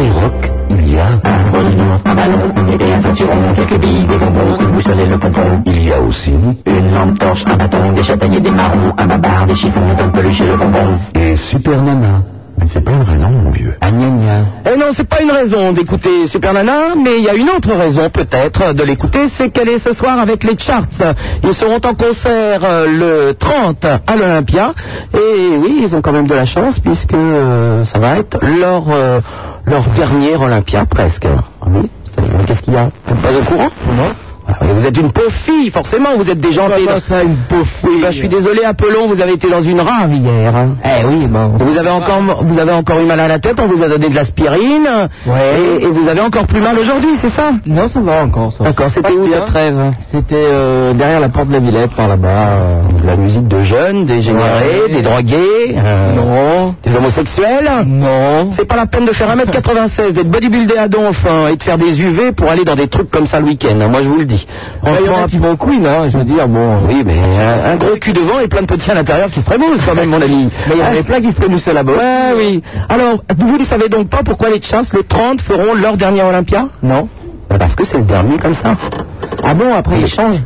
Skyrock, il y a Un un ballon, une un ceinturon, quelques billes, des bonbons, une boussole et le pompon. Il y a aussi Une lampe torche, un bâton, des châtaigniers, des marrons, un babar, des chiffons, un peluche et le bonbon. et Super Nana. Mais c'est pas une raison, mon vieux. Ah, gna gna. Eh non, c'est pas une raison d'écouter Super Nana, mais il y a une autre raison peut-être de l'écouter, c'est qu'elle est ce soir avec les Charts. Ils seront en concert euh, le 30 à l'Olympia, et oui, ils ont quand même de la chance puisque euh, ça va être leur euh, leur dernier Olympia presque. Ah Oui, qu'est-ce qu'il y a? Pas au courant? Non. Vous êtes une pauvre fille, forcément, vous êtes déjantée. Comment ça, une pauvre fille Bah, je suis désolé, Apollon, vous avez été dans une rave hier. hein. Eh oui, bon. Vous avez encore, vous avez encore eu mal à la tête, on vous a donné de l'aspirine, Ouais. et, et vous avez encore plus mal aujourd'hui, c'est ça? Non, ça va encore. D'accord, c'était où bien. cette rêve? C'était euh, derrière la porte de la Villette, par là-bas. euh. De la musique de jeunes, des générés, Ouais. des drogués, euh, Non. des homosexuels Non. C'est pas la peine de faire 1m96, d'être bodybuildé à donf hein, et de faire des UV pour aller dans des trucs comme ça le week-end, hein, moi je vous le dis. Y en Franchement, qui vont queen, hein, je veux dire, bon. oui, mais un, un gros cul devant et plein de petits à l'intérieur qui se trémoussent quand même, mon ami. Mais il y en avait plein qui se prémoussaient là-bas. Ouais, oui. Alors, vous ne savez donc pas pourquoi les Chas, les 30, feront leur dernier Olympia? Non. Bah, Parce que c'est le dernier comme ça. Ah bon, après ils changent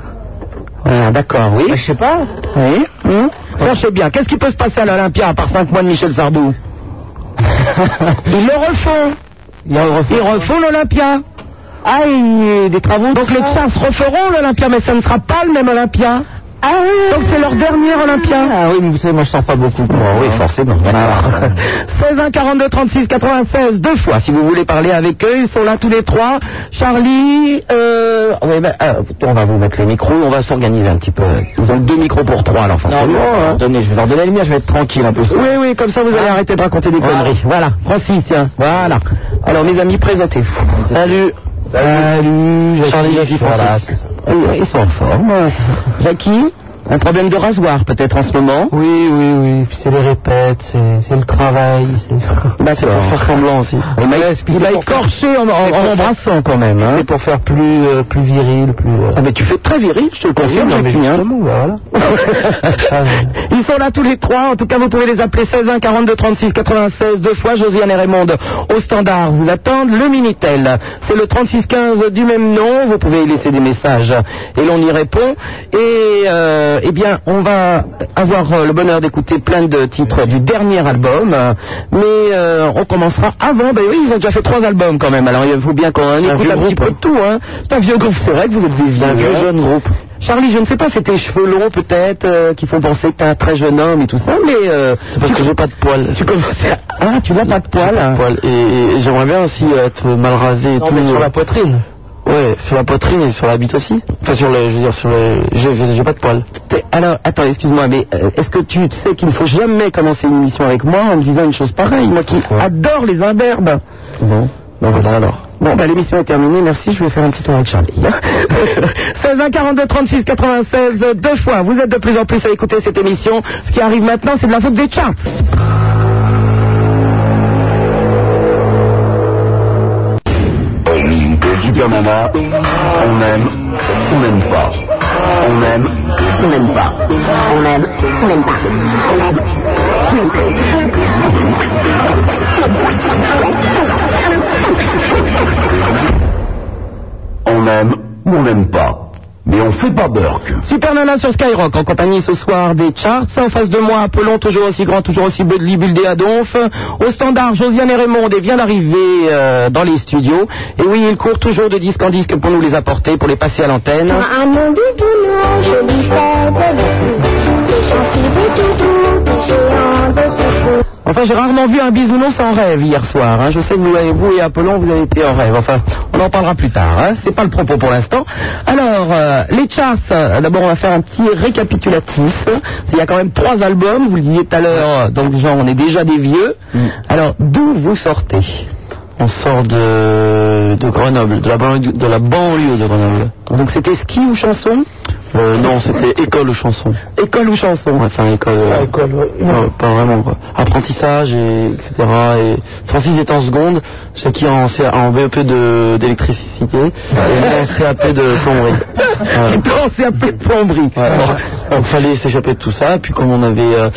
Ah, d'accord, oui. Bah, Je sais pas. Oui. Hum. Cherchez bien. Qu'est-ce qui peut se passer à l'Olympia à part 5 mois de Michel Sardou? Ils le refont. Ils refont l'Olympia. Ah, des travaux. Donc les Chas referont l'Olympia, mais ça ne sera pas le même Olympia. Ah oui. Donc c'est leur dernier Olympia. Ah oui, mais vous savez, moi je sors pas beaucoup. Oui, forcément. Voilà. 16 1 42 36 96 deux fois si vous voulez parler avec eux. Ils sont là tous les trois. Charlie, euh, oui, ben, euh, on va vous mettre le micro. On va s'organiser un petit peu. Ils ont deux micros pour trois alors forcément. non, hein. Donnez, je vais leur donner le mien, je vais être tranquille un peu. Oui, oui, comme ça vous allez arrêter de raconter des conneries. Voilà, Francis, tiens, voilà. Alors mes amis, présentez-vous. Salut. Salut, Charlie, Jackie, Voilà, Francis. Ils ils sont en forme. Jackie, un problème de rasoir peut-être en ce moment? Oui, oui, oui. Puis c'est les répètes, c'est le travail. C'est c'est pour faire semblant aussi. M'a il c'est m'a écorché en, m'embrassant quand même. hein. C'est pour faire plus, euh, plus viril, plus. euh, Ah mais tu fais très viril, je te le confirme, non, mais Jackie, hein. bah, voilà. Ils sont là tous les trois. En tout cas, vous pouvez les appeler 16 1 42 36 96 deux fois. Josiane et Raymond au standard vous attendent. Le Minitel, c'est le 36 15 du même nom. Vous pouvez y laisser des messages et l'on y répond. Et euh, eh bien, on va avoir euh, le bonheur d'écouter plein de titres du dernier album. euh, Mais euh, on commencera avant. Ben oui, ils ont déjà fait trois albums quand même. Alors il faut bien qu'on écoute un petit peu hein. de tout. Hein. C'est un vieux groupe. C'est vrai que vous êtes des vieux, Un vieux hein. jeune groupe. Charlie, je ne sais pas, c'est tes cheveux longs peut-être euh, qui font penser que t'es un très jeune homme et tout ça, mais... euh, C'est parce tu- que j'ai pas de poils. Tu commences à... Ah, tu n'as pas de poils Pas de poils. Et, et- et j'aimerais bien aussi être mal rasé et Non, tout. mais sur la poitrine. Ouais, sur la poitrine et sur la bite aussi. Enfin, sur le, je veux dire, sur le, j'ai pas de poils. Alors, attends, excuse-moi, mais euh, est-ce que tu sais qu'il ne faut jamais commencer une émission avec moi en me disant une chose pareille? Moi qui Pourquoi? adore les imberbes Bon. Ben voilà alors. Bon, bah, l'émission est terminée, merci, je vais faire un petit tour avec Charlie. 16 1 42 36 96, deux fois. Vous êtes de plus en plus à écouter cette émission. Ce qui arrive maintenant, c'est de la faute des charts. Super Nana, on aime, on n'aime pas. On aime, on n'aime pas. On aime, on n'aime pas. On aime, on n'aime On aime on n'aime pas. Mais on fait pas Burke. Super Nana sur Skyrock, en compagnie ce soir des charts. En face de moi, Apollon, toujours aussi grand, toujours aussi bodybuildé à donf. Au standard, Josiane et Raymond et vient d'arriver euh, dans les studios. Et oui, il court toujours de disque en disque pour nous les apporter, pour les passer à l'antenne. Enfin, j'ai rarement vu un bisounours en rêve hier soir. hein. Je sais que vous, vous et Apollon, vous avez été en rêve. Enfin, on en parlera plus tard. Hein. C'est pas le propos pour l'instant. Alors, euh, les charts, euh, d'abord, on va faire un petit récapitulatif. Il y a quand même trois albums, vous le disiez tout à l'heure, donc genre, on est déjà des vieux. Alors, d'où vous sortez? On sort de, de Grenoble, de la, banlieue, de la banlieue de Grenoble. Donc, c'était ski ou chanson? Euh, non, c'était école ou chanson. École ou chanson Enfin, école. euh, école, ouais. non, pas vraiment, quoi. Apprentissage, et, etc. Et Francis est en seconde, Shaki en, C- en BEP de- d'électricité et moi en CAP de plomberie. Voilà. C'est un peu de plomberie. Ouais, donc fallait s'échapper de tout ça. Puis comme on avait, euh,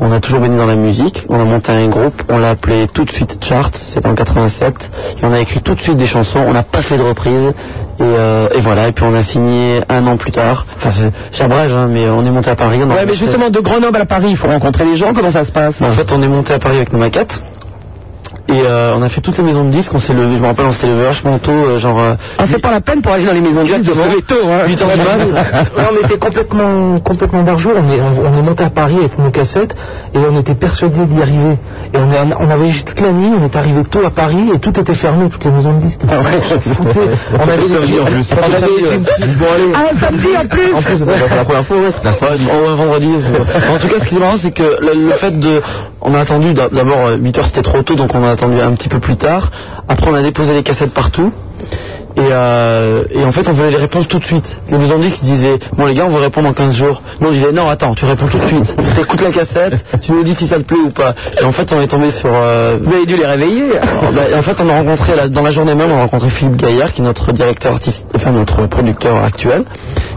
on a toujours baigné dans la musique, on a monté un groupe, on l'a appelé tout de suite Charts, c'était en 87, et on a écrit tout de suite des chansons. On n'a pas fait de reprise. Et, euh, et voilà, et puis on a signé un an plus tard. Enfin, c'est- j'abrège, hein, mais on est monté à Paris. on Ouais, mais justement, de Grenoble à Paris, il faut rencontrer les gens. Comment ça se passe? En fait, on est monté à Paris avec nos maquettes. Et euh, on a fait toutes les maisons de disques, on s'est levé, je me rappelle, on s'est levé vachement tôt, euh, genre... euh, Ah, c'est pas la peine pour aller dans les maisons de disques de se lever tôt, hein. 8 heures du mat. Ouais, on était complètement, complètement barjour. On est, on, on est monté à Paris avec nos cassettes et on était persuadés d'y arriver. Et on, est, on a voyagé toute la nuit, on est arrivé tôt à Paris et tout était fermé, toutes les maisons de disques. Ah ouais. on foutait. On avait des Samedi en plus. on avait Samedi, des- allez. Ah, samedi en plus En plus, c'est la première fois, ouais, c'est la fois, oh, ouais, vendredi. En tout cas, ce qui est marrant, c'est que le, le fait de. On a attendu, d'a- d'abord, 8 heures c'était trop tôt, donc on a attendu un petit peu plus tard. Après, on a déposé les cassettes partout. Et, euh, et en fait, on voulait les réponses tout de suite. Les maisons de disques disaient Bon, les gars, on veut répondre dans 15 jours. Nous, on disait Non, attends, tu réponds tout de suite. T'écoutes la cassette, tu nous dis si ça te plaît ou pas. Et en fait, on est tombé sur. euh, Vous avez dû les réveiller. bah, en fait, on a rencontré la- dans la journée même, on a rencontré Philippe Gaillard, qui est notre directeur artiste, enfin notre producteur actuel.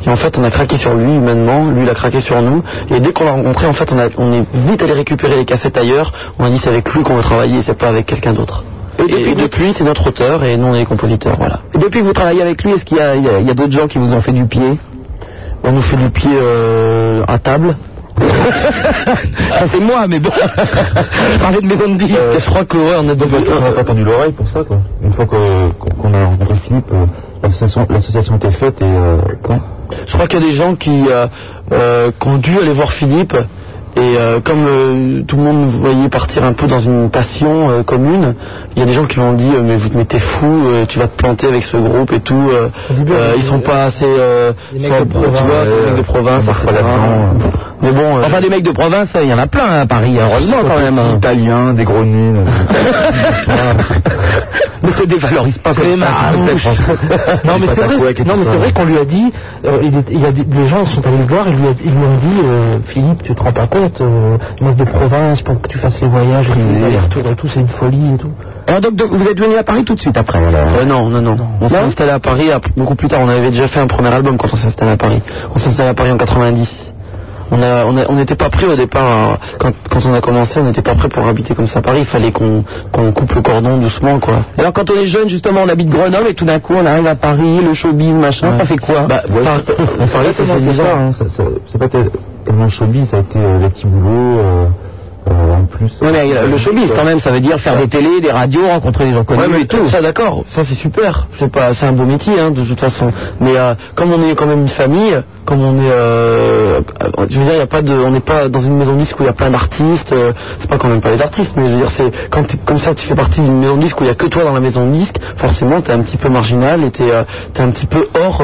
Et en fait, on a craqué sur lui humainement, lui il a craqué sur nous. Et dès qu'on l'a rencontré, en fait, on, a, on est vite allé récupérer les cassettes ailleurs. On a dit c'est avec lui qu'on veut travailler, c'est pas avec quelqu'un d'autre. Et, et depuis, c'est notre auteur et nous on est les compositeurs, voilà. Et depuis que vous travaillez avec lui, est-ce qu'il y a, il y a- il y a d'autres gens qui vous ont fait du pied On nous fait du pied euh, à table. Ça, c'est moi, mais bon. Je parlais de maison de disques. Euh, je crois que ouais, on a Donc, on n'a pas tendu l'oreille pour ça, quoi. Une fois que- qu'on qu'on a rencontré Philippe, euh, l'association était faite et euh. Je crois qu'il y a des gens qui, euh, euh, qui ont dû aller voir Philippe et euh, comme euh, tout le monde nous voyait partir un peu dans une passion euh, commune, il y a des gens qui m'ont dit euh, mais vous mais t'es fou, euh, tu vas te planter avec ce groupe et tout. euh, euh, ils sont pas assez, euh, Les mecs soit- de province, tu vois, c'est des mecs de province. Mais bon, euh, Enfin, des mecs de province, il y en a plein à Paris, heureusement quand même. hein. Italiens, des gros là. Ne te dévalorise pas comme ça, te. Non mais c'est vrai, non mais c'est vrai qu'on lui a dit, euh, il, est- il y a des, les gens sont allés le voir et lui, a- ils lui ont dit, euh, Philippe, tu te rends pas compte, euh, mec de province, pour que tu fasses les voyages, et les allers-retours et tout, c'est une folie et tout. Alors donc, donc, vous êtes venu à Paris tout de suite après alors Euh, non, non, non. On s'est installé à Paris beaucoup plus tard. On avait déjà fait un premier album quand on s'est installé à Paris. On s'est installé à Paris en 90. On a, on n'était pas prêt au départ. hein. Quand, quand on a commencé, on n'était pas prêt pour habiter comme ça à Paris. Il fallait qu'on qu'on coupe le cordon doucement, quoi. Alors quand on est jeune, justement, on habite Grenoble et tout d'un coup on arrive à Paris, le showbiz, machin, ça fait quoi? Bah, Ouais, c'est hein. C'est pas tel- tellement le showbiz, ça a été euh, les petits boulots. euh, en plus. Ouais, mais euh, le showbiz quand même, ça veut dire faire des télés, des radios, rencontrer des gens connus Ouais, mais et tout. ça d'accord, ça c'est super. C'est pas, c'est un beau métier hein, de toute façon. Mais euh, comme on est quand même une famille, comme on est, euh, je veux dire, y a pas de, on n'est pas dans une maison de disque où il y a plein d'artistes. euh, c'est pas qu'on n'aime pas les artistes, mais je veux dire, c'est quand comme ça tu fais partie d'une maison de disque où il y a que toi dans la maison de disque, forcément t'es un petit peu marginal et t'es, t'es un petit peu hors,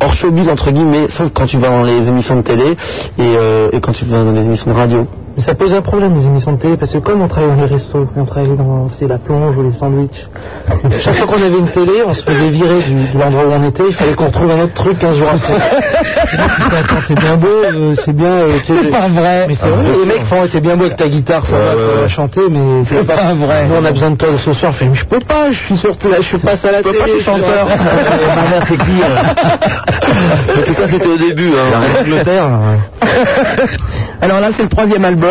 hors showbiz entre guillemets, sauf quand tu vas dans les émissions de télé et, et quand tu vas dans les émissions de radio. Mais ça pose un problème les émissions de télé parce que comme on travaillait dans les restos, on travaillait dans on faisait la plonge ou les sandwichs, chaque fois qu'on avait une télé, on se faisait virer du, de l'endroit où on était, il fallait qu'on retrouve un autre truc 15 jours après. Attends, c'est bien beau, euh, c'est bien. euh, tu sais, C'est pas vrai. Mais c'est vrai, les mecs font, t'es bien beau avec ta guitare, ça Ouais, va, ouais, ouais. chanter, mais C'est pas vrai. Nous, on a besoin de toi ce soir. Je fais, mais je peux pas, je suis surtout là, je suis pas à la télé. pas, je chanteur. sur- Ma mère t'écrit. Mais tout ça c'était au début. Hein. En Angleterre, ouais. Alors là c'est le troisième album.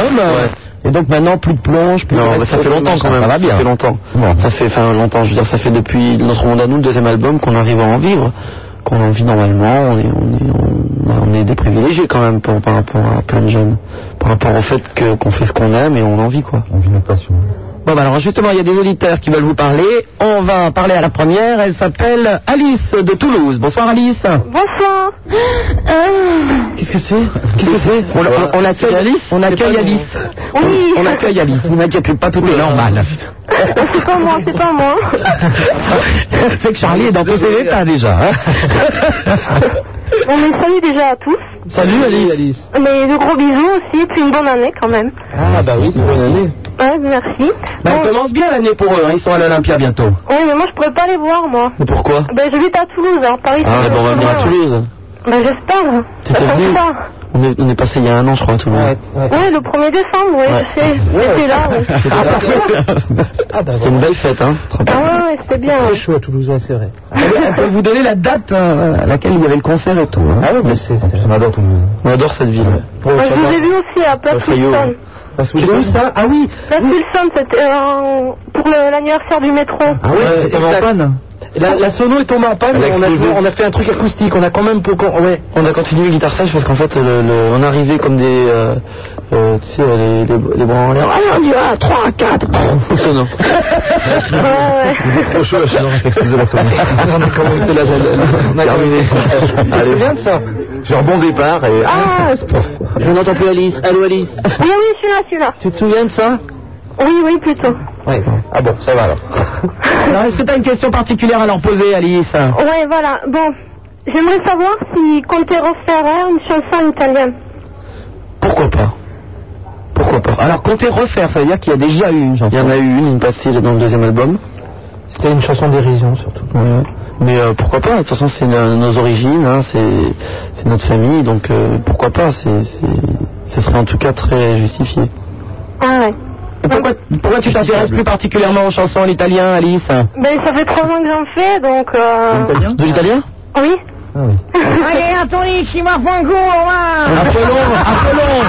Et donc maintenant plus de plonge, plus de Non, ça fait longtemps quand même. Ça va bien. fait longtemps. Ça fait enfin longtemps. Je veux dire, ça fait depuis notre monde à nous, le deuxième album, qu'on arrive à en vivre, qu'on en vit normalement. On est, on est, on, on est des privilégiés quand même pour- par rapport à plein de jeunes, par rapport au fait que qu'on fait ce qu'on aime et on en vit quoi. On vit notre passion. Bon, bah alors justement, il y a des auditeurs qui veulent vous parler. On va parler à la première. Elle s'appelle Alice de Toulouse. Bonsoir Alice. Bonsoir. Qu'est-ce que c'est? Qu'est-ce que c'est? On, on- on accueille Alice? On accueille Alice. Oui. On, on accueille Alice. Vous inquiétez pas, tout est normal. C'est pas moi, c'est pas moi. c'est que Charlie est dans tous ses états déjà. hein. Bon, mais salut déjà à tous. Salut Alice. Mais de gros bisous aussi, puis une bonne année quand même. Ah bah oui, bonne année. Ouais, merci. Bah, Bon, elle commence bien l'année pour eux. hein. Ils sont à l'Olympia bientôt. oui, mais moi je pourrais pas les voir, moi. Mais pourquoi? Ben, j'habite à Toulouse, alors Paris. Ah, c'est ben, on va venir à. Toulouse. Ben, j'espère. Ça fait ça. On est, on est passé il y a un an, je crois, à Toulouse. Oui, le 1er décembre, oui, je sais. J'étais là, oui. Ah bah C'était une belle fête, hein. Ah ouais, ouais, c'était bien. Très ouais. chaud à Toulouse, ouais, c'est vrai. On peut vous donner la date euh, à laquelle il y avait le concert et tout. hein. Ah ouais, mais c'est... On adore Toulouse. On adore cette ville. Moi, je vous ai vu aussi à Place Fayot, Wilson. ouais. J'ai vu ça Ah oui Place Wilson, c'était euh, pour l'anniversaire du métro. Ah ouais, Ouais, c'était en panne. La, la sono est tombée en panne, on a, joué- on a fait un truc acoustique, on a quand même pour... Ouais. On a continué le guitare sèche parce qu'en fait, le, le- on arrivait comme des. euh, euh, tu sais, les, les, les bras en l'air. Allez, on y va, 3, 4. non. Ouais, ouais. Trop chaud, dans réflexe de la sonnerie. on a quand même fait la. On a terminé. Tu te souviens de ça J'ai un bon départ et. Ah Je n'entends plus Alice. Allô Alice Oui, oui, je suis là, je suis là. Tu te souviens de ça Oui, oui, plutôt. Ouais. Ah bon, ça va alors. Alors, est-ce que tu as une question particulière à leur poser, Alice Ouais, voilà. Bon, j'aimerais savoir si Conte referait une chanson en italien. Pourquoi pas? Pourquoi pas? Alors, comptez refaire, ça veut dire qu'il y a déjà eu une Il chanson. y en a eu une, une passée dans le deuxième album. C'était une chanson dérision surtout. Ouais. Mais euh, pourquoi pas? De toute façon, c'est no- nos origines, hein, c'est notre famille, donc euh, pourquoi pas? Ce serait en tout cas très justifié. Ah ouais. Pourquoi, pourquoi tu t'intéresses plus particulièrement aux chansons en italien, Alice Ben, ça fait trois ans que j'en fais, donc... Euh... De l'italien Oui. Allez, Anthony, ma fango, Apollon, Apollon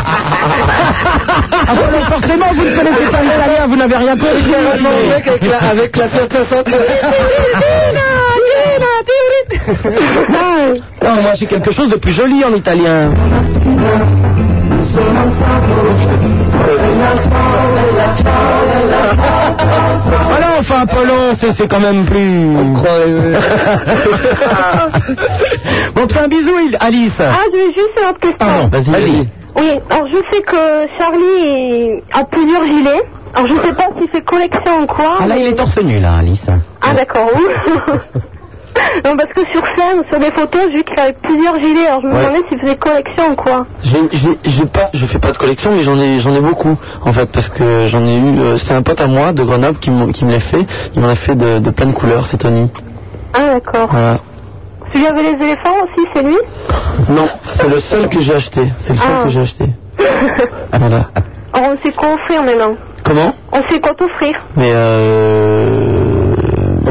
Apollon, forcément, vous ne connaissez pas l'italien, vous n'avez rien compris. avec la, avec la Fiat 500. Non, moi j'ai quelque chose de plus joli en italien. Voilà, enfin, Apollon, c'est c'est quand même plus. bon, fais un bisou, Alice. Ah, je vais juste une autre question. Pardon, vas-y. Oui, alors je sais que Charlie a plusieurs gilets. Alors je sais pas s'il fait collection ou quoi. Ah là, il est torse nu, là, Alice. Ah d'accord, oui. non, parce que sur scène, sur des photos, j'ai vu qu'il avait plusieurs gilets. Alors je me Ouais. demandais s'il faisait collection ou quoi. J'ai- pas, je fais pas de collection, mais j'en ai, j'en ai beaucoup en fait, parce que j'en ai eu. euh, c'est un pote à moi de Grenoble qui, qui me l'a fait. Il m'en a fait de, de plein de couleurs. C'est Tony. Ah d'accord. Voilà. Celui avec les éléphants aussi, c'est lui? Non, c'est le seul que j'ai acheté. C'est le seul Ah. que j'ai acheté. Voilà. Alors on sait quoi offrir maintenant? Comment? On sait quoi t'offrir? Mais euh.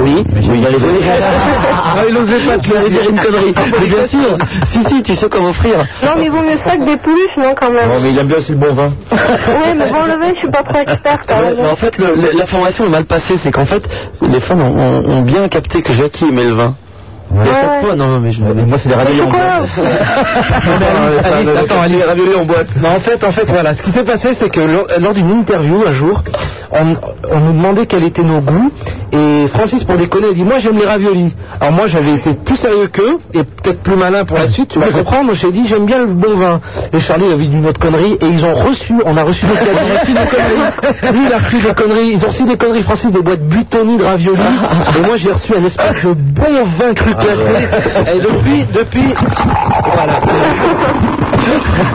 Oui, oui, il allait donner. Ah, il osait pas te vais dire une connerie. Mais bien sûr, si, si, tu sais comment offrir. Non mais mieux ça que des peluches, non quand même. Non, mais il aime bien aussi le bon vin. Ouais, mais bon, le vin, je suis pas trop experte. hein. Ouais, mais en fait, le- le- l'information est mal passée. C'est qu'en fait, les fans ont, ont- ont bien capté que Jackie aimait le vin. Et à Ouais. chaque fois, non, non, mais je. Mais moi, c'est des raviolis en boîte. Alice, attends, Alice. Des raviolis en boîte. Non, en fait, en fait, voilà, ce qui s'est passé, c'est que lors, lors d'une interview un jour, on, on nous demandait quels étaient nos goûts, et Francis, pour déconner, a dit moi j'aime les raviolis. Alors moi j'avais été plus sérieux qu'eux et peut-être plus malin pour la suite, tu vas comprendre. J'ai dit j'aime bien le bon vin. Et Charlie a vu d'une autre connerie et ils ont reçu, on a reçu des conneries. Lui il a reçu des conneries, ils ont reçu des conneries Francis, des boîtes Buitoni de raviolis. Et moi j'ai reçu un espèce de bon vin cru classé. Et depuis, depuis, voilà.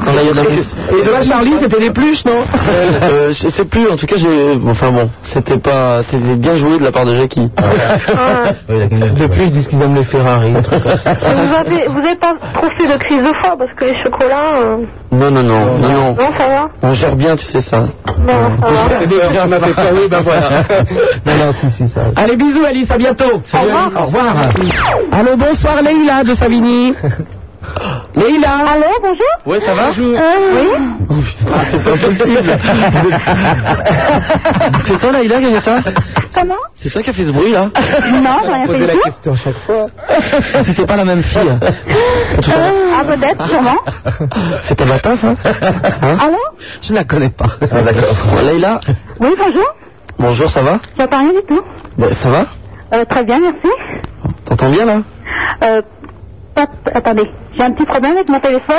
Non, là, il y en a plus. Et de là, Charlie, c'était des pluches, non? Euh, je sais plus, en tout cas, j'ai. Enfin bon, c'était pas. C'était bien joué de la part de Jackie. Ah. Oui, il a gagné. depuis ils disent qu'ils aiment les Ferrari. un truc comme ça. Vous avez, vous avez pas trop fait de crise de foie parce que les chocolats. euh, Non, non, non, non, non. Non, ça va On gère bien, tu sais ça. Non, ça va. Ça m'a fait peur, oui, ben voilà. Non, non, si, si, ça. Allez, bisous, Alice, à bientôt. Au revoir. Au revoir. Allô, bonsoir, Leïla de Savigny. Leïla Allô, bonjour Ouais, ça va euh, Oui C'est pas possible. C'est toi, Laïla, qui a fait ça Comment C'est toi qui as fait ce bruit, là Non, rien fait la question à chaque fois. C'était pas la même fille. L'heure. Ah, peut-être, sûrement. C'est ta matin, ça Hein Allô Je la connais pas. Ah, d'accord. Bon, Laïla, Oui, bonjour. bonjour, ça va J'entends rien du tout. Bon, Ça va Euh, très bien, merci. T'entends bien, là Euh, pas- attendez, j'ai un petit problème avec mon téléphone.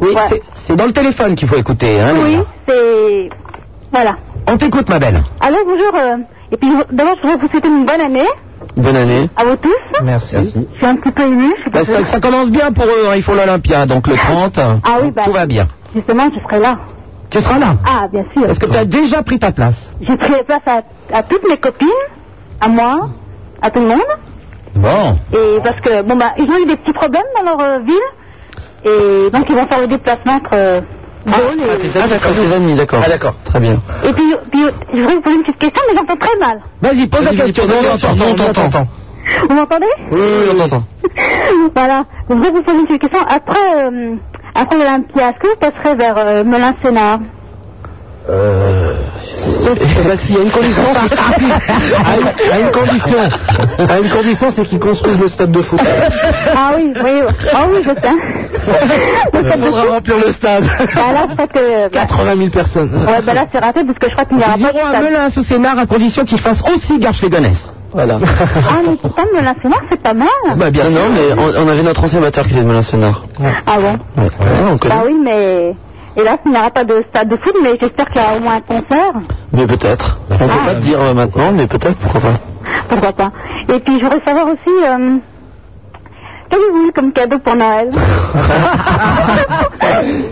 Oui, Ouais. c'est- dans le téléphone qu'il faut écouter. Hein, Oui, c'est... Voilà. On t'écoute, ma belle. Allô, bonjour. euh, Et puis, d'abord, je voudrais vous souhaiter une bonne année Bonne année. à vous tous. Merci. Je suis un petit peu émue, Bah, ça, ça commence bien pour eux, hein, ils font l'Olympia, donc le 30, Ah oui, bah. tout va bien. Justement, je serai là. Tu seras là Ah, bien sûr. Est-ce que tu as déjà pris ta place J'ai pris place à, à toutes mes copines, à moi, à tout le monde. Bon. Et parce que, bon, bah, ils ont eu des petits problèmes dans leur euh, ville. Et donc, ils vont faire le déplacement entre euh, Beaune et... Ah, tes amis, d'accord, tes amis, d'accord. Ah, d'accord. Très bien. Et puis, puis, je voudrais vous poser une petite question, mais j'entends très mal. Vas-y, pose la question. on t'entend, Nous, on nous, on t'entend. t'entend. Vous m'entendez? Oui, oui, on t'entend. Voilà. Je voudrais vous poser une petite question. Après, euh, après l'Olympia, est-ce que vous passerez vers euh, Sauf bah, s'il y a une condition, c'est- à, une, à une condition, à une condition, c'est qu'ils construisent le stade de foot. Ah oui, oui, ah oui, je sais. Le stade de faudra foot, remplir le stade. bah là, je crois que... bah, 80 000 personnes. ouais, bah là, c'est raté, parce que je crois qu'il n'y aura Ils pas de iront à. Melun sous Sénard à condition qu'ils fassent aussi Garches-les-Gonesse. Voilà. Ah, mais pourtant, Melun-Sénard, c'est pas mal. Bah bien non, mais on, on avait notre ancien batteur qui était de Melun-Sénard. Ah bon Ouais, ouais, on connaît. Bah oui, mais... Et là, il n'y aura pas de stade de foot, mais j'espère qu'il y aura au moins un concert. Mais peut-être. On peut pas te dire maintenant, mais peut-être, pourquoi pas. Pourquoi pas. Et puis, je voudrais savoir aussi... Euh, Qu'avez-vous eu comme cadeau pour Noël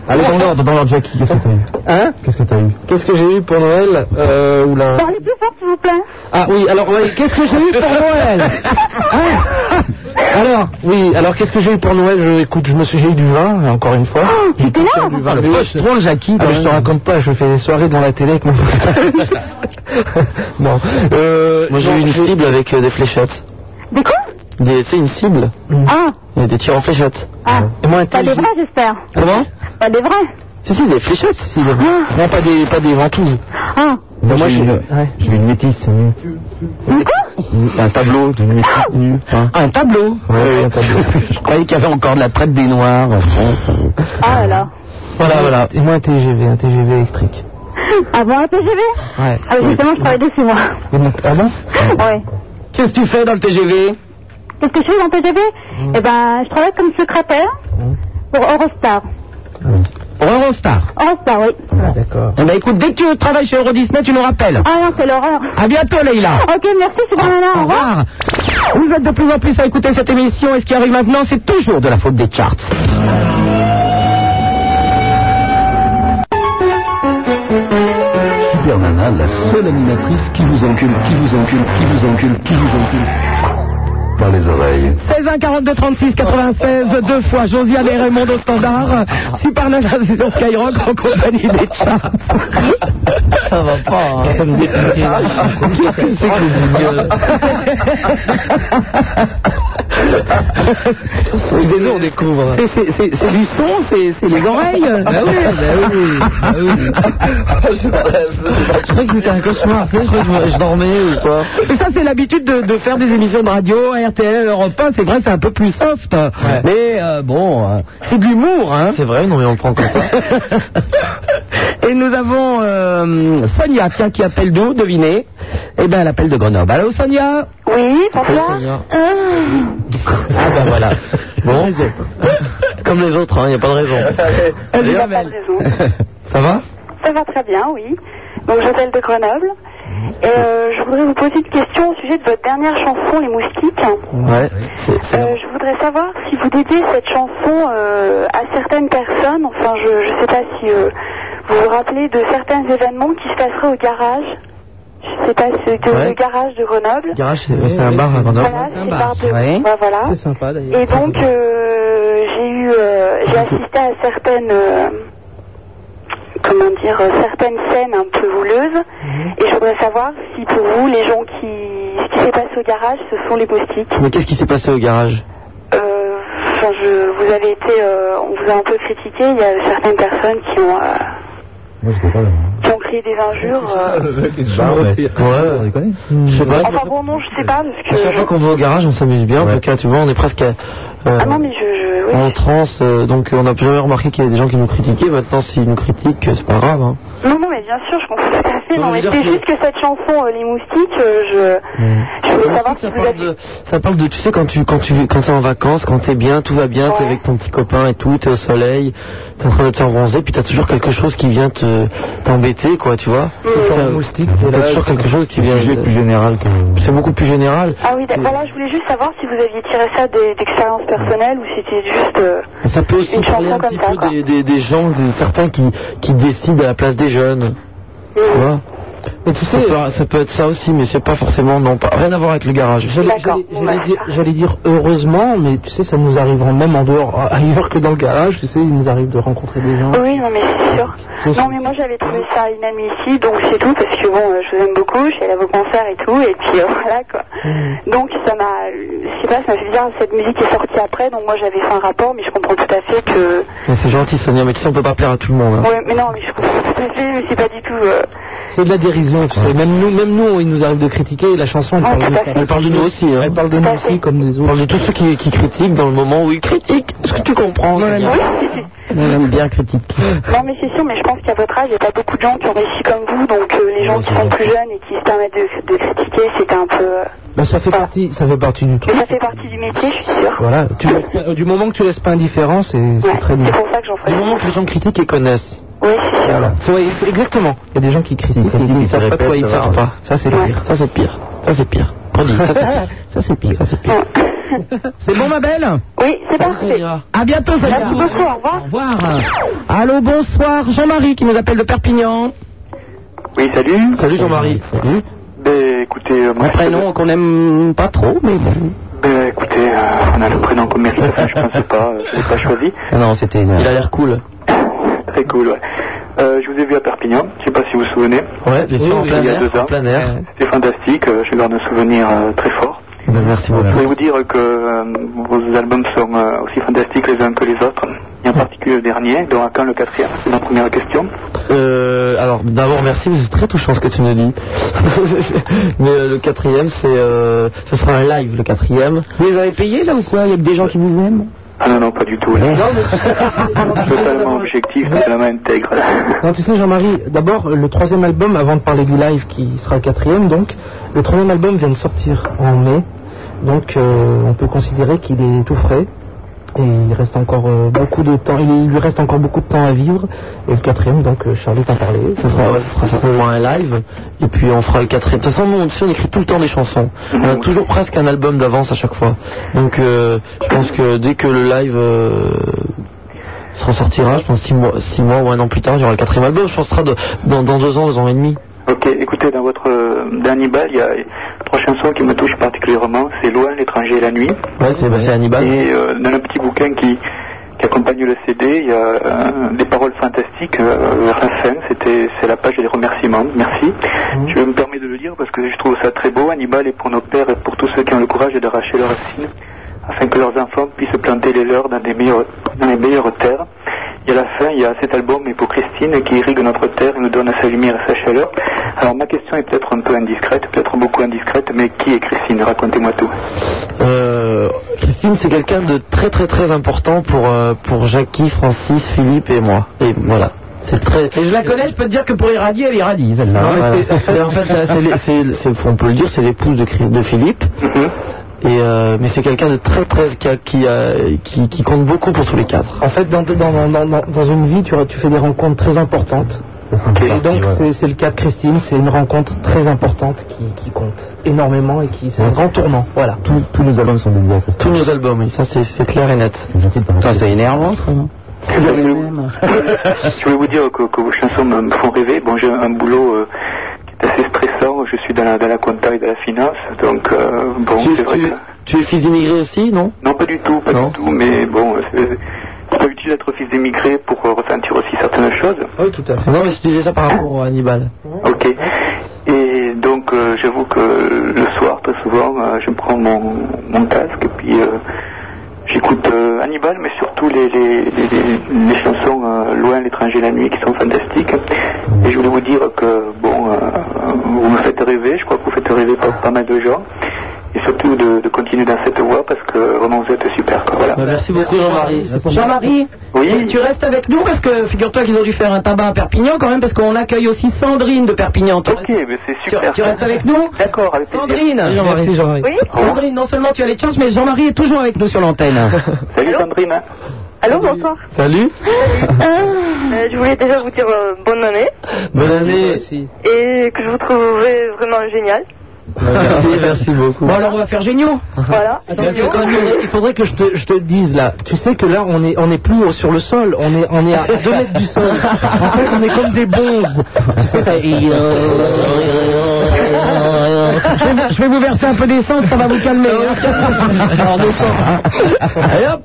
Allez, dans l'ordre, dans l'ordre, Jackie, qu'est-ce que t'as eu Hein Qu'est-ce que t'as eu Qu'est-ce que j'ai eu pour Noël euh, oula. Parlez plus fort, s'il vous plaît. Ah oui, alors ouais, qu'est-ce que j'ai eu pour Noël Hein Alors, oui, alors qu'est-ce que j'ai eu pour Noël je, Écoute, je me suis, j'ai eu du vin, encore une fois. Tu t'énerves Du vin, Le Jackie. Ah, mais je te raconte pas, je fais des soirées devant la télé avec mon. bon, euh, Moi j'ai non, eu une cible avec euh, des fléchettes. Des quoi? Des- C'est une cible. Ah, Et des tirs en fléchettes. ah. Et moi, un Pas des vrais, j'espère. Comment? Pas des vrais. Si, si, des fléchettes. Si, des- Non, pas des, pas des ventouses. Ah. Moi, Moi, j'ai j'ai- une, ouais. j'ai une métisse quoi? Un tableau d'une métisse nue. Hein Un tableau. Ouais, un tableau. Je croyais qu'il y avait encore de la traite des Noirs en France. Ah là là. Voilà, voilà. Et moi, un TGV, un TGV électrique. Ah bon, un TGV Ouais. Ah oui, justement, je travaille dessus, moi. Et donc, ah bon? Ouais. Qu'est-ce que tu fais dans le TGV Qu'est-ce que je fais dans le TGV Eh ben, je travaille comme secrétaire pour Eurostar. Pour Eurostar. Eurostar, oui. Ah, d'accord. Eh ben écoute, dès que tu travailles chez Euro Disney, tu nous rappelles. Ah non, c'est l'horreur. À bientôt, Leïla. Ok, merci, c'est bon, Au Au revoir. Vous êtes de plus en plus à écouter cette émission et ce qui arrive maintenant, c'est toujours de la faute des charts. Super Nana, la seule animatrice qui vous encule, qui vous encule, qui vous encule, qui vous encule. Par les oreilles. 16 1 42 36 96 deux fois Josiane et Raymond au standard. Super Nana, c'est sur Skyrock en compagnie des charts. Ça va pas. hein. Ça me. Qu'est-ce que c'est que le C'est nous, on découvre. C'est- c'est- C'est c'est du son, c'est c'est les oreilles. Bah oui, bah oui, bah oui. Je croyais que c'était un cauchemar, je je- je dormais ou quoi. Mais ça, c'est l'habitude de, de faire des émissions de radio, RTL, Europe 1. C'est vrai, c'est un peu plus soft. Mais euh, bon, euh, c'est de l'humour, hein. C'est vrai, non mais on le prend comme ça. Et nous avons euh, Sonia, tiens, qui appelle d'où, devinez? Eh bien, elle appelle de Grenoble. Allô, Sonia? Oui, bonsoir. Ah ben voilà. Bon, comme les autres, il n'y a pas de raison. Elle est Pas belle. de raison. Ça va Ça va très bien, oui. Donc j'appelle de Grenoble. Et euh, je voudrais vous poser une question au sujet de votre dernière chanson, Les Moustiques. Ouais. c'est- c'est- Euh, je voudrais savoir si vous dédiez cette chanson euh, à certaines personnes. Enfin, je ne sais pas si euh, vous vous rappelez de certains événements qui se passeraient au garage. Je sais pas, c'est de- Ouais. le garage de Grenoble. Garage, c'est c'est un bar à Grenoble. Voilà, un c'est bar, ouais. Ouais, voilà. C'est sympa d'ailleurs. Et donc, euh, j'ai eu, euh, j'ai assisté à certaines, euh, comment dire, euh, certaines scènes un peu houleuses. Et je voudrais savoir si pour vous, les gens qui, ce qui s'est passé au garage, ce sont les moustiques. Mais qu'est-ce qui s'est passé au garage? Euh, Enfin, je, vous avez été, euh, on vous a un peu critiqué. Il y a certaines personnes qui ont, euh, Moi, je sais pas. qui ont créé des injures. euh. Ouais, On déconne je sais pas. Enfin bon, non, je sais pas parce À chaque fois que. qu'on va au garage, on s'amuse bien. En tout cas, tu vois, on est presque euh, Ah non, mais je, je oui. en transe. euh, donc, on n'a plus jamais remarqué qu'il y avait des gens qui nous critiquaient. Maintenant, s'ils nous critiquent, c'est pas grave. Hein. Non, non, mais bien sûr, je comprends tout à fait. Non, Non, mais c'est juste que cette chanson, euh, Les Moustiques, euh, je, je voulais savoir c'est si vous ça parle de, ça parle de, tu sais, quand tu, quand tu, quand t'es en vacances, quand t'es bien, tout va bien, t'es Ouais. avec ton petit copain et tout, t'es au soleil, t'es en train de te faire bronzer, puis t'as toujours quelque chose qui vient te, t'embêter, quoi, tu vois. Ça- un moustique. T'as toujours quelque chose qui C'est vient. sujet plus général que. C'est beaucoup plus général. Ah oui. Voilà, je voulais juste savoir si vous aviez tiré ça des- d'expériences personnelles ou si c'était juste... euh, Ça peut aussi Une parler chanson un petit ça, peu des, des, des gens, certains qui, qui décident à la place des jeunes. Tu vois? Mais tu sais, ça peut, ça peut être ça aussi, mais c'est pas forcément, non, pas, rien à voir avec le garage. J'allais dire, dire heureusement, mais tu sais, ça nous arrivera même en dehors, ailleurs que dans le garage. Tu sais, il nous arrive de rencontrer des gens. Oui, non, mais c'est sûr. Non, mais moi j'avais trouvé ça inadmissible, donc c'est tout, parce que bon, je vous aime beaucoup, je suis allée à vos concerts et tout, et puis euh, voilà quoi. Donc ça m'a, je sais pas, ça m'a fait bizarre, cette musique est sortie après, donc moi j'avais fait un rapport, mais je comprends tout à fait que. Mais c'est gentil, Sonia, mais tu sais, on peut pas plaire à tout le monde. hein. Ouais, mais non, mais je comprends tout à fait, mais c'est pas du tout. euh, C'est de la dérision, tu sais. Même nous, même nous, il nous arrive de critiquer. et La chanson, elle Ah, parle de ça. Elle parle de nous aussi, hein. Elle parle de nous aussi, comme des On parle autres. de tous ceux qui, qui critiquent dans le moment où ils critiquent. Est-ce que tu comprends Sonia Oui, On aime bien critiquer. non, mais c'est sûr, mais je pense qu'à votre âge, il n'y a pas beaucoup de gens qui ont réussi comme vous, donc euh, les gens qui sont plus jeunes et qui se permettent de, de critiquer, c'était un peu. euh, Bah, ça fait partie, ça fait partie du Mais truc. ça fait partie du métier, je suis sûre. Voilà. Tu laisses pas- du moment que tu laisses pas indifférent, c'est c'est Ouais, très bien. c'est pour ça que j'en Du ferai. moment que les gens critiquent et connaissent. Oui, c'est. Voilà. C'est- c'est exactement. Il y a des gens qui critiquent et qui ne savent pas de quoi ils parlent. pas. Ça, c'est pire. Ça, c'est pire. Ça, c'est pire. On dit, ça, c'est pire. Ça, c'est pire. C'est. C'est bon, ma belle Oui, c'est parfait. À bientôt, Sonia. Merci beaucoup, au revoir. Au revoir. Allô, bonsoir. Jean-Marie qui nous appelle de Perpignan. Oui, salut. Salut Jean-Marie. Salut. Ben, écoutez, euh, moi, Un prénom qu'on aime pas trop, mais bon. Ben, écoutez, euh, on a le prénom mérite, enfin, je pense pas, euh, je l'ai pas choisi. Non, c'était. Il a l'air cool. Très cool, ouais. Euh, je vous ai vu à Perpignan, je sais pas si vous vous souvenez. Ouais, bien sûr, en oui, plein il y a air. deux ans. En plein air. C'était fantastique, euh, je garde un souvenir euh, très fort. Ben, merci beaucoup. Je voulais vous dire que euh, vos albums sont euh, aussi fantastiques les uns que les autres. Et en particulier le dernier, dont à quand le quatrième C'est ma première question. Euh, alors d'abord merci, c'est très touchant ce que tu me dis. Mais euh, le quatrième, c'est, euh, ce sera un live le quatrième. Vous les avez payés là ou quoi? Il y a que des gens qui vous aiment? Ah non, non, pas du tout. là. Totalement objectif, totalement intègre. Non, tu sais, Jean-Marie, d'abord, le troisième album, avant de parler du live qui sera le quatrième, donc, le troisième album vient de sortir en mai. Donc, euh, on peut considérer qu'il est tout frais. Et il reste encore euh, beaucoup de temps, il, lui reste encore beaucoup de temps à vivre. Et le quatrième, donc, euh, Charlie t'en parlait. Ce sera, certainement un live. Et puis on fera le quatrième. De toute façon, nous, on écrit tout le temps des chansons. On a toujours presque un album d'avance à chaque fois. Donc euh, je pense que dès que le live euh, se ressortira, je pense six mois, six mois ou un an plus tard, il y aura le quatrième album. Je pense que ce sera de- dans, dans deux ans, deux ans et demi. Ok, écoutez, dans votre euh, dernier bal, il y a trois chansons qui me touchent particulièrement. C'est Loin, l'étranger et la nuit. Ouais, c'est bah, Hannibal. Et euh, dans le petit bouquin qui, qui accompagne le CD, il y a euh, des paroles fantastiques euh, vers la fin. C'était, c'est la page des remerciements. Merci. Je me permets de le dire parce que je trouve ça très beau. Hannibal est pour nos pères et pour tous ceux qui ont le courage d'arracher leurs racines afin que leurs enfants puissent planter les leurs dans, des meilleures, dans les meilleures terres. Et à la fin, il y a cet album et pour Christine qui irrigue notre terre et nous donne sa lumière et sa chaleur. Alors ma question est peut-être un peu indiscrète, peut-être beaucoup indiscrète, mais qui est Christine? Racontez-moi tout. Euh, Christine, c'est quelqu'un de très très très important pour, euh, pour Jackie, Francis, Philippe et moi. Et voilà. C'est très. Et je la connais, je peux te dire que pour irradier, elle irradie, celle-là. Voilà. en fait, c'est- on peut le dire, c'est l'épouse de, Philippe. Et euh, mais c'est quelqu'un de très très qui, a- qui, a- qui, qui compte beaucoup pour tous les quatre. En fait, dans, dans, dans, dans, dans une vie, tu, tu fais des rencontres très importantes. Et donc, c'est c'est le cas de Christine, c'est une rencontre très importante qui, qui compte énormément et qui c'est un grand tournant. Voilà. Tous, tous nos albums sont dédiés à Christine. Tous nos albums, oui, ça c'est clair et net. Putain, c'est énervant, ça. non Je voulais, vous, je voulais vous dire que, que vos chansons me, me font rêver. Bon, j'ai un boulot euh, qui est assez stressant. Je suis dans la, dans la compta et dans la finance. Donc, euh, bon, tu, c'est vrai tu- que... tu es fils d'immigré aussi, non? Non, pas du tout, pas Non. du tout. Mais bon, c'est c'est pas utile d'être fils d'émigré pour euh, ressentir aussi certaines choses. Oui, tout à fait. Non, mais je disais ça par rapport à Hannibal. Ok. Et donc, euh, j'avoue que le soir, très souvent, euh, je prends mon, mon casque et puis euh, j'écoute euh, Hannibal, mais surtout les, les, les, les- les chansons euh, Loin, l'étranger, la nuit, qui sont fantastiques. Et je voulais vous dire que, bon, euh, vous me faites rêver, je crois que vous faites rêver pas, pas mal de gens. Et surtout de, de continuer dans cette voie parce que vraiment vous êtes super. Quoi. Voilà. Bah, merci beaucoup Jean-Marie. Jean-Marie, Oui. tu restes avec nous parce que figure-toi qu'ils ont dû faire un tabac à Perpignan quand même parce qu'on accueille aussi Sandrine de Perpignan. Tu, Ok, restes, mais c'est tu- super. tu restes avec nous D'accord, avec. Sandrine Merci Jean-Marie. Oui Sandrine, non seulement tu as les chances, mais Jean-Marie est toujours avec nous sur l'antenne. Salut Sandrine. Allô, bonsoir. Salut. Euh, je voulais déjà vous dire euh, bonne année Bonne année. Merci. et que je vous trouvais vraiment génial. Merci, merci beaucoup. Bon, alors on va faire géniaux. Voilà. Attends, il faudrait, il faudrait que je te, je te dise là. Tu sais que là, on est, on est plus sur le sol. On est, on est à 2 mètres du sol. En fait, on est comme des bonzes. Tu sais ça. Je vais, je vais vous verser un peu d'essence, ça va vous calmer. hein. Alors. Allez hop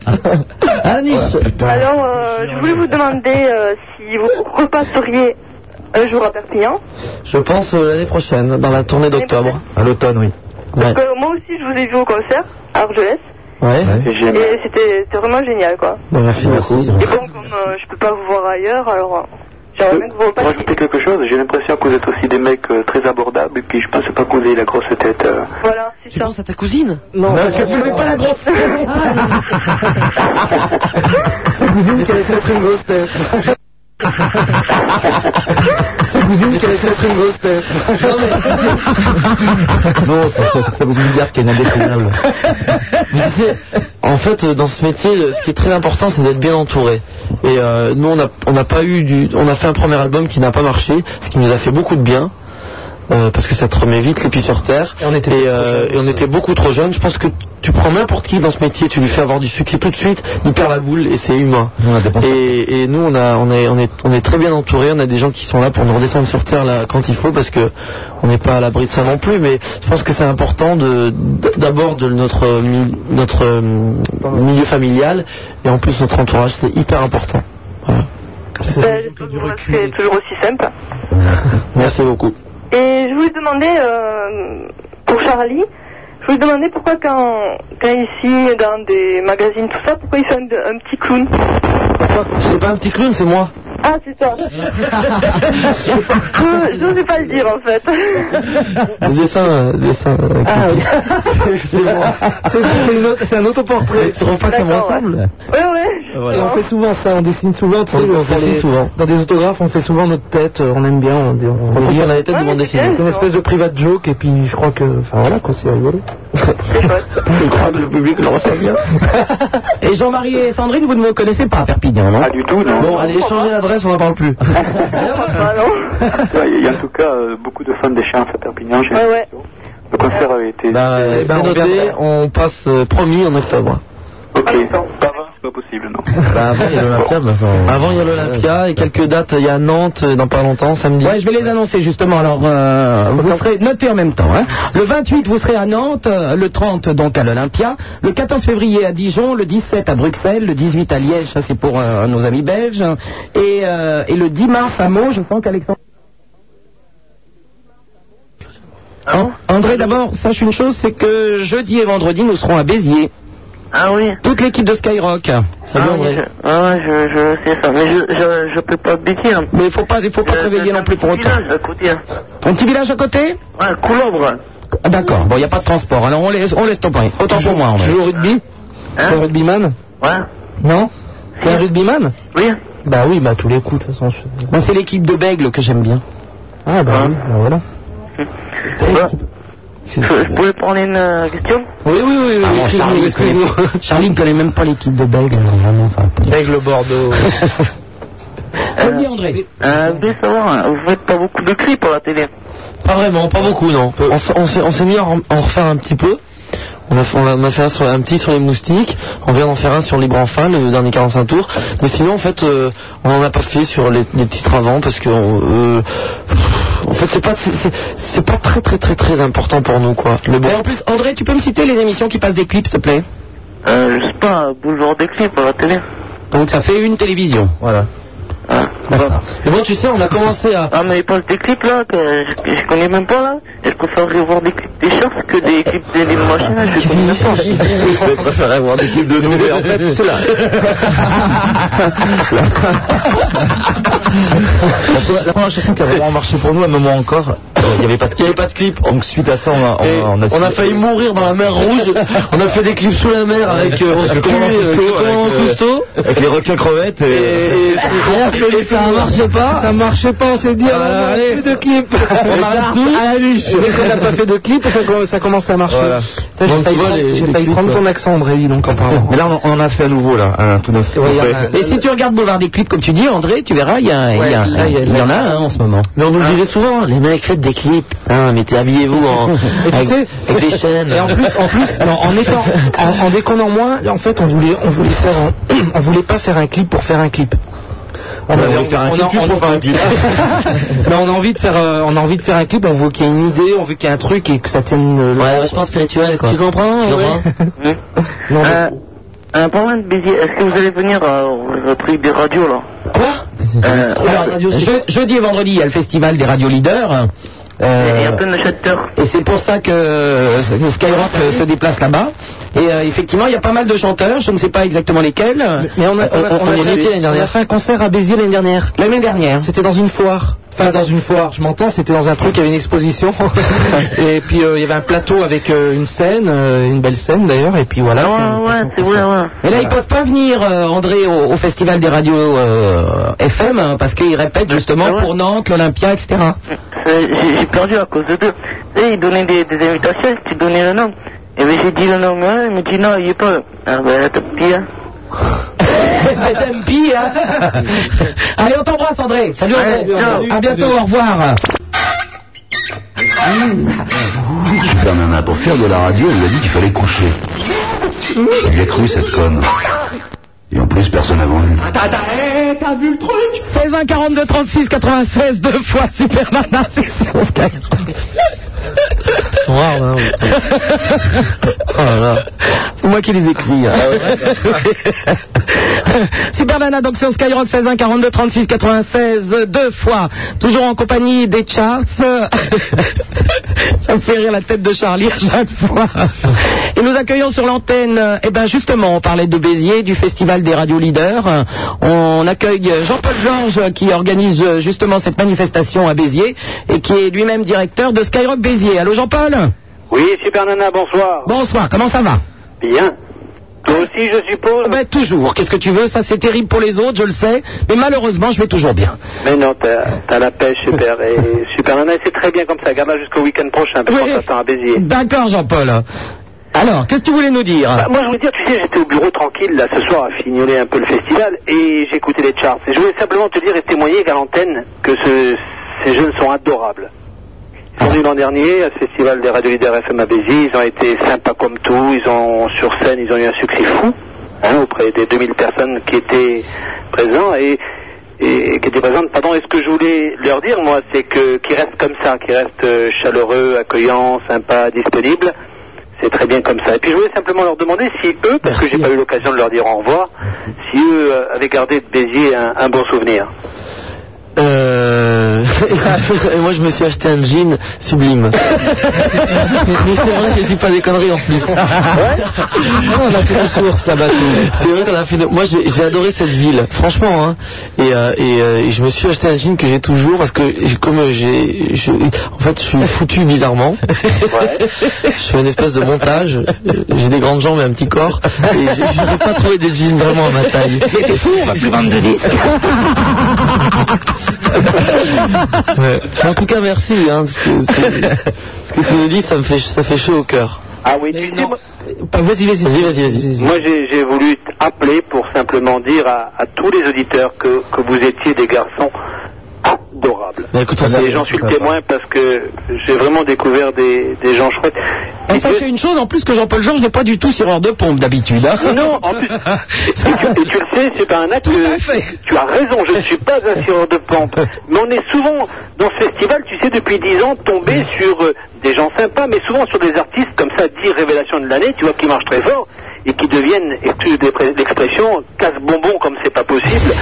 À Nice. Alors, euh, je voulais vous demander euh, si vous repasseriez un jour à Perpignan. Je pense euh, l'année prochaine, dans la tournée d'octobre. À l'automne, oui. Ouais. Parce que moi aussi, je vous ai vu au concert à Argelès. Ouais. Et c'était c'était vraiment génial, quoi. Bon, merci beaucoup. Et bon, comme euh, je peux pas vous voir ailleurs, alors euh, Pour repassiez. rajouter quelque chose, j'ai l'impression que vous êtes aussi des mecs euh, très abordables et puis je pense pas que vous ayez la grosse tête. euh. Voilà, c'est Tu ça. penses à ta cousine Non, Parce que vous n'avez pas la grosse sa cousine qui allait être une grosse tête. Sa cousine qui allait être une grosse tête. Non, ça vous dire qu'elle est indéfinable. Mais tu sais, en fait, euh, dans ce métier, le- ce qui est très important, c'est d'être bien entouré. Et euh, nous, on n'a pas eu du, on a fait un premier album qui n'a pas marché, ce qui nous a fait beaucoup de bien. Euh, parce que ça te remet vite les pieds sur terre. Et on était et, euh, et on était beaucoup trop jeunes. Je pense que tu prends n'importe qui dans ce métier, tu lui fais avoir du succès tout de suite, il perd la boule et c'est humain. Et, et nous, on, a, on, est, on, est, on est très bien entourés. On a des gens qui sont là pour nous redescendre sur terre là, quand il faut, parce que on n'est pas à l'abri de ça non plus. Mais je pense que c'est important de d'abord de notre notre euh, milieu familial et en plus notre entourage, c'est hyper important. Voilà. Vous resterez toujours aussi simple. Merci beaucoup. Et je voulais demander, euh, pour Charlie, je voulais demander pourquoi quand, quand il signe dans des magazines, tout ça, pourquoi il fait un, un petit clown? C'est pas un petit clown, c'est moi. Ah, c'est ça. je n'osais pas le dire, en fait. Le dessin, dessin. Ah oui. c'est moi. Un autoportrait. Tu rends pas comme D'accord, ensemble Ouais, ouais. Et on fait souvent ça, on dessine souvent, tu sais, On- dessine les- souvent. dans des autographes, on fait souvent notre tête, euh, on aime bien, on, on, On on a les têtes de bande dessinée. c'est une espèce de private joke, et puis je crois que, enfin voilà quoi, c'est rigolo. Je crois que le public le ressent bien. Et Jean-Marie et Sandrine, vous ne me connaissez pas à Perpignan, non? Pas du tout, non. Bon, allez, l'adresse, on n'en parle plus. Il y a en tout cas euh, beaucoup de fans d'échéance à Perpignan. Ouais, ouais. Le concert avait été. Bah, ben, on on passe euh, promis en octobre. ok. C'est pas possible, non. Bah, avant, il y a l'Olympia, bah, Avant, il y a l'Olympia et quelques dates. Il y a Nantes euh, dans pas longtemps, samedi. Ouais, je vais les annoncer justement. Alors, euh, vous serez notez en même temps. Hein. Le 28, vous serez à Nantes. euh, Le 30, donc à l'Olympia. Le 14 février à Dijon. Le 17 à Bruxelles. Le 18 à Liège. Ça, c'est pour euh, nos amis belges. Et, euh, et le 10 mars à Meaux. Je sens qu'Alexandre. An- André, d'abord, sache une chose, c'est que jeudi et vendredi, nous serons à Béziers. Ah oui. Toute l'équipe de Skyrock. Salut ah, oui, je, ah ouais, je, je sais ça, mais je, je, je peux pas baisser. Hein. Mais il faut pas, il faut pas te réveiller non plus pour autant. Village à côté. Hein. Ton petit village à côté Ouais, Coulombre. Ah, D'accord. Bon, il n'y a pas de transport. Alors on laisse, on laisse tomber. Autant pour moi. André. Tu joues au rugby Hein T'es un rugbyman Ouais. Non T'es un rugbyman Oui. Bah oui, bah tous les coups, de toute façon. je- Moi, c'est l'équipe de Bègle que j'aime bien. Ah bah oui, bah voilà. Ouais. Je, pouvais prendre une euh, question Oui, oui, oui, oui, Ah, bon, excuse-moi, Charlie, excuse-moi. connaît- Charlie ne connaît même pas l'équipe de Bègle. Vraiment. Aigle Bordeaux. Vas-y, André. euh, Je voulais savoir, vous faites pas beaucoup de clips à la télé Pas vraiment, pas beaucoup, non. On, s'est on s'est mis à en, en refaire un petit peu. On a, fait- on a- on a fait un, sur, un petit sur les moustiques. On vient d'en faire un sur Libre Enfin, le dernier 45 tours. Mais sinon, en fait, euh, on n'en a pas fait sur les, les titres avant parce que, euh, en fait, c'est pas, c'est- c'est c'est pas très très très très important pour nous, quoi. Le bon. Et en plus, André, tu peux me citer les émissions qui passent des clips, s'il te plaît? Euh, Je sais pas, Boulevard des clips à la télé Donc ça fait une télévision. Voilà. Ah. D'accord. Mais bon, tu sais, on a commencé à. Ah mais ils passent des clips là que je, connais même pas là. Je préférerais voir des clips des shorts que des clips des des machines. là, Je connais même pas. Je préférerais avoir des clips de nous, mais en fait, c'est là. la, première- la première chanson qui a vraiment marché pour nous, à un moment encore, euh, il n'y avait pas de Il n'y clip. avait pas de clip. Donc suite à ça, on a, on a, on a, on a failli mourir dans la mer rouge. On a fait des clips sous la mer avec, euh, on se Commandant avec, Cousteau. avec les requins crevettes. Et, Et, et Ça marchait pas. Ça marchait pas, on s'est dit, Ah, ah, allez. plus de clip. On arrête tout. Dès qu'on n'a pas fait de clip, ça, com- ça commence à marcher. Voilà. J'ai failli, vois, prendre- les- j'ai les failli clips, prendre ton euh, accent, André, donc en parlant. Mais là, on, on en a fait à nouveau, là, un tout neuf. Et si tu regardes Boulevard des clips, comme tu dis, André, tu verras, il y, a- il y, a- Ouais, là, il y a- il y en a un en ce moment. Mais on vous le disait souvent, les mecs faites des clips, hein, mettez habillez-vous en Et tu avec, sais, avec des chaînes. Et en plus, en plus, non, en étant, en, en déconnant moins, en fait, on voulait, on voulait faire, un- on voulait pas faire un clip pour faire un clip. On, Ouais, avait- on veut faire un on clip a- juste on- pour faire un clip. Mais on a envie de faire, euh, on a envie de faire un clip. On veut qu'il y ait une idée, on veut qu'il y ait un truc et que ça tienne. euh, Ouais, vachement spirituel quoi. Tu comprends Tu ouais? comprends? Non, Euh, un parlant de Béziers, est-ce que vous allez venir euh, au truc des radios là? Quoi? Euh, Je- Jeudi et vendredi, il y a le festival des radios leaders. Euh, et c'est pour ça que euh, Skyrock euh, se déplace là-bas. Et euh, effectivement, il y a pas mal de chanteurs, je ne sais pas exactement lesquels. Mais on a, on on fait un concert à Béziers l'année dernière. L'année dernière. C'était dans une foire. Enfin, dans une foire, je m'entends, c'était dans un truc, il y avait une exposition. et puis, euh, il y avait un plateau avec euh, une scène, euh, une belle scène d'ailleurs, et puis voilà. Ouais, ouais, c'est ça. ouais. Mais là, ils peuvent pas venir, André, au, au festival des radios FM, hein, parce qu'ils répètent justement Ah ouais. pour Nantes, l'Olympia, etc. J'ai perdu à cause de deux. Et ils donnaient des, des invitations, tu donnais le nom. Et bien j'ai dit le nom, il me dit non, il est pas. Ah ben. C'est MP, hein Allez, on t'embrasse, André. Salut, André. Ouais, ciao. À bientôt, au revoir. Super Nana, pour faire de la radio, elle lui a dit qu'il fallait coucher. Y a cru, cette conne. Et en plus, personne n'a voulu. T'as vu le truc 16 1 42 36 96 deux fois Super Nana section Skyrock. Ils sont rares, hein. Oh là là. C'est moi qui les écris. hein. Super Nana donc sur Skyrock 16 1 42 36 96 deux fois. Toujours en compagnie des charts. Ça me fait rire la tête de Charlie à chaque fois. Et nous accueillons sur l'antenne, eh ben justement, on parlait de Béziers, du festival des radios leaders. On accueille Jean-Paul Georges qui organise justement cette manifestation à Béziers et qui est lui-même directeur de Skyrock Béziers. Allô Jean-Paul? Oui, Super Nana, bonsoir. Bonsoir, comment ça va? Bien. Toi aussi, je suppose? Ben toujours, qu'est-ce que tu veux, ça c'est terrible pour les autres, je le sais, mais malheureusement je vais toujours bien. Mais non, t'as t'as la pêche, super. Et Super c'est très bien comme ça. Garde-la jusqu'au week-end prochain, parce qu'on t'attend à Béziers. D'accord Jean-Paul. Alors, qu'est-ce que tu voulais nous dire Bah, moi, je voulais dire, tu sais, j'étais au bureau tranquille, là, ce soir, à fignoler un peu le festival, et j'écoutais les charts. Et je voulais simplement te dire et témoigner qu'à l'antenne, que ce- ces jeunes sont adorables. Ils sont venus l'an dernier à ce festival des radios leaders FM à Béziers, ils ont été sympas comme tout, ils ont, sur scène, ils ont eu un succès fou, hein, auprès des 2000 personnes qui étaient présents, et, et qui étaient présentes, pardon, et ce que je voulais leur dire, moi, c'est que, qu'ils restent comme ça, qu'ils restent euh, chaleureux, accueillants, sympas, disponibles, c'est très bien comme ça. Et puis je voulais simplement leur demander si eux, parce que j'ai pas eu l'occasion de leur dire au revoir, si eux euh, avaient gardé de Béziers un, un bon souvenir. Euh... et moi je me suis acheté un jean sublime. Mais c'est vrai que je dis pas des conneries en plus. on a fait des courses là-bas. C'est vrai qu'on a fait. de- Moi j'ai adoré cette ville, franchement. Hein. Et, euh, et, euh, et je me suis acheté un jean que j'ai toujours parce que comme j'ai, je- en fait je suis foutu bizarrement. Je fais une espèce de montage. J'ai des grandes jambes et un petit corps. Et je n'aurais pas trouvé des jeans vraiment à ma taille. Mais t'es fou, on va plus vendre de disques. Ouais. En tout cas, merci. Hein, parce que ce que tu nous dis, ça me fait, ça fait chaud au cœur. Ah oui, tu sais, moi- Vas-y, vas-y, vas-y. Moi, j'ai j'ai voulu appeler pour simplement dire à, à tous les auditeurs que, que vous étiez des garçons écoute, Et j'en suis le témoin parce que j'ai vraiment découvert des, des gens chouettes. Et sachez une chose, en plus que Jean-Paul Georges n'est pas du tout sireur de pompe d'habitude. hein. Non, en plus, et tu, et tu le sais, c'est pas un acte. Tout à fait. Tu as raison, je ne suis pas un sireur de pompe. Mais on est souvent, dans ce festival, tu sais, depuis dix ans, tombé sur euh, des gens sympas, mais souvent sur des artistes comme ça, 10 révélations de l'année, tu vois, qui marchent très fort et qui deviennent, excuse l'expression, casse-bonbons comme c'est pas possible.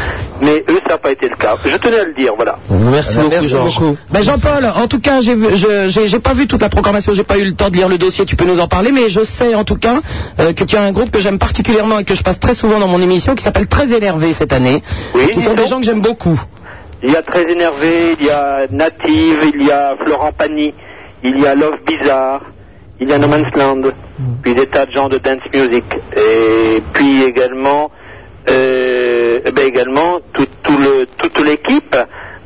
Mais eux, ça n'a pas été le cas. Je tenais à le dire, voilà. Merci beaucoup, Georges. Ben Jean-Paul, en tout cas, j'ai vu- je- j'ai j'ai pas vu toute la programmation, j'ai pas eu le temps de lire le dossier, tu peux nous en parler, mais je sais en tout cas euh, que tu as un groupe que j'aime particulièrement et que je passe très souvent dans mon émission qui s'appelle Très Énervé cette année, Oui, qui sont des gens que j'aime beaucoup. Il y a Très Énervé, il y a Native, il y a Florent Pagny, il y a Love Bizarre, il y a No Man's Land, puis des tas de gens de dance music. Et puis également, euh, eh ben également tout, tout le, toute l'équipe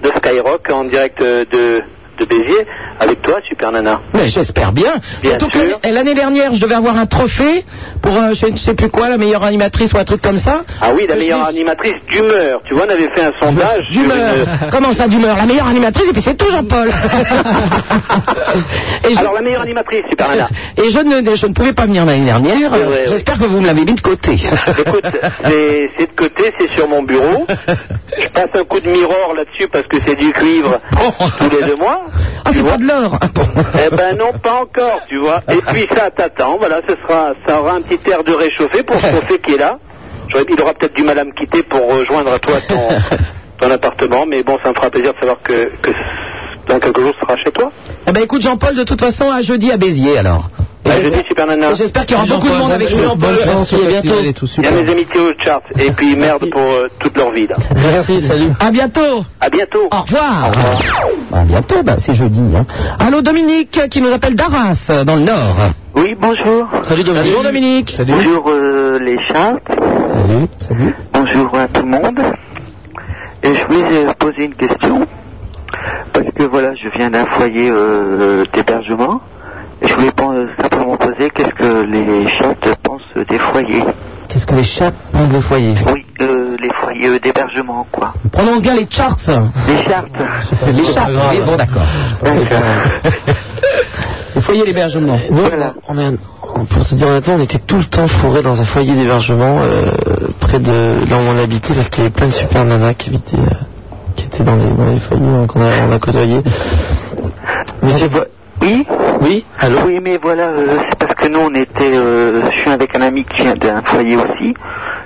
de Skyrock en direct euh, de, de Béziers avec toi, Super Nana. Mais j'espère bien. Bien Surtout que sûr. l'année- l'année dernière, je devais avoir un trophée pour, euh, je ne sais plus quoi, la meilleure animatrice ou un truc comme ça. Ah oui, la meilleure animatrice d'humeur. Tu vois, on avait fait un sondage. D'humeur. une- Comment ça, d'humeur? La meilleure animatrice, et puis c'est et, je, Alors la meilleure animatrice, Super Nana. et je, ne, je ne pouvais pas venir l'année dernière. J'espère que vous me l'avez mis de côté. Écoute, c'est de côté, c'est sur mon bureau. Je passe un coup de mirror là-dessus parce que c'est du cuivre tous les deux mois. Ah, c'est pas de l'or. Ah, bon. Eh ben non, pas encore, tu vois. Et puis ça t'attend, voilà, ce sera, ça aura un petit air de réchauffé pour ce trophée qui est là. Il aura peut-être du mal à me quitter pour rejoindre toi ton, ton appartement, mais bon, ça me fera plaisir de savoir que, que dans quelques jours, ce sera chez toi. Eh ben écoute Jean-Paul, de toute façon, à jeudi à Béziers alors. Et Bah, j'espère- et qu'il y aura beaucoup de monde avec nous. Bonne chance, Merci, à au bientôt. et Il y a mes amitiés au chart. Et puis merde pour euh, toute leur vie, là. Merci, salut. À bientôt. À bientôt. Au revoir. À bientôt, bah, c'est jeudi. Hein. Allô Dominique qui nous appelle d'Arras, euh, dans le Nord. Oui, bonjour. Salut Dominique. Bonjour Dominique. Salut. Bonjour euh, les chats. Salut. Salut. Bonjour à tout le monde. Et je voulais euh, poser une question. Parce que voilà, je viens d'un foyer euh, d'hébergement. Et je voulais pas, euh, simplement poser qu'est-ce que les chats pensent des foyers. Qu'est-ce que les chats des foyers Oui, euh, les foyers d'hébergement, quoi. Prononce bien les charts. Les charts. Les charts, oui, bon d'accord. Les foyers d'hébergement. Nous, on est, on- pour te dire honnêtement, on était tout le temps fourrés dans un foyer d'hébergement euh, près de là où on habitait parce qu'il y avait plein de super nanas qui habitaient, euh, qui étaient dans les, dans les foyers hein, qu'on a, on a côtoyés. Mais c'est pas. Oui? Oui, allô Oui, mais voilà, euh, c'est parce que nous, on était... euh, je suis avec un ami qui vient d'un foyer aussi.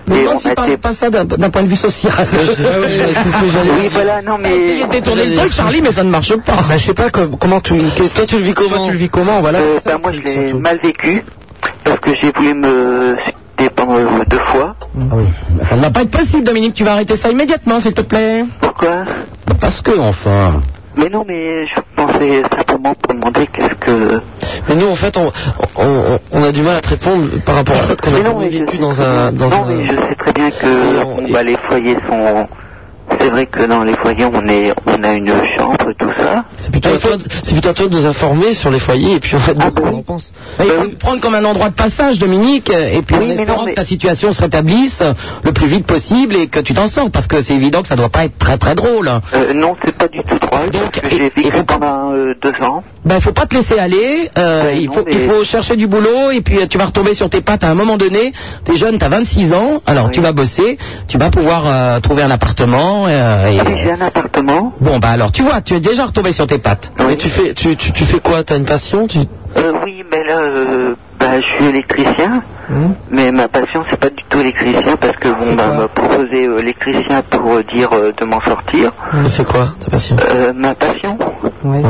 Mais Et moi, on parle été... pas ça d'un point de vue social. c'est ce que j'allais Oui, voilà, non, mais... Essayez de détourner le truc, Charlie, mais ça ne marche pas. Bah, je sais pas com- comment tu, toi tu le vis comment Toi, tu le vis comment Voilà. Euh, bah, moi, je l'ai mal vécu parce que j'ai voulu me euh, deux fois. Ah oui. Ça ne va pas être possible, Dominique. Tu vas arrêter ça immédiatement, s'il te plaît. Pourquoi? Parce que, enfin. Mais non, mais je pensais simplement pour demander qu'est-ce que... Mais nous, en fait, on, on, on- a du mal à te répondre par rapport au fait qu'on a non, jamais mais je vécu sais dans très un, dans non, un. mais je sais très bien que on- bah, les foyers sont... C'est vrai que dans les foyers, on, est, on a une chambre, tout ça. C'est plutôt, à toi, de- c'est plutôt à toi de nous informer sur les foyers et puis on va ce qu'on en pense. Mais il faut le prendre comme un endroit de passage, Dominique, et puis Oui, en mais espérant non, mais- que ta situation se rétablisse le plus vite possible et que tu t'en sortes, parce que c'est évident que ça doit pas être très très drôle. Euh, non, c'est pas du tout drôle, Donc, parce que et- j'ai vécu pendant euh, deux ans. Ben, faut pas te laisser aller. euh, Ouais, il, non, faut, mais- il faut chercher du boulot et puis euh, tu vas retomber sur tes pattes à un moment donné. T'es jeune, t'as 26 ans, alors Oui. tu vas bosser, tu vas pouvoir trouver un appartement. Euh, et- Ah oui, j'ai un appartement. Bon, bah alors tu vois, tu es déjà retombé sur tes pattes. Mais tu fais, tu, tu, tu fais quoi? T'as une passion? Tu... Euh, oui, mais là, euh, bah, je suis électricien. Mais ma passion, c'est pas du tout électricien parce que bon, bah, m'a proposé euh, électricien pour euh, dire euh, de m'en sortir. Mais C'est quoi ta passion? Euh, ma passion. Ouais.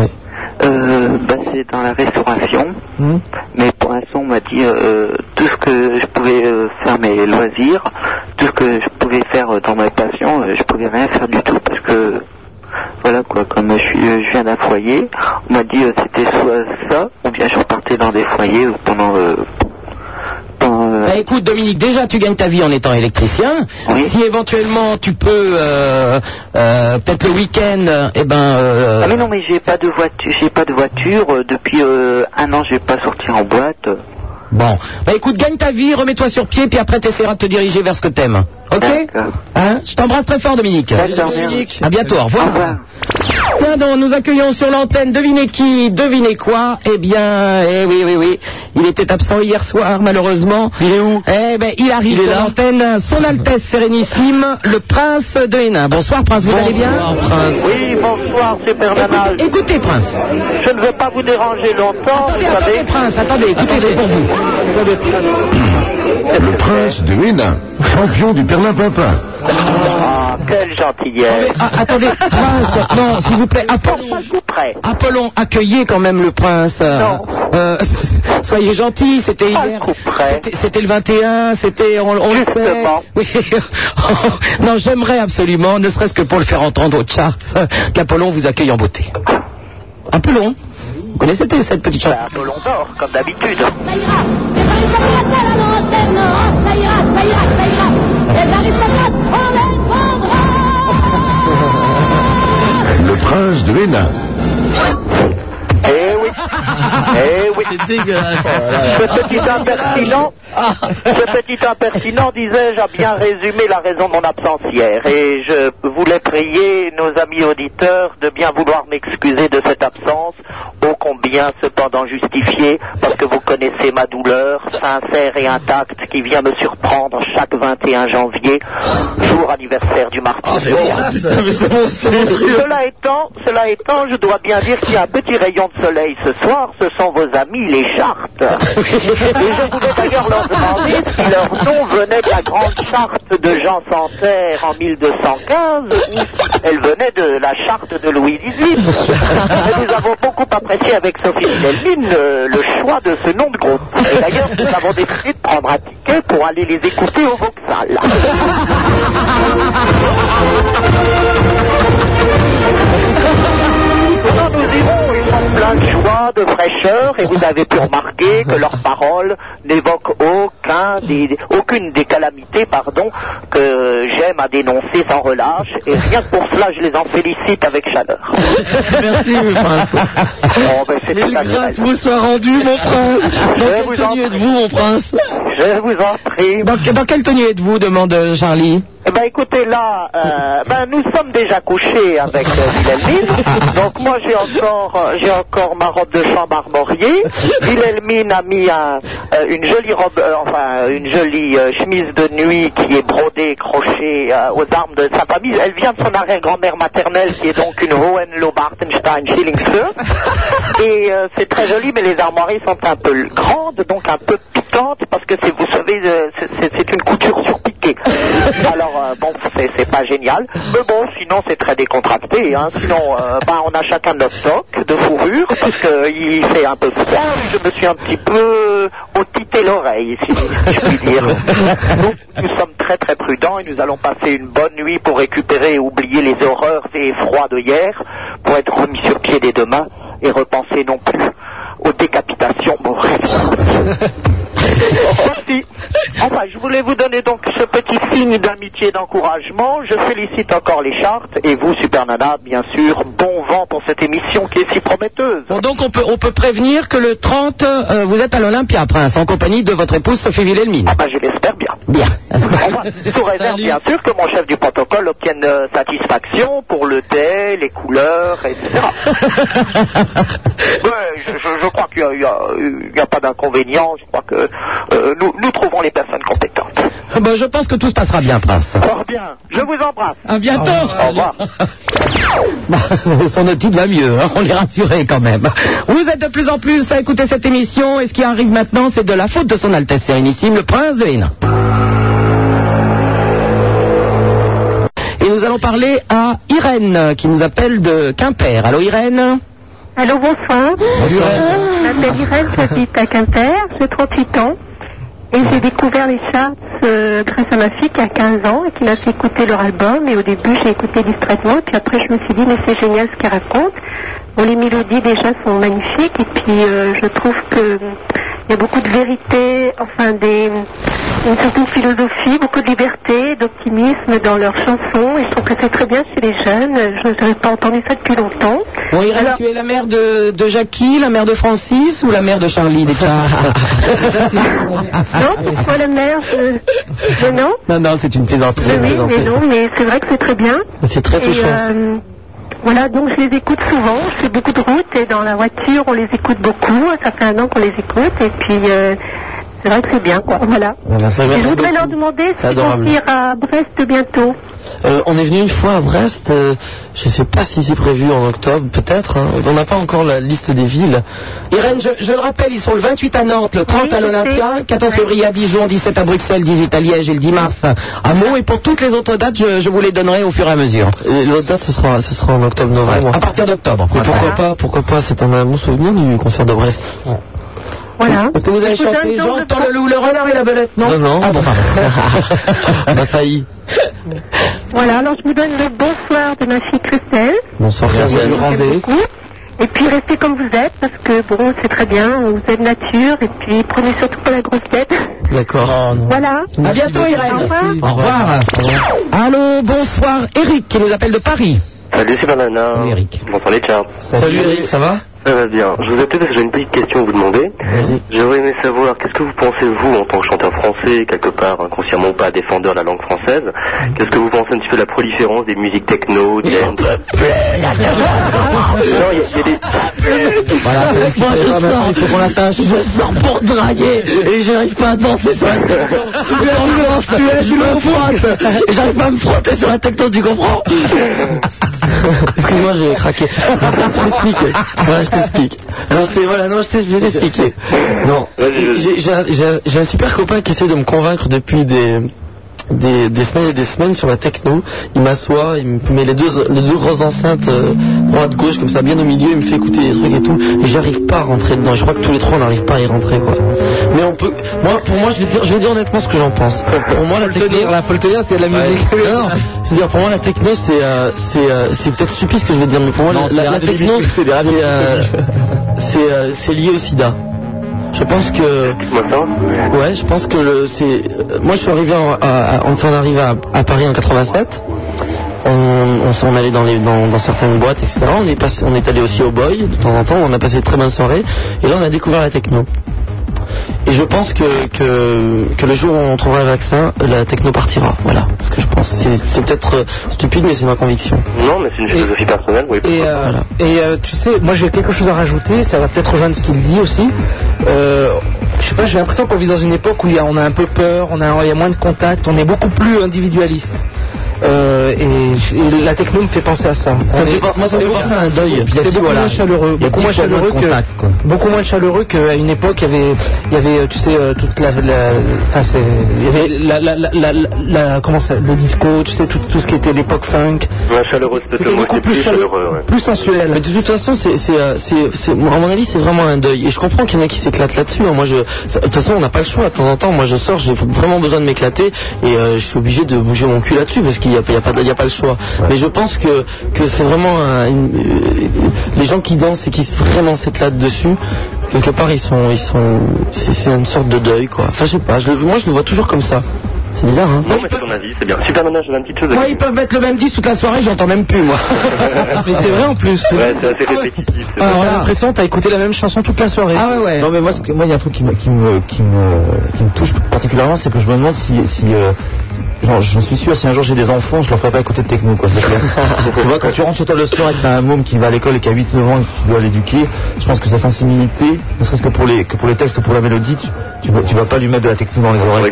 Euh, bah, c'est dans la restauration. Mais pour l'instant, on m'a dit euh, tout ce que je pouvais euh, faire mes loisirs, tout ce que je pouvais faire euh, dans ma passion, euh, je pouvais rien faire du tout parce que voilà quoi, comme je, suis, je viens d'un foyer, on m'a dit euh, c'était soit ça, ou bien je repartais dans des foyers euh, pendant. Bah, écoute, Dominique, déjà tu gagnes ta vie en étant électricien. Oui. Si éventuellement tu peux, euh, euh, peut-être le week-end, eh ben. euh, Ah mais non mais j'ai pas de voiture, j'ai pas de voiture euh, depuis euh, un an, j'ai pas sorti en boîte. Bon, bah écoute, gagne ta vie, remets-toi sur pied, puis après t'essaieras de te diriger vers ce que t'aimes. Ok D'accord. Hein Je t'embrasse très fort, Dominique. D'accord, merci. À bientôt, au Au revoir. revoir. Tiens donc, nous accueillons sur l'antenne, devinez qui, devinez quoi Eh bien, eh oui, oui, oui, il était absent hier soir, malheureusement. Il est où Eh ben, il arrive Il sur l'antenne, son Altesse Sérénissime, le Prince de Hénin. Bonsoir, Prince, vous allez bien Bonsoir, Prince. Oui, bonsoir, Super Nana. Écoutez, écoutez, Prince. Je ne veux pas vous déranger longtemps, Attendez, vous attendez, savez. Prince, attendez, écoutez, c'est pour vous. Le prince de Hénin, champion du Perlin-Pimpin. Ah, quelle gentillesse. Ah, attendez, Prince, non, s'il vous plaît, Apollon. Apollon, accueillez quand même le prince. Non. Euh, soyez gentil, c'était hier. C'était- le 21, c'était, on, on le sait. Justement. Oui. non, j'aimerais absolument, ne serait-ce que pour le faire entendre aux charts, qu'Apollon vous accueille en beauté. Apollon, vous connaissez cette petite chanson? Bah, Apollon d'or, comme d'habitude. Ça Hans Dwinna. Eh oui. C'est dégueulasse. Ce petit impertinent, ce petit impertinent, disais-je, a bien résumé la raison de mon absence hier. Et je voulais prier nos amis auditeurs de bien vouloir m'excuser de cette absence, ô combien cependant justifiée, parce que vous connaissez ma douleur, sincère et intacte, qui vient me surprendre chaque 21 janvier, jour anniversaire du martyr. Cela étant, cela étant, je dois bien dire qu'il y a un petit rayon de soleil ce soir, ce sont vos amis les chartes. Et je voulais d'ailleurs leur demander si leur nom venait de la grande charte de Jean Santerre en 1215 ou elle venait de la charte de Louis XVIII. Et nous avons beaucoup apprécié avec Sophie Delmine le, le choix de ce nom de groupe. Et d'ailleurs, nous avons décidé de prendre un ticket pour aller les écouter au Vauxhall. Pleins de joie, de fraîcheur, et vous avez pu remarquer que leurs paroles n'évoquent aucun des- aucune des calamités pardon, que j'aime à dénoncer sans relâche, et rien que pour cela, je les en félicite avec chaleur. Merci, mon prince. Bon, ben, vous soit rendu, mon prince. Dans Je quelle vous en tenue êtes-vous, mon prince? Je vous en prie. Dans, dans quelle tenue êtes-vous? demande Charlie. Eh ben écoutez là, euh, ben nous sommes déjà couchés avec euh, Wilhelmine. Donc moi j'ai encore euh, j'ai encore ma robe de chambre armoriée. Wilhelmine a mis un, euh, une jolie robe, enfin une jolie chemise de nuit qui est brodée crochée aux armes de sa famille. Elle vient de son arrière-grand-mère maternelle qui est donc une Hohenlohe-Bartenstein Schillingshire. Et c'est très joli, mais les armoiries sont un peu grandes, donc un peu piquantes parce que c'est vous savez c'est- une couture Alors euh, bon, c'est pas génial, mais bon, sinon c'est très décontracté. Hein. Sinon, euh, ben, on a chacun notre stock de fourrure parce qu'il fait un peu froid. Je me suis un petit peu otité l'oreille, si je puis dire. Nous, nous sommes très très prudents et nous allons passer une bonne nuit pour récupérer et oublier les horreurs et effrois de hier, pour être remis sur pied dès demain et repenser non plus aux décapitations. Bref. Merci. Enfin, je voulais vous donner donc ce petit signe d'amitié et d'encouragement. Je félicite encore les chartes et vous, Super Nana, bien sûr, bon vent pour cette émission qui est si prometteuse. Bon, donc on peut, on peut prévenir que le 30, euh, vous êtes à l'Olympia, Prince, en compagnie de votre épouse Sophie Wilhelmine. Ah ben, je l'espère bien. Bien. Enfin, sous réserve, bien sûr, que mon chef du protocole obtienne euh, satisfaction pour le thé, les couleurs, etc. Ouais, je, je- je crois qu'il n'y a, pas d'inconvénient. Je crois que euh, nous, nous trouvons les personnes compétentes. Ben, je pense que tout se passera bien, Prince. Fort bien. Je vous embrasse. À bientôt. Au revoir. Bah, son otite va mieux, hein, on est rassuré quand même. Vous êtes de plus en plus à écouter cette émission et ce qui arrive maintenant, c'est de la faute de son Altesse Sérénissime, le Prince de Hénin. Et nous allons parler à Irène, qui nous appelle de Quimper. Allô Irène? Allô, bonsoir. Bonsoir. Je m'appelle Irène, j'habite à Quimper, j'ai 38 ans. Et j'ai découvert les charts euh, grâce à ma fille qui a 15 ans et qui m'a fait écouter leur album. Et au début, j'ai écouté distraitement. Et puis après, je me suis dit, mais c'est génial ce qu'elle raconte. Bon, les mélodies déjà sont magnifiques. Et puis, euh, je trouve que il y a beaucoup de vérité, enfin des, une certaine philosophie, beaucoup de liberté, d'optimisme dans leurs chansons. Et je trouve que c'est très bien chez les jeunes. Je n'avais pas entendu ça depuis longtemps. Bon Irène, tu es la mère de, de Jackie, la mère de Francis ou la mère de Charlie Charts Non, pourquoi la mère je... je- Non? Non, non, c'est une plaisanterie. Oui, oui, mais non, mais c'est vrai que c'est très bien. C'est très Et, touchant. euh, voilà, donc je les écoute souvent. Je fais beaucoup de routes et dans la voiture, on les écoute beaucoup. Ça fait un an qu'on les écoute et puis euh, c'est vrai que c'est bien, quoi. Voilà. Je voudrais beaucoup. leur demander s'ils vont venir à Brest bientôt. Euh, on est venu une fois à Brest, euh, je ne sais pas si c'est prévu en octobre, peut-être. hein. On n'a pas encore la liste des villes. Irène, je, je le rappelle, ils sont le 28 à Nantes, le 30 à l'Olympia, 14 février à Dijon, 17 à Bruxelles, 18 à Liège et le 10 mars à Meaux. Et pour toutes les autres dates, je, je vous les donnerai au fur et à mesure. L'autre date, ce sera, ce sera en octobre-novembre. À partir d'octobre. Mais pourquoi pas, pourquoi pas, c'est un, un bon souvenir du concert de Brest. Voilà. Parce que vous avez chanté donc J'entends le loup, le renard et la belette, non Non, non. Ah bon. On a failli. Voilà, alors je vous donne le bonsoir de ma fille Christelle. Bonsoir, Merci, Christelle. Beaucoup. Et puis restez comme vous êtes parce que bon, c'est très bien, vous êtes nature et puis prenez surtout pas la grosse tête. D'accord. Voilà. À bientôt, Irène. Au revoir. Au revoir. Allô, bonsoir, Eric qui nous appelle de Paris. Salut Super Nana. Oui, Eric. Bonsoir les charts. Salut Eric, ça va? Ça va bien. Je vous appelle parce que j'ai une petite question à vous demander. J'aurais aimé savoir, qu'est-ce que vous pensez, vous, en tant que chanteur français, quelque part, inconsciemment ou pas, défendeur de la langue française, qu'est-ce que vous pensez un petit peu de la proliférance des musiques techno, des... non, il y, a- il y a des... Voilà, parce qu'il Moi, je pas maintenant, sors. il faut qu'on l'attache. Je sors pour draguer et j'arrive pas à danser sur la techno. L'ambiance, tu es, je me frotte et j'arrive pas à me frotter sur la techno, tu comprends Excuse-moi, j'ai craqué. Je t'explique. Voilà, je t'explique. Alors, je t'ai- voilà, non, je t'expliquer. Non, j'ai- un- un super copain qui essaie de me convaincre depuis des des, des semaines et des semaines sur la techno. Il m'assoit, il me met les deux, les deux grosses enceintes euh, droite-gauche comme ça bien au milieu, il me fait écouter des trucs et tout. Et j'arrive pas à rentrer dedans. Je crois que tous les trois on n'arrive pas à y rentrer quoi. Mais on peut. Moi, pour moi, je vais dire, je vais dire honnêtement ce que j'en pense. Pour moi, la techno. La c'est de la Ouais. musique. Non, non. Je veux dire, pour moi, la techno, c'est euh, c'est euh, c'est peut-être stupide ce que je vais dire, mais pour moi, Non, la, techno, c'est euh, c'est lié au sida. Je pense que. Ouais, je pense que c'est. Moi, je suis arrivé en, à, à- enfin, on arrive à, à Paris en 87. On, on s'en allait dans, les, dans, dans certaines boîtes, etc. On est, passé, on est allé aussi au Boy de temps en temps. On a passé de très bonnes soirées. Et là, on a découvert la techno. Et je pense que, que, que le jour où on trouvera le vaccin, la techno partira. Voilà ce que je pense. C'est, c'est peut-être euh, stupide, mais c'est ma conviction. Non, mais c'est une philosophie personnelle, oui. Et, euh, et euh, tu sais, moi j'ai quelque chose à rajouter, ça va peut-être rejoindre ce qu'il dit aussi. Euh, je sais pas, j'ai l'impression qu'on vit dans une époque où il y a, on a un peu peur, on a, il y a moins de contact, on est beaucoup plus individualiste. Euh, et, la techno me fait penser à ça. Ça fait moi, ça me fait penser à un deuil. C'est beaucoup voilà. moins chaleureux, beaucoup moins chaleureux que, contact, quoi. beaucoup moins chaleureux qu'à une époque. Il y avait, il y avait, tu sais, euh, toute la, la, enfin, c'est- il y avait la, la, la, la, la- comment ça, le disco, tu sais, tout, tout ce qui était l'époque funk. Ouais, chaleureux, C'était beaucoup plus plus chaleureux, ouais. plus sensuel. Mais de toute façon, c'est, euh, à mon avis, c'est vraiment un deuil. Et je comprends qu'il y en a qui s'éclatent là-dessus. hein. Moi, je, de toute façon, on n'a pas le choix. De temps en temps, moi, je sors, j'ai vraiment besoin de m'éclater et euh, je suis obligé de bouger mon cul là-dessus parce qu'il n'y a, il y a, pas y a pas le choix. Mais je pense que, que c'est vraiment un- une- euh, les gens qui dansent et qui vraiment s'éclatent dessus. Quelque part, ils sont, ils sont, c'est, une sorte de deuil, quoi. Enfin, je sais pas. Je moi, je le vois toujours comme ça. C'est bizarre, hein. Non, mais c'est ton avis, c'est bien. Super Nana, j'avais une petite chose à Moi, ils peuvent mettre le même disque toute la soirée, j'entends même plus, moi. Mais c'est vrai en plus. Ouais, c'est assez répétitif. Ah, on a l'impression que t'as écouté la même chanson toute la soirée. Ah ouais, ouais. Non mais moi, il y a un truc qui me, qui me, qui me, qui me touche particulièrement, c'est que je me demande si, si euh, genre, je suis sûr, si un jour j'ai des enfants, je leur ferai pas écouter de techno, quoi. c'est clair. tu vois, quand tu rentres chez toi le soir et que t'as un môme qui va à l'école et qui a 8-9 ans et que tu dois l'éduquer, je pense que sa sensibilité, ne serait-ce que pour les, que pour les textes ou pour la mélodie, tu, tu, vas- tu vas pas lui mettre de la techno dans les oreilles.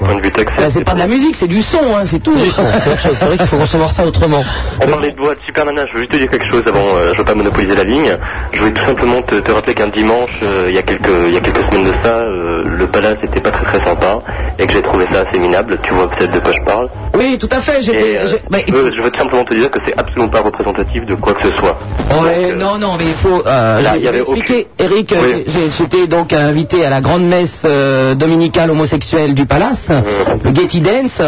Bah, c'est pas de la musique, c'est du son, hein, c'est tout. C'est autre chose. C'est vrai qu'il faut concevoir ça autrement. On parlait de boîte, super nana, je veux juste te dire quelque chose avant, euh, je veux pas monopoliser la ligne. Je voulais tout simplement te, te rappeler qu'un dimanche, euh, il y a quelques il y a quelques semaines de ça, euh, le palace était pas très très sympa et que j'ai trouvé ça assez minable. Tu vois peut-être de quoi je parle. Oui, tout à fait. J'étais. euh, bah, je, veux, je veux tout simplement te dire que c'est absolument pas représentatif de quoi que ce soit. Donc, euh, non, non, mais il faut. Euh, Là, il y avait expliquer, Eric. euh, Oui. j'ai- J'étais donc invité à la grande messe dominicale homosexuelle du Palace, le Getty Dance,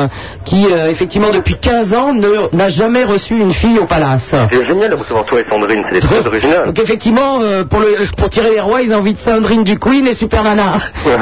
qui effectivement depuis 15 ans n'a jamais reçu une fille au Palace. C'est génial de recevoir toi et Sandrine, c'est très original. Donc effectivement, pour, le, pour tirer les rois, ils ont envie de Sandrine du Queen et Super Nana.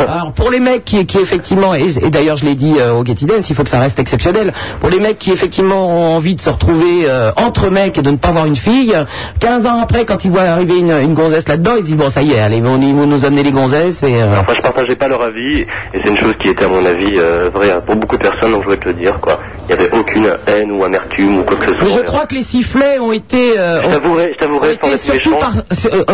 Alors pour les mecs qui, qui effectivement, et, et d'ailleurs je l'ai dit euh, au Getty Dance, il faut que ça reste exceptionnel. Pour les mecs qui effectivement ont envie de se retrouver euh, entre mecs et de ne pas avoir une fille, 15 ans après, quand ils voient arriver une, une gonzesse là-dedans, ils se disent bon ça y est, allez, vont, ils vont nous amener les gonzesses et... euh, Enfin, je partageais pas leur avis, et c'est une chose qui était à mon avis euh, vraie pour beaucoup de personnes, donc je voulais te le dire, quoi. Il n'y avait aucune haine ou amertume ou quoi que ce soit. mais je crois que les sifflets ont été... Je t'avouerai, je t'avouerai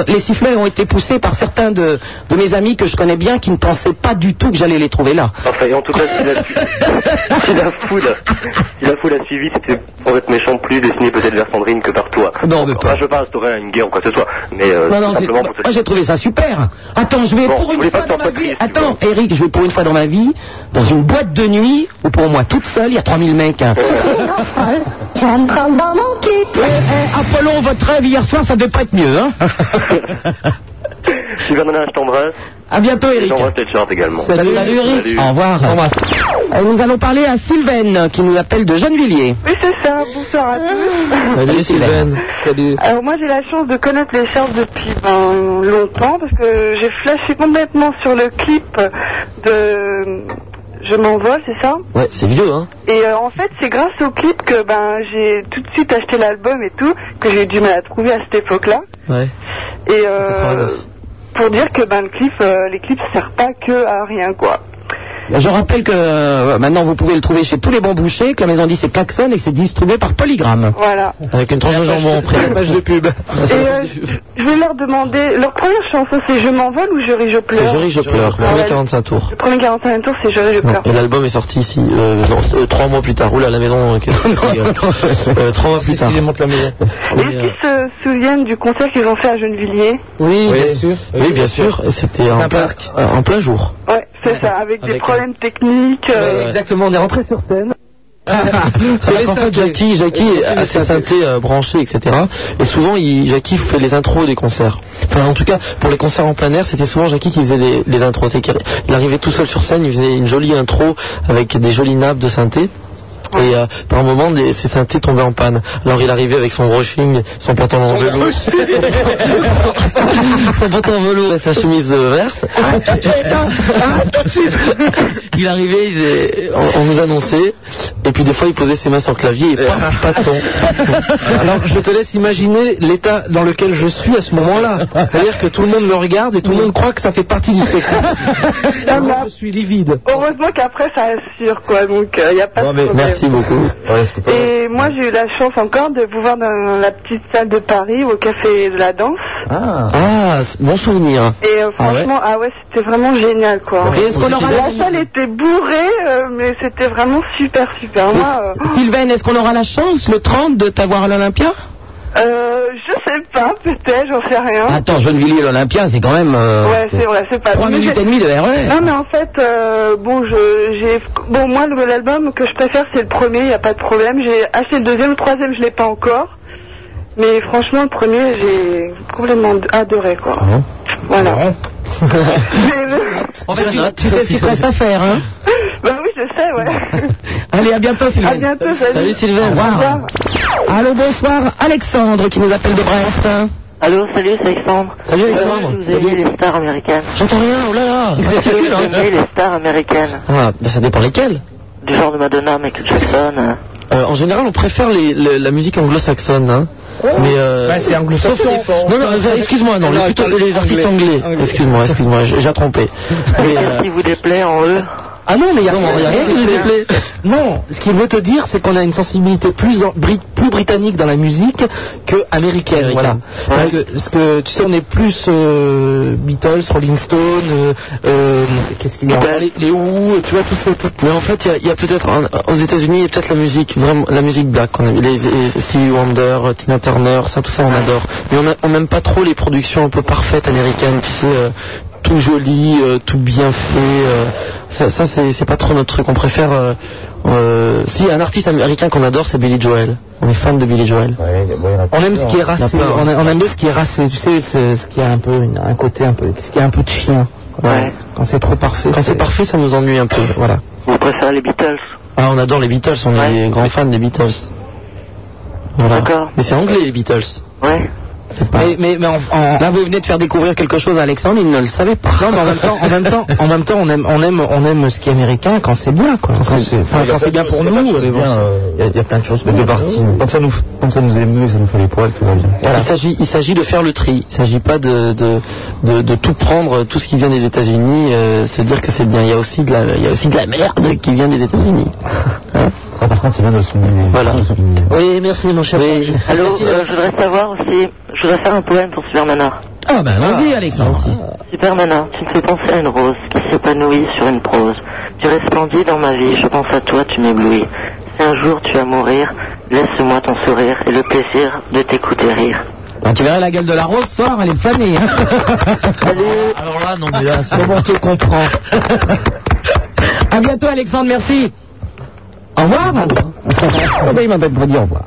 les sifflets ont été poussés par certains de, de mes amis que je connais bien qui ne pensaient pas du tout que j'allais les trouver là. Enfin, et en tout cas, si la, si la foule, si la foule a suivi, c'était pour être méchant plus destiné peut-être vers Sandrine que par toi. Non, mais Enfin, je veux pas instaurer une guerre ou quoi que ce soit, mais euh, Non, non, c'est- simplement pour te moi j'ai trouvé ça super. Attends, je vais Bon, pour une fois pas dans ma vie. Attends, Eric, je vais pour une fois dans ma vie dans une boîte de nuit où pour moi toute seule, il y a 3000 mecs. hein. Eh, eh, Apollon, votre rêve hier soir, ça devait pas être mieux, hein Nana, je t'embrasse. À bientôt, Eric. j'embrasse tes charts également. Salut, Eric. Salut. Au revoir. Euh, Nous allons parler à Sylvaine qui nous appelle de Gennevilliers. Oui, c'est ça. Bonsoir à tous. Salut Sylvaine. Salut. Alors moi j'ai la chance de connaître les charts depuis ben, longtemps parce que j'ai flashé complètement sur le clip de Je m'envole, c'est ça? Ouais, c'est vieux, hein. Et euh, en fait, c'est grâce au clip que ben j'ai tout de suite acheté l'album et tout, que j'ai eu du mal à trouver à cette époque-là. Ouais. Et euh, pour dire que ben le clip, euh, les clips servent pas que à rien quoi. Je rappelle que euh, maintenant vous pouvez le trouver chez tous les bons bouchers, que la maison 10 c'est Klaxon et c'est distribué par Polygram. Voilà. Avec une tranche de jambon après. La page de pub. Et euh, je vais leur demander, leur première chanson c'est Je m'envole ou Je ris, je pleure C'est Je ris, je pleure. Ah Premier ouais. 45 tours. Le premier 45 tours c'est Je ris, je pleure. Et l'album est sorti ici, euh, non, euh, trois mois plus tard. Oula, la maison, euh, euh, euh, trois mois plus tard. monte la maison. Est-ce qu'ils se souviennent du concert qu'ils ont fait à Gennevilliers Oui, Oui, bien sûr. Oui, bien sûr. C'était en plein, euh, en plein jour. Ouais, c'est ça, avec, des Avec problèmes techniques. euh, Exactement, on est rentré sur scène. C'est vrai qu'en fait, Jackie, Jackie a ses synthés euh, branchés, etc. Et souvent, il, Jackie fait les intros des concerts. Enfin, en tout cas, pour les concerts en plein air, c'était souvent Jackie qui faisait les, les intros. C'est qu'il il arrivait tout seul sur scène, il faisait une jolie intro avec des jolies nappes de synthé. Et euh, par moment, ses synthés tombaient en panne. Alors il arrivait avec son brushing, son pantalon en velours, son pantalon en velours et sa chemise euh, verte. Il arrivait, il on, on nous annonçait, et puis des fois il posait ses mains sur le clavier et paf, pas de son. pas de son. Alors je te laisse imaginer l'état dans lequel je suis à ce moment-là. C'est-à-dire que tout le monde me regarde et tout le monde croit que ça fait partie du spectacle. Je suis livide. Heureusement qu'après ça assure quoi, donc il n'y a pas de problème. Merci beaucoup. Et moi j'ai eu la chance encore de vous voir dans la petite salle de Paris au café de la danse. Ah, bon souvenir. Et euh, franchement, ah ouais, c'était vraiment génial quoi. Et est-ce qu'on aura la salle était bourrée, euh, mais c'était vraiment super super. Moi, euh, Sylvain, est-ce qu'on aura la chance le 30 de t'avoir à l'Olympia? Euh, je sais pas, peut-être, j'en sais rien. Attends, Gennevilliers l'Olympia, c'est quand même euh, Ouais, c'est vrai, c'est pas. 3 Mais minutes et demie de RER. Non, mais en fait, euh, bon, j'ai, bon, moi, le- l'album que je préfère, c'est le premier, il n'y a pas de problème. J'ai acheté le deuxième, le troisième, je l'ai pas encore. Mais franchement, le premier, j'ai complètement adoré, quoi. Voilà. En fait, tu, tu sais ce qu'il te reste à faire, hein bah oui, je sais, ouais. Allez, à bientôt, Sylvain. À bientôt, salut. Salut Sylvain. Au revoir. Allô, bonsoir. Alexandre qui nous appelle de Brest. Allô, salut, c'est Alexandre. Salut Alexandre. Euh, je vous ai mis les stars américaines. J'entends rien, oh là là. Je vous ai mis les stars américaines. Ah, ben ça dépend lesquelles. Du genre de Madonna, Michael Jackson. euh. Euh, en général, on préfère les- la musique anglo-saxonne. Hein. Mais euh, Ouais, c'est anglo-saxon. sauf- Non, non, euh, excuse-moi, non, les, plutôt les artistes anglais. Excuse-moi, excuse-moi, j'ai trompé. Mais, euh, Qu'est-ce qui vous déplaît en eux Ah non, mais il y a, Non, rien qui nous déplaît. Non, ce qu'il veut te dire, c'est qu'on a une sensibilité plus, en- bri- plus britannique dans la musique que américaine. Voilà. Parce que, tu sais, on est plus euh, Beatles, Rolling Stone, euh, euh, qu'est-ce qu'il y a les, les Who, tu vois, tous ces mais en fait, il y a- peut-être aux États-Unis, il y a peut-être la musique, vraiment la musique black. qu'on a- les, les Stevie Wonder, Tina Turner, ça, tout ça, on adore. Mais on n'aime pas trop les productions un peu parfaites américaines, tu sais. Tout joli, euh, tout bien fait, euh, ça, ça c'est pas trop notre truc. On préfère. Euh, euh, si un artiste américain qu'on adore, c'est Billy Joel. On est fan de Billy Joel. On aime ce qui est racé, on, on aime bien ce qui est racé, tu sais, ce, ce qui a un peu une- un côté un peu, ce qui a un peu de chien. Ouais. Quand c'est trop parfait. Quand c'est parfait, ça nous ennuie un peu. Voilà. Vous préférez les Beatles Ah, on adore les Beatles, on est grands fans des Beatles. Voilà. D'accord. Mais c'est anglais les Beatles. Ouais. Pas. Mais, mais, mais en- en- là, vous venez de faire découvrir quelque chose à Alexandre, il ne le savait pas. Non, mais en même temps, en même temps, en même temps, on aime, on aime, on aime ce qui est américain quand c'est bien, quoi. Quand c'est, enfin, quand c'est bien pour nous. bon, Il y, a- il y a plein de choses. Les deux parties. Tant que ça nous, tant que ça nous émeut et ça nous fait les poils, tout va bien. Il s'agit, il s'agit de faire le tri. Il s'agit pas de, de, de, de tout prendre, tout ce qui vient des États-Unis, euh, se dire que c'est bien. Il y a aussi de la, il y a aussi de la merde qui vient des États-Unis. Hein Par contre, c'est bien de souligner. Voilà. Oui, merci, mon cher. Oui. Allô, euh, je voudrais savoir aussi, je voudrais faire un poème pour Super Nana. Ah ben, allons-y, Alexandre. Super Nana, tu me fais penser à une rose qui s'épanouit sur une prose. Tu resplendis dans ma vie, je pense à toi, tu m'éblouis. Si un jour tu vas mourir, laisse-moi ton sourire et le plaisir de t'écouter rire. Ah, tu verrais la gueule de la rose ce soir, elle est fanée. Hein. Alors là, non mais là, c'est Comment on te comprend À bientôt, Alexandre, merci. Au revoir. Oh, ben, il m'appelle pour dire au revoir.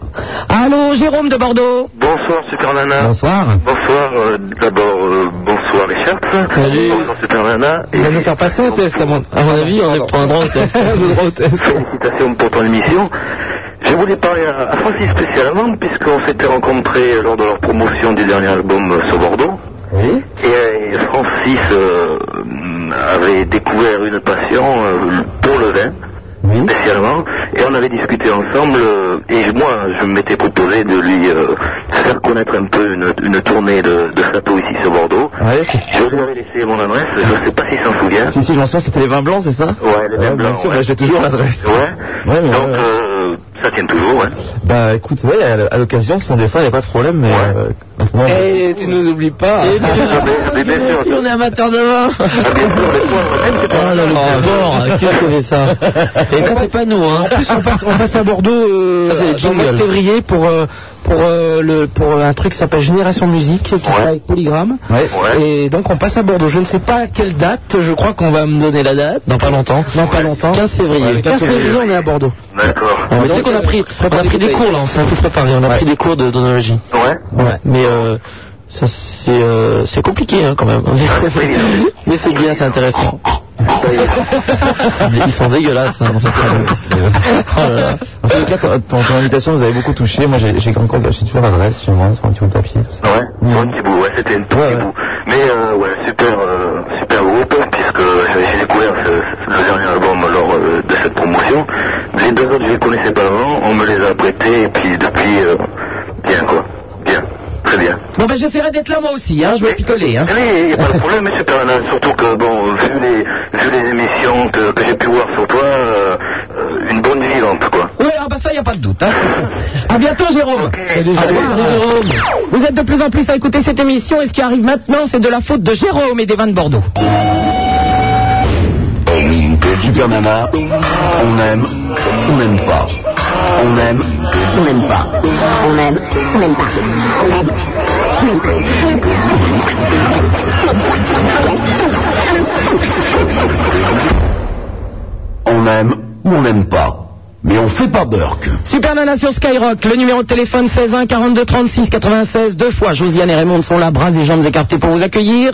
Allô, Jérôme de Bordeaux. Bonsoir Super Nana. Bonsoir. Bonsoir, euh, d'abord euh, bonsoir les chefs. Salut. Bonsoir Super Nana. Il va nous faire passer un test, à mon, à mon avis, on un droit au test. Au test. Félicitations pour ton émission. Je voulais parler à, à Francis spécialement puisqu'on s'était rencontrés lors de leur promotion du dernier album euh, sur Bordeaux. Oui. Et euh, Francis euh, avait découvert une passion euh, pour le en avait discuté ensemble euh, et moi, je m'étais proposé de lui euh, faire connaître un peu une, une tournée de, de château ici sur Bordeaux. Ouais, Je lui avais laissé mon adresse, je ne sais pas s'il s'en souvient. Si, si, je m'en souviens, c'était les vins blancs, c'est ça Ouais, les vins bien blancs, sûr, ouais. bah, j'ai toujours l'adresse. Ouais. Ouais, mais Donc, ouais, ouais. euh, ça tient toujours, ouais. Bah écoute, ouais, à l'occasion, son dessin, il n'y a pas de problème, mais. euh, maintenant, Et tu nous oublies pas. Bien sûr. Si on est amateur de vin. Oh là qu'est-ce que c'est ça? Et ça c'est pas nous hein. En plus, on passe, on passe à Bordeaux euh, Ça, jingles. février pour, euh, pour, euh, le, pour un truc qui s'appelle Génération Musique, qui sera avec Polygram. Ouais. Et donc on passe à Bordeaux. Je ne sais pas à quelle date, je crois qu'on va me donner la date. Dans pas longtemps. Dans pas longtemps. 15 février. Le 15 février, on est à Bordeaux. D'accord. Ah, mais tu sais qu'on a pris, on a pris des cours là, on s'est un peu préparé, on a pris des cours de d'onologie. Ouais. Ouais. Mais euh, ça c'est euh, c'est compliqué hein, quand même. Mais c'est bien, c'est intéressant. Ils sont dégueulasses hein, dans cette radio. Oh là là. En tout cas, ton, ton- ton invitation nous avait beaucoup touché. Moi, j'ai j'ai encore j'ai toujours l'adresse chez moi, sur un petit bout de papier. Tout ça. Ouais, un petit bout, ouais, c'était un tout petit bout. Mais euh, ouais, super, euh, super groupe, puisque j'ai j'ai découvert ce- ce- le dernier album lors euh, de cette promotion. Les deux autres, je les connaissais pas avant, on me les a prêtés, et puis depuis, euh, bien quoi, bien, très bien. Bon ben j'essaierai d'être là moi aussi, hein, je vais picoler. Hein. Il n'y a pas de problème, super Nana, surtout que, bon, vu les, vu les émissions que, que j'ai pu voir sur toi, euh, une bonne vivante, quoi. Oui, ah bah ça y a pas de doute. Hein. À bientôt Jérôme. Salut, revoir, Jérôme. Jérôme. Vous êtes de plus en plus à écouter cette émission et ce qui arrive maintenant, c'est de la faute de Jérôme et des vins de Bordeaux. Super Nana, on aime, on n'aime pas. On aime, on n'aime pas. On aime, on n'aime pas. On aime, on n'aime On aime ou on n'aime pas. Fait pas Burke. Super Nana sur Skyrock, le numéro de téléphone 16 1 42 36 96, deux fois. Josiane et Raymond sont là, bras et jambes écartés pour vous accueillir.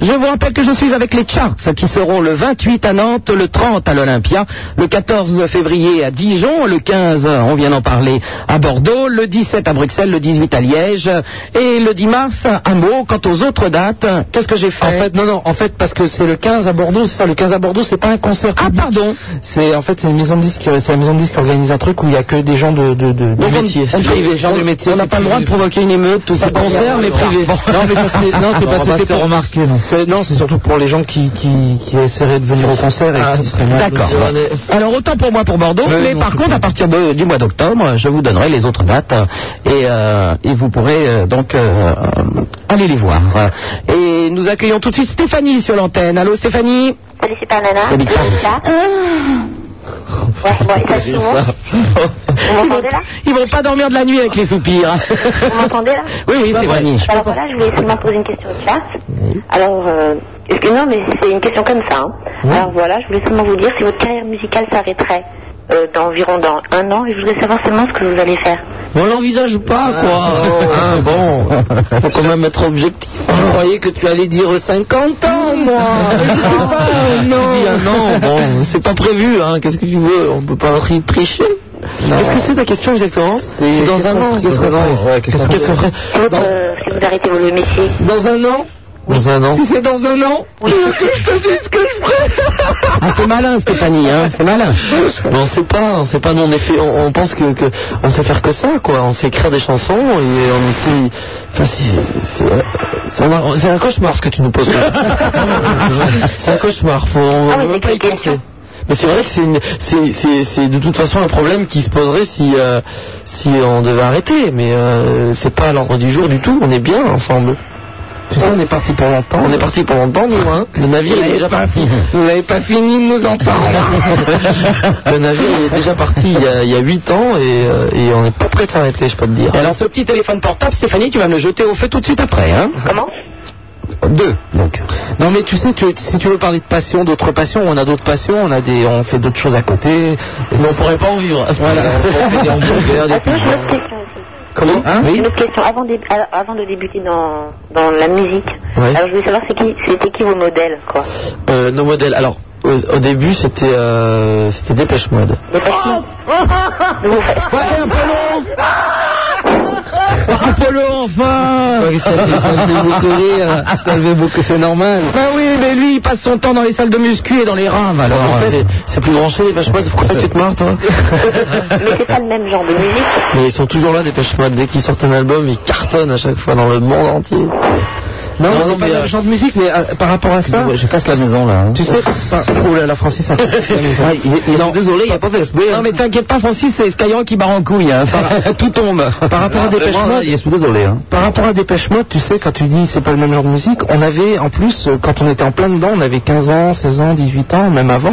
Je vous rappelle que je suis avec les Charts qui seront le 28 à Nantes, le 30 à l'Olympia, le 14 février à Dijon, le 15, on vient d'en parler, à Bordeaux, le 17 à Bruxelles, le 18 à Liège et le 10 mars à Meaux. Quant aux autres dates, qu'est-ce que j'ai fait? En fait, non, non, en fait, parce que c'est le 15 à Bordeaux, c'est ça, le 15 à Bordeaux, c'est pas un concert. Ah, pardon. C'est, en fait, c'est une maison de disque, c'est la maison de disque organise un truc où il y a que des gens de, de, de, Donc du on- métier. on- C'est privé, on- gens du métier. on n'a c'est pas le droit de provoquer une émeute, tout ça. C'est concert, mais privé. Non, mais ça, c'est, c'est va que c'est remarquer, non. C'est- c'est surtout pour les gens qui, qui, qui essaieraient de venir au concert et qui seraient D'accord. Alors autant pour moi pour Bordeaux, mais par c'est contre à partir du mois d'octobre, je vous donnerai les autres dates et, euh, et vous pourrez euh, donc euh, aller les voir. Et nous accueillons tout de suite Stéphanie sur l'antenne. Allô Stéphanie? Salut Super Nana. Salut. Ouais, bon, Vous m'entendez là Ils vont pas dormir de la nuit avec les soupirs. Vous m'entendez là Oui, oui, Stéphanie. Alors voilà, je voulais seulement poser une question de classe. Alors, euh, non, mais c'est une question comme ça. hein. Alors voilà, je voulais seulement vous dire si votre carrière musicale s'arrêterait euh, dans environ dans un an, et je voudrais savoir seulement ce que vous allez faire. On l'envisage pas, quoi. Hein, bon, faut quand même être objectif. Je croyais que tu allais dire 50 ans, moi. Je sais pas, non. Tu dis un an, bon, c'est pas prévu, hein. Qu'est-ce que tu veux On peut pas tri- tricher. Qu'est-ce que c'est ta question exactement C'est dans un an. Qu'est-ce qu'on ferait si vous arrêtez le métier. Dans un an Dans un an. Si c'est dans un an, tu veux que je te dise ce que je ferai Ah, c'est malin, Stéphanie, hein, c'est malin. Mais on sait pas, on sait pas, nous on est fait, on, on pense que, que on sait faire que ça, quoi. On sait écrire des chansons et on sait. Enfin, c'est- c'est un, cauchemar ce que tu nous poses. là. c'est un cauchemar, faut, on Ah veut c'est pas y penser. Mais c'est vrai que c'est une- c'est- c'est c'est de toute façon un problème qui se poserait si euh, si on devait arrêter, mais euh, c'est pas à l'ordre du jour du tout. On est bien ensemble. Tu sais, on est parti pour longtemps. On est parti pour longtemps, nous, hein. Le navire est déjà parti. Vous n'avez pas fini de nous entendre. Le navire est déjà parti il y a, il y a 8 ans et, euh, et on n'est pas prêt de s'arrêter, je peux te dire. alors, ce petit téléphone portable, Stéphanie, tu vas me le jeter au feu tout de suite après, hein. Comment? Deux, donc. Non mais tu sais, tu- si tu veux parler de passion, d'autres passions, on a d'autres passions, on a des, on fait d'autres choses à côté. Mais on pourrait pas en vivre. Voilà. on fait des hamburgers, des Comment hein Une autre question. Avant, de, alors, avant de débuter dans, dans la musique, Ouais. alors je voulais savoir c'est qui, c'était qui vos modèles, quoi. Euh, nos modèles. Alors, au, au début, c'était euh, c'était Dépêche Mode. Un peu long. Apollo, enfin Ouais, ça, c'est- ça le fait beaucoup rire. Ça le fait beaucoup, c'est normal. Ben oui, mais lui, il passe son temps dans les salles de muscu et dans les raves, alors. C'est- C'est plus branché, les Pêche Mode, c'est pour ça que tu te marres, toi Mais c'est pas le même genre de musique. Mais ils sont toujours là, des Pêche Mode. Dès qu'ils sortent un album, ils cartonnent à chaque fois dans le monde entier. Non, Non, c'est non, pas le euh, même genre de musique, mais euh, par rapport à ça, Je casse la maison là. hein. tu sais, par... oh là là, Francis, Ouais, il il est- désolé, il n'y a pas fait exprès. Non, mais t'inquiète pas, Francis, c'est Skyrock qui barre en couille, hein. Tout tombe. Par rapport à Dépêche Vraiment, là, Mode, il est sous désolé. Hein. par rapport à Dépêche Mode, tu sais, quand tu dis c'est pas le même genre de musique, on avait, en plus, euh, quand on était en plein dedans, on avait 15 ans, 16 ans, 18 ans, même avant.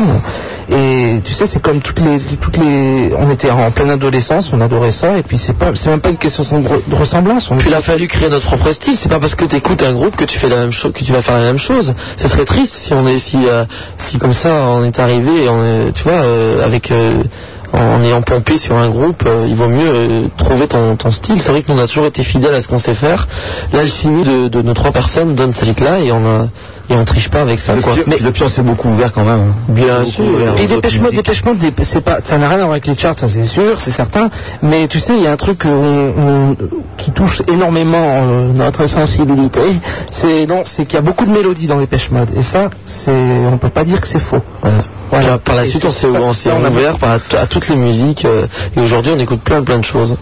Et tu sais, c'est comme toutes les, toutes les, on était en pleine adolescence, on adorait ça, et puis c'est pas, c'est même pas une question de, re- de ressemblance. On Puis il a fallu créer notre propre style. C'est pas parce que tu écoutes un groupe que tu fais la même chose, que tu vas faire la même chose. Ce serait triste si on est, si, euh, si comme ça on est arrivé, et on est, tu vois, euh, avec, euh, en ayant pompé sur un groupe, euh, il vaut mieux euh, trouver ton, ton style. C'est vrai que nous on a toujours été fidèles à ce qu'on sait faire. Là, le chimie de, de nos trois personnes donne cette là et on a, et on triche pas avec ça, quoi. Mais depuis, on s'est beaucoup ouvert quand même. hein. Bien sûr. ouvert Et Dépêche Mode. Dépêche Mode, c'est pas, ça n'a rien à voir avec les charts, ça c'est sûr, c'est certain. Mais tu sais, il y a un truc on- qui touche énormément euh, notre sensibilité. C'est non, c'est qu'il y a beaucoup de mélodies dans Dépêche Mode. Et ça, c'est, on peut pas dire que c'est faux. Voilà. Par la Et suite, on s'est ouvert par- à, à toutes les musiques euh, et aujourd'hui, on écoute plein plein de choses.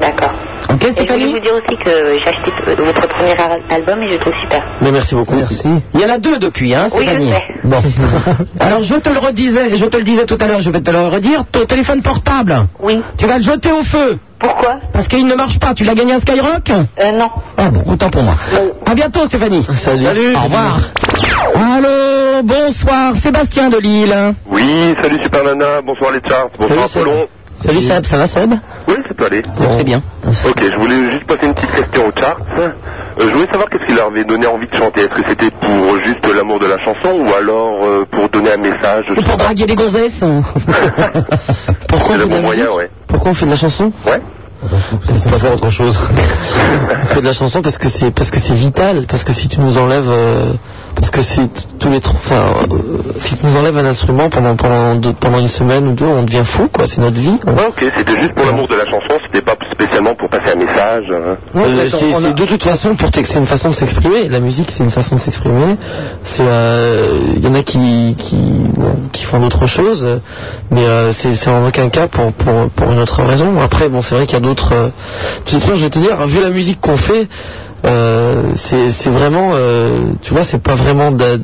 D'accord. Ok, Et je voulais Stéphanie vous dire aussi que j'ai acheté votre premier al- album et je le trouve super. Mais merci beaucoup. Merci. Il y en a deux depuis, hein, Oui, je Stéphanie sais. Bon. Alors, je te le redisais, je te le disais tout à l'heure, je vais te le redire, ton téléphone portable, Oui. tu vas le jeter au feu, Pourquoi parce qu'il ne marche pas. Tu l'as gagné à Skyrock euh, Non. Ah bon, autant pour moi. À bientôt, Stéphanie. Salut. Au revoir. Allô, bonsoir, Sébastien de Lille. Oui, salut Super Nana, bonsoir les charts, bonsoir. Apollon. Salut Seb, ça va Seb Oui, ça peut aller. C'est bien. Ok, je voulais juste poser une petite question aux charts. Euh, je voulais savoir qu'est-ce qui leur avait donné envie de chanter. Est-ce que c'était pour juste l'amour de la chanson ou alors euh, pour donner un message sais pour draguer des gonzesses Pourquoi on fait le de la bon moyen, musique ouais. Pourquoi on fait de la chanson Ouais. C'est pas faire autre chose. On fait de la chanson parce que c'est parce que c'est vital, parce que si tu nous enlèves, euh, parce que si tous les, enfin, euh, si tu nous enlèves un instrument pendant pendant deux- pendant une semaine ou deux, on devient fou quoi. C'est notre vie. quoi. Ah, ok, c'était juste pour l'amour de la chanson, c'était pas spécialement pour passer un message. hein. Euh, c'est c'est de toute façon pour c'est une façon de s'exprimer. La musique c'est une façon de s'exprimer. C'est euh, il y en a qui qui, bon, qui font d'autres choses, mais euh, c'est c'est en aucun cas pour pour pour une autre raison. Après bon c'est vrai qu'il y a d'autres. de toute façon, je vais te dire vu la musique qu'on fait. Euh, c'est c'est vraiment euh, tu vois c'est pas vraiment de-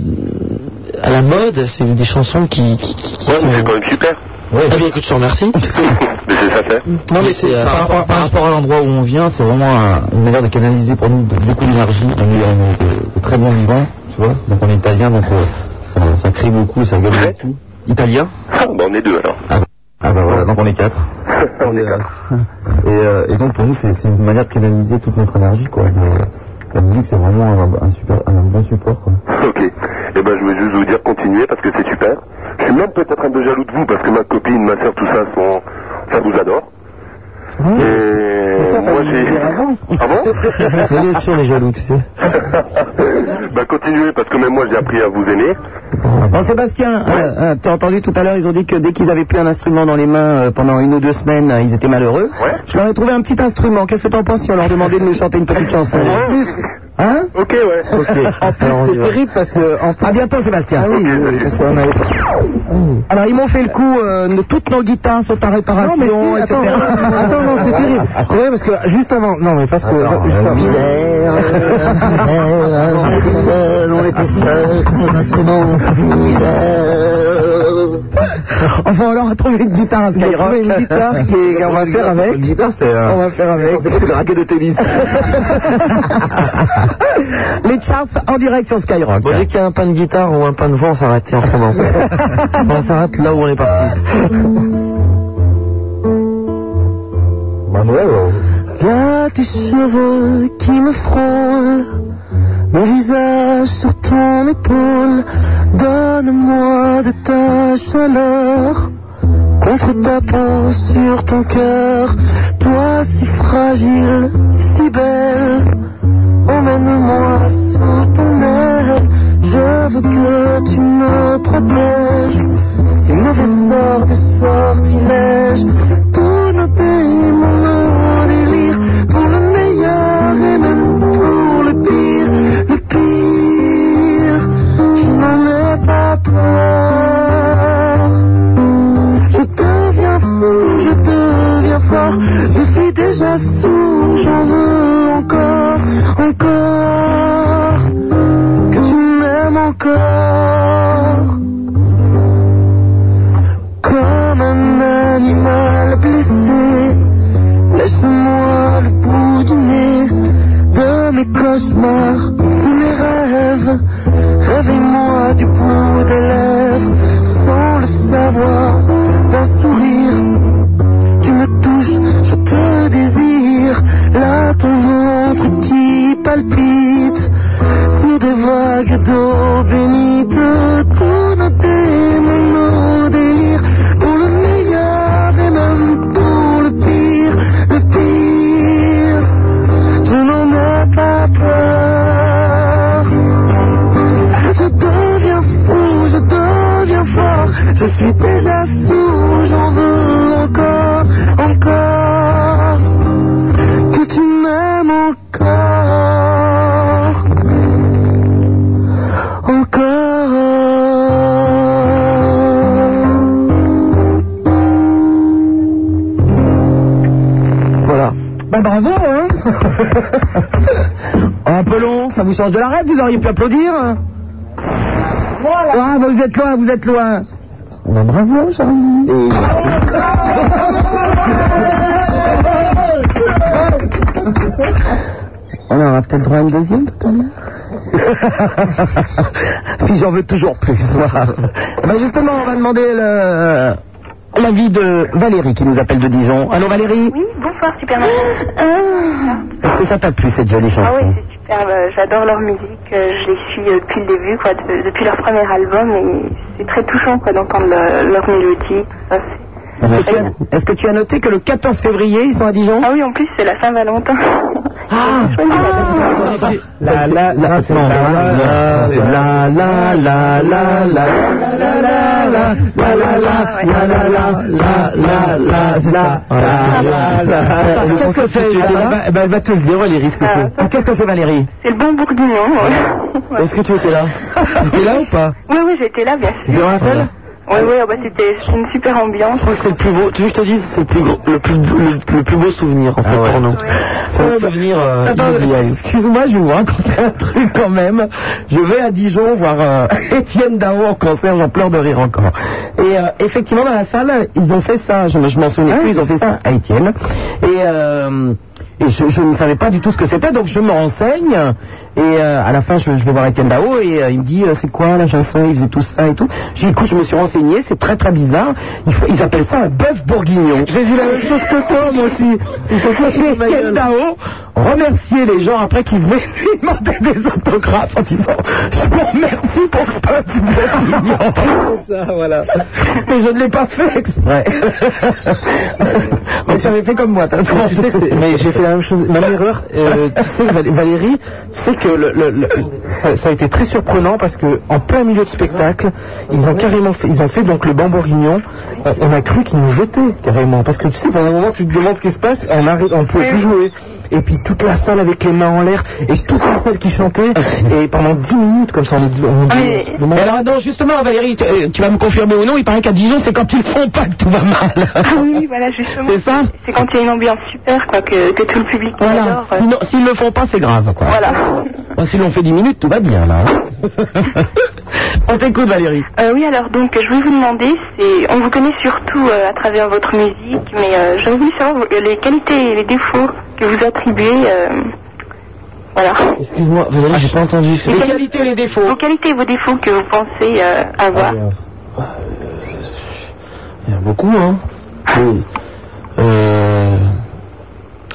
à la mode c'est des chansons qui, qui, qui- qui Ouais, sont- mais c'est quand même super. Ah bien écoute je te remercie mais c'est ça non mais c'est par, euh, rapport, par rapport à l'endroit où on vient, c'est vraiment un- une manière de canaliser pour nous beaucoup d'énergie. On est, de très bons vivants, tu vois. Donc on est italien, donc euh, ça, ça crie beaucoup, ça gueule Ouais. beaucoup. Italien Ah, bah on est deux alors. ah, bah- ah bah voilà, donc on est quatre. on est Et, euh, quatre. Et, euh, et donc pour nous, c'est une manière de canaliser toute notre énergie, quoi. Et, la musique, c'est vraiment un, un super, un bon support, quoi. Ok. Eh ben, je voulais juste vous dire continuez parce que c'est super. Je suis même peut-être un peu jaloux de vous parce que ma copine, ma soeur, tout ça, sont... ça vous adore. Et ça, ça moi j'ai. Ah bon bien sûr les jaloux tu sais Bah continuez parce que même moi j'ai appris à vous aimer. Bon, Sébastien, euh, euh, t'as entendu tout à l'heure, ils ont dit que dès qu'ils avaient plus un instrument dans les mains euh, pendant une ou deux semaines, euh, ils étaient malheureux. Ouais. Je leur ai trouvé un petit instrument. Qu'est-ce que t'en penses si on leur demandait de nous chanter une petite chanson plus. Hein Ok, ouais. Ok. En plus, c'est terrible parce que en plus, À bientôt, Sébastien. Ah oui, oui, oui, parce qu'on avait- Alors, ils m'ont fait le coup, euh, de toutes nos guitares sont en Non réparation, mais si, etc. attends, attends, non, c'est terrible. Ouais, parce que juste avant, non mais parce que Attends, juste euh, avant- Misère, misère, on était seuls, on était seuls, nos instruments, Enfin, on leur a trouvé une guitare à Skyrock. trouvé une guitare qui est- qu'on va faire avec. Une guitare, c'est euh, On va faire avec. c'est une raquette de tennis. Les charts en direct sur Skyrock. Bon, dès qu'il y a un pan de guitare ou un pan de voix, on s'arrête on on s'arrête là où on est parti. Manuel, Là, tes cheveux qui me frôlent, mon visage sur ton épaule, donne-moi de ta chaleur. Contre ta peau, sur ton cœur, toi si fragile, si belle, emmène-moi sous ton aile. Je veux que tu me protèges du mauvais sort des sortilèges. Tous nos démons, show ça change de la rêve, vous auriez pu applaudir hein Ah, ben vous êtes loin, vous êtes loin. Ben bravo, Charlie. On aura peut-être droit à une deuxième tout à l'heure. Puis j'en veux toujours plus. voilà. Ben justement, on va demander le- l'avis de Valérie qui nous appelle de Dijon. Allô Valérie? Oui, bonsoir Superman. Est-ce que ça t'a plu cette jolie chanson Ah oui, c'est super. euh, J'adore leur musique. euh, Je les suis euh, depuis le début, quoi, de- depuis leur premier album. Et c'est très touchant quoi, d'entendre le- leur mélodie. Tout ça, c'est- Est-ce que, est-ce que tu as noté que le 14 février, ils sont à Dijon Ah oui, en plus, c'est la Saint-Valentin. Ah, La la la c'est la la la la la la la la la la la la la la la la la la. Qu'est-ce que c'est Elle va- elle te le dire, Valérie, ce que c'est. Ah, Qu'est-ce que c'est, Valérie C'est le bon bourguignon. Est-ce que tu étais là Tu étais là ou pas Oui, oui, j'étais là, bien sûr. Oui, oui, ah bah, c'était une super ambiance. Je crois que c'est le plus beau. Tu veux que je te dise, c'est le plus gros- le plus le, le plus beau souvenir en fait pour nous. C'est un souvenir euh, inoubliable. excuse-moi, je vais vous raconter un truc quand même. Je vais à Dijon voir euh, Étienne Dao en concert, j'en pleure de rire encore. Et euh, effectivement, dans la salle, ils ont fait ça. Je m'en souviens plus, ils ont fait ça à Étienne. Et, euh, et je, je ne savais pas du tout ce que c'était, donc je me renseigne. Et euh, à la fin, je, je vais voir Étienne Dao et euh, il me dit euh, c'est quoi la chanson Il faisait tout ça et tout. J'ai dit écoute, je me suis renseigné, c'est très très bizarre. Ils appellent ça un bœuf bourguignon. J'ai vu la même chose que toi, moi aussi. Ils sont tous Étienne Dao remercier les gens après qui venaient lui demander des autographes en disant je vous remercie pour le bœuf bourguignon. ça, voilà. Mais je ne l'ai pas fait exprès. Mais tu avais fait comme moi, tu sais que mais j'ai fait la même chose, même erreur. Euh, tu sais, Val- Valérie, tu sais que le, le- le- ça, ça a été très surprenant parce que en plein milieu de spectacle, ils ont carrément fait, ils ont fait donc le bambourguignon. On, on a cru qu'ils nous jetaient carrément parce que tu sais, pendant un moment, tu te demandes ce qui se passe, on arrête, on pouvait plus jouer. Et puis toute la salle avec les mains en l'air et toute la salle qui chantait et pendant 10 minutes comme ça, on, est- on Mais, alors, non, justement, Valérie, tu, euh, tu vas me confirmer ou non, il paraît qu'à Dijon, c'est quand ils font pas que tout va mal. Ah oui, voilà, justement. C'est ça C'est quand il y a une ambiance super, quoi, que, que tout le public Voilà. adore. euh. Sinon, S'ils le font pas, c'est grave, quoi. Voilà. Bon, S'ils l'ont fait 10 minutes, tout va bien, là. hein. on t'écoute, Valérie. Euh, oui, alors donc je voulais vous demander, c'est, on vous connaît surtout euh, à travers votre musique, mais euh, j'aurais voulu savoir les qualités et les défauts que vous attribuez. Euh, voilà. Excuse-moi, Valérie, j'ai pas entendu. Les qualités et les défauts. Vos qualités et vos défauts que vous pensez euh, avoir. Il y en a beaucoup, hein. Oui. Euh...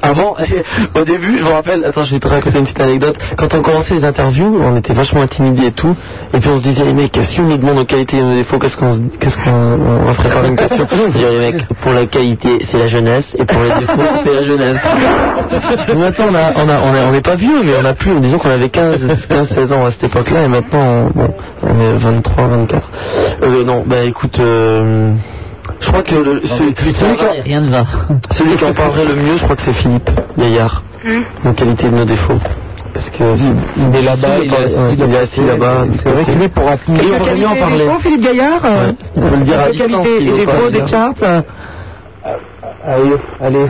Avant, au début, je me rappelle, attends, je vais te raconter une petite anecdote. Quand on commençait les interviews, on était vachement intimidés et tout. Et puis on se disait, les mecs, si on nous demande nos qualités et nos défauts, qu'est-ce qu'on qu'est-ce qu'on on va préparer une question disais, les mecs, pour la qualité, c'est la jeunesse, et pour les défauts, c'est la jeunesse. Maintenant, on a, on a, on a- on n'est pas vieux, mais on a plus, disons qu'on avait 15, 15, 16 ans à cette époque-là, et maintenant, on, bon, on est 23, 24. Euh, non, bah écoute, euh, je crois que le, celui, celui qui en- Rien ne va. celui qui en parlerait le mieux, je crois que c'est Philippe Gaillard. Nos qualités et nos défauts. Parce que il est là-bas, il est assis, il est assis là-bas. C'est vrai qu'il est pour appuyer. Il aurait mieux en parler. Défauts, Philippe Gaillard Ouais. On peut le dire à Les distance, qualités il et défauts des charts euh, Allez, allez.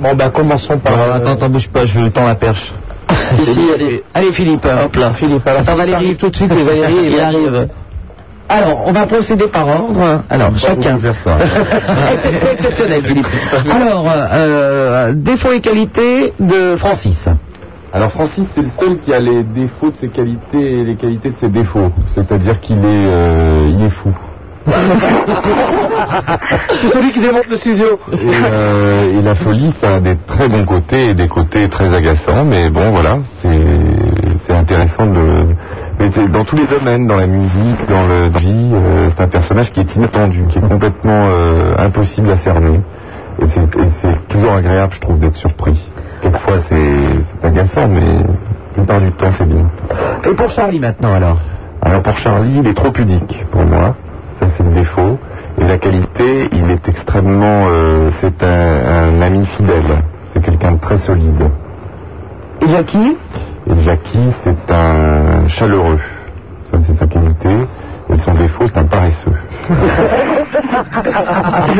Bon, bah commençons par. Alors, attends, attends, bouge pas, je tends la perche. Si, si, allez. Allez, Philippe. Hop là. Philippe, alors Valérie. tout de suite et Valérie, Il arrive. Alors, on va procéder par ordre. Alors, chacun. faire ça. C'est exceptionnel, Philippe. Alors, euh, défauts et qualités de Francis. Alors Francis, c'est le seul qui a les défauts de ses qualités et les qualités de ses défauts. C'est-à-dire qu'il est, euh, il est fou. C'est celui qui démonte le studio. Et, euh, et la folie, ça a des très bons côtés et des côtés très agaçants. Mais bon, voilà, c'est c'est intéressant de. Mais dans tous les domaines, dans la musique, dans le dans vie, euh, c'est un personnage qui est inattendu, qui est complètement euh, impossible à cerner. Et c'est toujours agréable, je trouve, d'être surpris. Quelquefois, c'est agaçant, mais la plupart du temps, c'est bien. Et pour Charlie maintenant, alors? Alors pour Charlie, il est trop pudique pour moi. Ça, c'est le défaut. Et la qualité, il est extrêmement... euh, c'est un, un ami fidèle. C'est quelqu'un de très solide. Et Jackie Et Jackie, c'est un chaleureux. Ça, c'est sa qualité. Et son défaut, c'est un paresseux. Je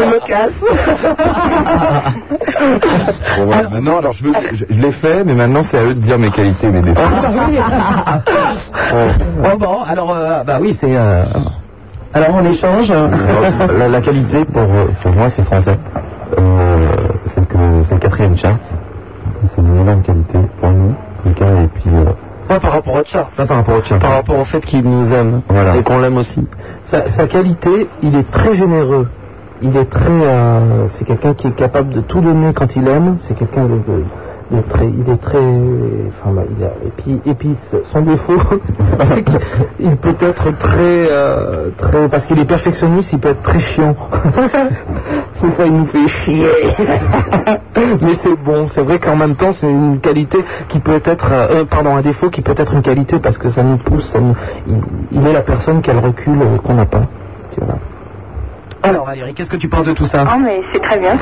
me casse. Bon, voilà. Maintenant, alors, je, veux- je, je l'ai fait, mais maintenant, c'est à eux de dire mes qualités et mes défauts. Oh bon, alors, euh, bah oui, c'est... euh, Alors on échange. la, la qualité pour, pour moi c'est français. Euh, c'est que c'est le quatrième chart. Ça, C'est une énorme qualité pour nous, et puis euh, Pas par rapport au chart. par rapport au chart. Par rapport au fait qu'il nous aime. Voilà. Et qu'on l'aime aussi. Sa, sa qualité, il est très généreux. Il est très, euh, c'est quelqu'un qui est capable de tout donner quand il aime. C'est quelqu'un de, de- de très, il est très, enfin, bah, il a- et puis, et puis son défaut, c'est qu'il peut être très, euh, très, parce qu'il est perfectionniste, il peut être très chiant. Des fois, il nous fait chier. Mais c'est bon. C'est vrai qu'en même temps, c'est une qualité qui peut être, euh, pardon, un défaut qui peut être une qualité parce que ça nous pousse. ça nous- il, il est la personne qui a le recul euh, qu'on n'a pas. Voilà. Alors Valérie, qu'est-ce que tu penses de tout ça? Non, mais c'est très bien,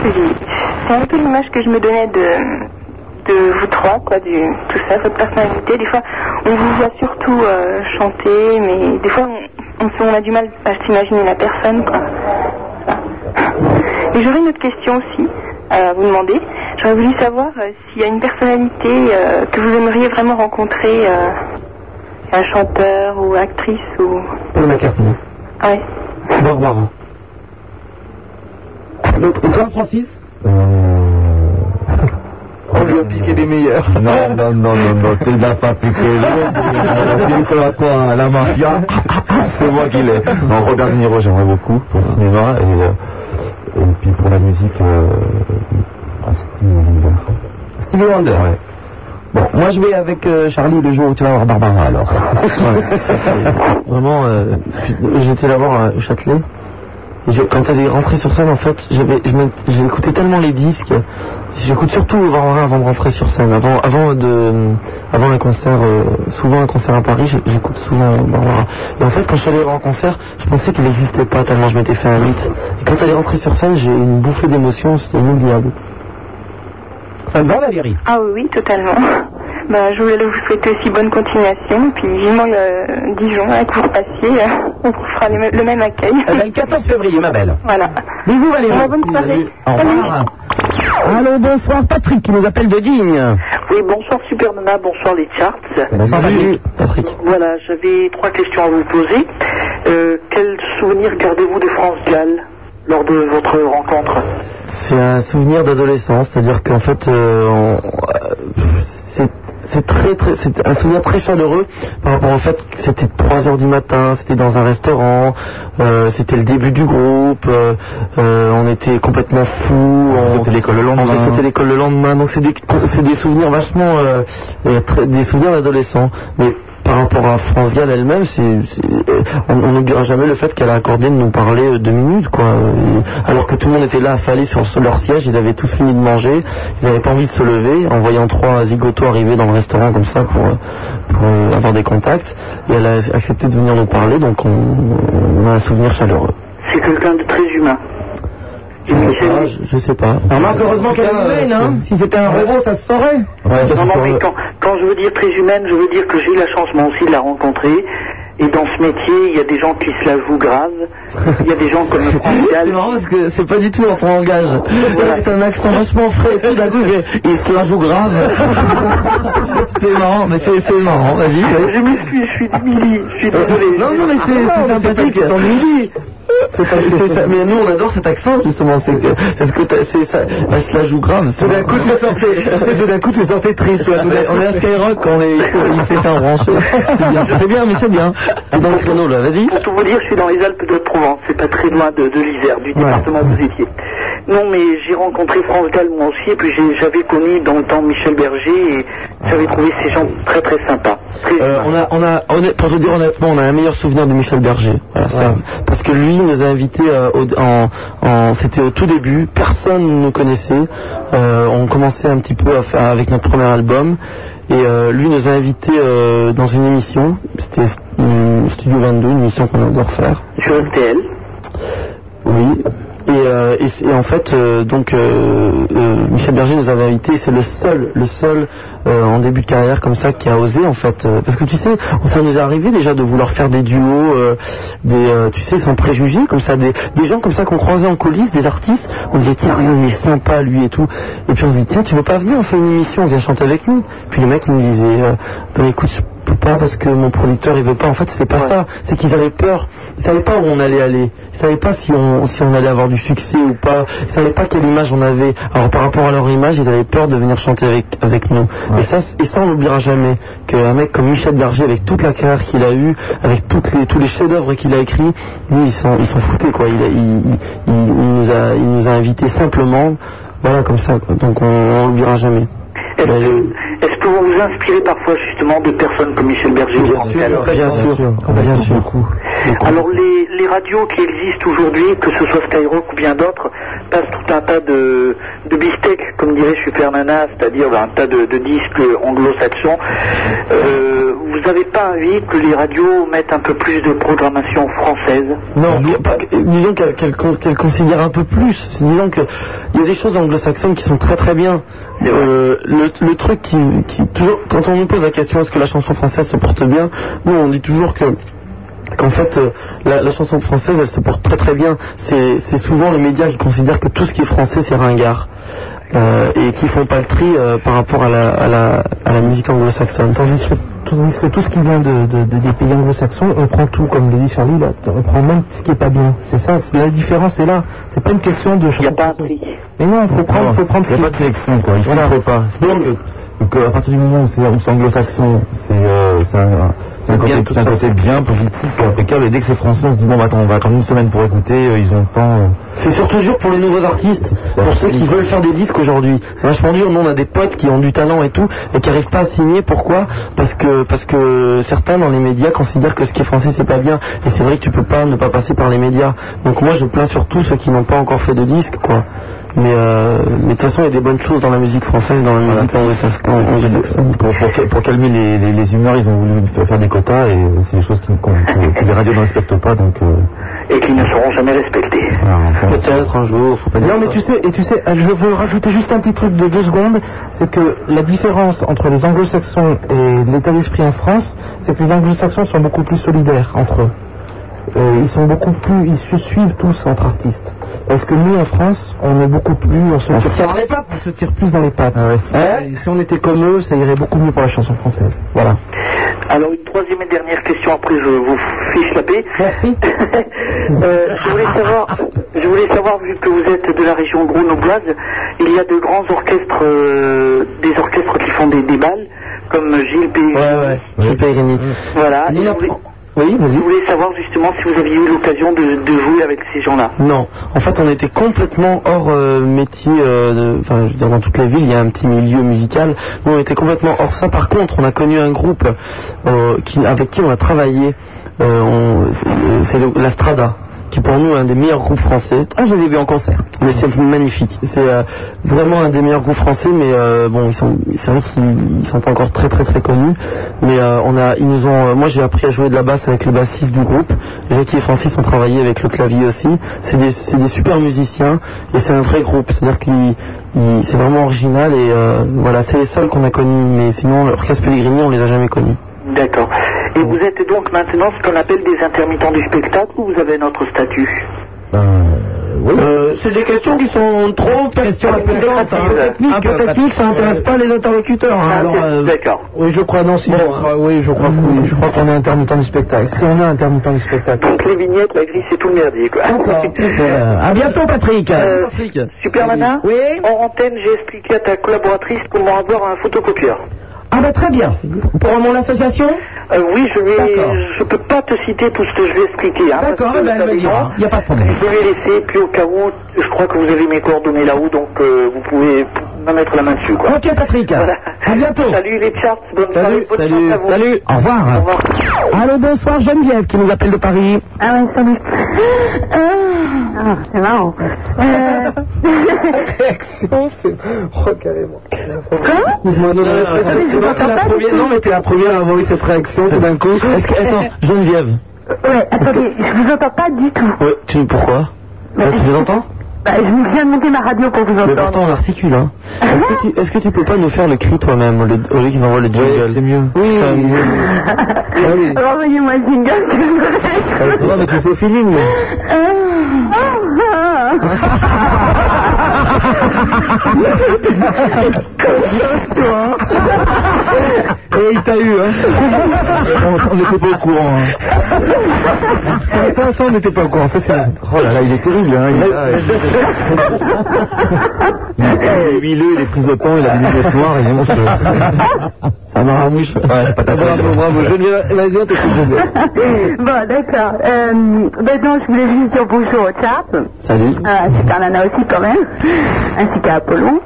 c'est un peu l'image que je me donnais de, de vous trois, quoi, du, tout ça, votre personnalité. Des fois, on vous voit surtout euh, chanter, mais des fois, on, on, on a du mal à s'imaginer la personne, quoi. Et j'aurais une autre question aussi à vous demander. J'aurais voulu savoir euh, s'il y a une personnalité euh, que vous aimeriez vraiment rencontrer, euh, un chanteur ou actrice ou... Paul McCartney. Ah ouais. Barbara. L'autre, toi Francis? On lui a piqué les meilleurs. Non, non, non, non, non, tu l'as pas piqué. Tu crois quoi La mafia? C'est moi qui l'ai. Non, Robert De Niro, j'aimerais beaucoup pour le cinéma. Et, euh, et puis pour la musique, euh, ah, Stevie Wonder. Stevie Wonder. Ouais. Bon, moi je vais avec euh, Charlie le jour où tu vas voir Barbara alors. Ouais, ça, c'est- Vraiment, euh, j'étais là voir à Châtelet. Je- quand elle est rentrée sur scène, en fait, j'avais, je me- j'ai écouté tellement les disques. J'écoute surtout Barbara avant de rentrer sur scène. Avant, avant de, avant un concert, euh, souvent un concert à Paris, j'écoute souvent Barbara. Et en fait, quand je suis allé voir un concert, je pensais qu'elle n'existait pas tellement je m'étais fait un mythe. Et quand elle est rentrée sur scène, j'ai eu une bouffée d'émotion, c'était inoubliable. Ça te va Valérie Ah oui, oui, totalement. Bah, je voulais vous souhaiter aussi bonne continuation, puis vivement euh, Dijon, avec vous repassiez, euh, on vous fera le, le même accueil. Eh ben, Le 14 février ma belle. Voilà. Bisous Valérie. Bon, bonne soirée. Au revoir. Allô, bonsoir Patrick qui nous appelle de Digne. Oui, bonsoir Super Nana, bonsoir les charts. Bonsoir Patrick. Patrick. Voilà, j'avais trois questions à vous poser. Euh, quel souvenir gardez-vous de France Gall lors de votre rencontre? C'est un souvenir d'adolescence, c'est-à-dire qu'en fait, euh, on- euh, c'est- c'est très, très, c'est un souvenir très chaleureux par rapport au fait que c'était 3 heures du matin, c'était dans un restaurant, euh, c'était le début du groupe, euh, euh, on était complètement fous, on C'était l'école le on lendemain. l'école le lendemain, donc c'est des, c'est des souvenirs vachement, euh, euh, très- des souvenirs d'adolescents. Mais par rapport à France Gall elle-même, euh, on n'oubliera jamais le fait qu'elle a accordé de nous parler euh, deux minutes, quoi. Et- alors que tout le monde était là affalé sur leur siège, ils avaient tous fini de manger, ils n'avaient pas envie de se lever, en voyant trois zigotos arriver dans le restaurant comme ça pour, euh, euh, avoir des contacts. Et elle a accepté de venir nous parler, donc on, on a un souvenir chaleureux. C'est quelqu'un de très humain. Je sais pas, je, sais pas. Alors, heureusement qu'elle est humaine, hein. Si c'était un robot, ça se saurait. Non, non, mais quand, quand je veux dire très humaine, je veux dire que j'ai eu la chance moi aussi de la rencontrer. Et dans ce métier, il y a des gens qui se la jouent grave. Il y a des gens comme. C'est marrant parce que c'est pas du tout dans ton langage. C'est un accent vachement frais et tout d'un coup il se la joue grave. c'est marrant, mais c'est marrant, vas-y. Je m'excuse, je suis d'Émilie, je suis désolé. Non, non, mais c'est c'est sympathique. C'est Émilie. C'est pas- c'est ça. Mais nous on adore cet accent justement, c'est que parce que t'as- c'est ça, elle se la joue grave. Tout d'un coup, tu sortais, c'est tout d'un coup, tu sortais triste. On est à Skyrock, on est, il fait faire brancher. C'est bien, c'est bien, mais c'est bien. T'es dans le créneau là, vas-y. Pour tout vous dire, je suis dans les Alpes de Provence, c'est pas très loin de, de l'Isère, du département où vous étiez. Non, mais j'ai rencontré France Gall moi aussi, et puis j'ai- j'avais connu dans le temps Michel Berger, et j'avais trouvé ces gens très très sympas. Très Euh, on a, on a, pour te dire honnêtement, on a un meilleur souvenir de Michel Berger. Voilà, ça. parce que lui nous a invités euh, en, en- c'était au tout début, personne ne nous connaissait. Euh, on commençait un petit peu à faire avec notre premier album. Et euh, lui nous a invités dans une émission, c'était euh, Studio 22, une émission qu'on adore faire. Sur RTL et en fait, euh, donc euh, euh, Michel Berger nous avait invités. C'est le seul, le seul euh, en début de carrière comme ça qui a osé en fait. euh, parce que tu sais, ça nous est arrivé déjà de vouloir faire des duos, euh, des, euh, tu sais, sans préjugés, comme ça, des, des gens comme ça qu'on croisait en coulisses, des artistes. On disait tiens, il est sympa lui et tout. Et puis on se dit tiens, tu veux pas venir, on fait une émission, viens chanter avec nous. Puis le mec nous disait, euh, ben, écoute, pas parce que mon producteur il veut pas. En fait, c'est pas ça. C'est qu'ils avaient peur. Ils savaient pas où on allait aller. Ils savaient pas si on si on allait avoir du succès ou pas. Ils savaient pas quelle image on avait. Alors par rapport à leur image, ils avaient peur de venir chanter avec avec nous. Et ça et ça on n'oubliera jamais qu'un mec comme Michel Berger avec toute la carrière qu'il a eue, avec toutes les tous les chefs-d'œuvre qu'il a écrits, lui ils sont ils s'en foutaient quoi. Il, il, il- il- il nous a il nous a invités simplement. Voilà comme ça quoi. Donc on, on l'oubliera jamais. Est-ce que, est-ce que vous vous inspirez parfois justement de personnes comme Michel Berger Franck Gall Bien sûr, bien sûr. Alors les, les radios qui existent aujourd'hui, que ce soit Skyrock ou bien d'autres, passent tout un tas de, de beefsteak, comme dirait Super Nana, c'est-à-dire ben, un tas de, de disques anglo-saxons. Euh, vous n'avez pas envie que les radios mettent un peu plus de programmation française? Non, pas- disons qu'elle qu'elle con- qu'elle considère un peu plus. Disons que il y a des choses anglo-saxonnes qui sont très très bien. Euh, le, le truc qui, toujours quand on nous pose la question est-ce que la chanson française se porte bien, nous on dit toujours que qu'en fait euh, la, chanson française elle se porte très très bien. C'est souvent les médias qui considèrent que tout ce qui est français c'est ringard. Euh, et qui font pas le tri euh, par rapport à la, la, à la musique anglo-saxonne. Tandis que, tandis que tout ce qui vient de, de- de- des pays anglo-saxons, on prend tout, comme le dit Charlie, là, on prend même ce qui est pas bien. C'est ça, c'est- la différence est là. C'est pas une question de. Il n'y a pas un prix. Mais non, faut prendre, faut prendre ce Il qui n'y a pas de sélection, quoi. Il Voilà. filtre pas. C'est-à-dire que, que à partir du moment où c'est anglo-saxon, c'est euh, c'est un, un, côté, c'est un côté bien positif, impeccable. Et dès que c'est français, on se dit bon, bah, attends, on va attendre une semaine pour écouter. euh, ils ont le temps. euh. C'est surtout dur pour les nouveaux artistes, pour ceux qui veulent faire des disques aujourd'hui. C'est vachement dur. Nous, on a des potes qui ont du talent et tout, et qui n'arrivent pas à signer. Pourquoi? Parce que parce que certains dans les médias considèrent que ce qui est français c'est pas bien. Et c'est vrai que tu peux pas ne pas passer par les médias. Donc moi, je plains surtout ceux qui n'ont pas encore fait de disque, quoi. Mais euh, mais de toute façon, il y a des bonnes choses dans la musique française, dans la musique anglo-saxonne. Pour, pour, pour calmer les, les, les humeurs, ils ont voulu faire des quotas et c'est des choses qui- qu'on- que, que les radios ne respectent pas. Donc, euh, et qui ne seront jamais respectées. Peut-être un jour, faut pas dire Non, mais ça. tu sais, et tu sais, euh, je veux rajouter juste un petit truc de deux secondes, c'est que la différence entre les anglo-saxons et l'état d'esprit en France, c'est que les anglo-saxons sont beaucoup plus solidaires entre eux. Euh, ils sont beaucoup plus, ils se suivent tous entre artistes. Parce que nous en France, on est beaucoup plus, on se, tire, dans les pattes. on se tire plus dans les pattes. Ah si on était comme eux, ça irait beaucoup mieux pour la chanson française. Voilà. Alors une troisième et dernière question, après je vous fiche la paix. Merci. Euh, je voulais savoir, je voulais savoir, vu que vous êtes de la région grenobloise, il y a de grands orchestres, euh, des orchestres qui font des, des balles, comme Gilles P. Ouais, ouais, Gilles. Voilà. Et Oui, vas-y. je voulais savoir justement si vous aviez eu l'occasion de, de jouer avec ces gens-là. Non, en fait on était complètement hors euh, métier, euh, de- enfin je veux dire dans toutes les villes il y a un petit milieu musical, nous on était complètement hors ça. Par contre on a connu un groupe euh, qui, avec qui on a travaillé, c'est- la Strada qui est pour nous un des meilleurs groupes français. Ah, je les ai vus en concert. Mais c'est magnifique. C'est euh, vraiment un des meilleurs groupes français, mais euh, bon, ils sont, c'est vrai qu'ils ils sont pas encore très très très connus. Mais euh, on a, ils nous ont, moi j'ai appris à jouer de la basse avec le bassiste du groupe. Jackie et Francis ont travaillé avec le clavier aussi. C'est des, c'est des super musiciens et c'est un vrai groupe. C'est-à-dire qu'ils, ils- c'est vraiment original et voilà, c'est les seuls qu'on a connus. Mais sinon, l'orchestre Pellegrini, on les a jamais connus. D'accord. Et vous êtes donc maintenant ce qu'on appelle des intermittents du spectacle ou vous avez un autre statut Euh, c'est des questions qui sont trop questions un peu techniques. Un peu techniques, ça n'intéresse pas les interlocuteurs. hein. Alors, euh, D'accord. Oui, je crois, non, si, je crois, oui, je crois oui, je crois qu'on est intermittent du spectacle. Si on est intermittent du spectacle. Donc les vignettes, la grille, c'est tout le merdier, quoi. euh, à bientôt, Patrick. Euh, Super Nana Oui En antenne, j'ai expliqué à ta collaboratrice comment avoir un photocopieur. Ah bah très bien. Pour mon association Euh, oui, je vais, je peux pas te citer tout ce que je vais expliquer. Hein, D'accord, eh ben, elle me ça dira. dépend. Il n'y a pas de problème. Je vais laisser, puis au cas où, je crois que vous avez mes coordonnées là-haut, donc euh, vous pouvez me mettre la main dessus. Quoi. Ok, Patrick. À bientôt. Salut les charts, bonne Salut, soirée, bonne salut, chance à vous. salut. Au revoir. Au revoir. Allô, bonsoir, Geneviève qui nous appelle de Paris. Ah ouais, salut. Ah, c'est marrant. Euh... réaction, c'est. Oh, carrément. Première- Non, mais t'es la première à avoir eu cette réaction tout d'un coup. Est-ce que, attends, Geneviève. Ouais, attendez, je vous entends pas du tout. Ouais, tu, pourquoi? Là, Tu les entends? Bah, je viens de monter ma radio pour vous Mais entendre. pourtant on articule, hein. Est-ce que, tu, est-ce que tu peux pas nous faire le cri toi-même au lieu, au lieu qu'ils envoient le jingle c'est mieux. Oui, Renvoyez-moi le jingle que je. Non, mais tu fais feeling, Et il t'a eu, hein On n'était pas au courant. Hein. Ça, ça, ça, on n'était pas au courant. Ça, c'est... Oh là là, il est terrible, hein. Il est là, il est huileux, il est pris au temps, il a des lunettes noires, il est monstrueux. Ça m'a ramouche. Ouais, pas ta bravo, bravo. Geneviève, vas-y, on t'écoute. Bon, d'accord. Euh, ben non, je voulais juste dire bonjour au chat. Salut. Euh, Super Nana aussi, quand même. Qu'à Apollon.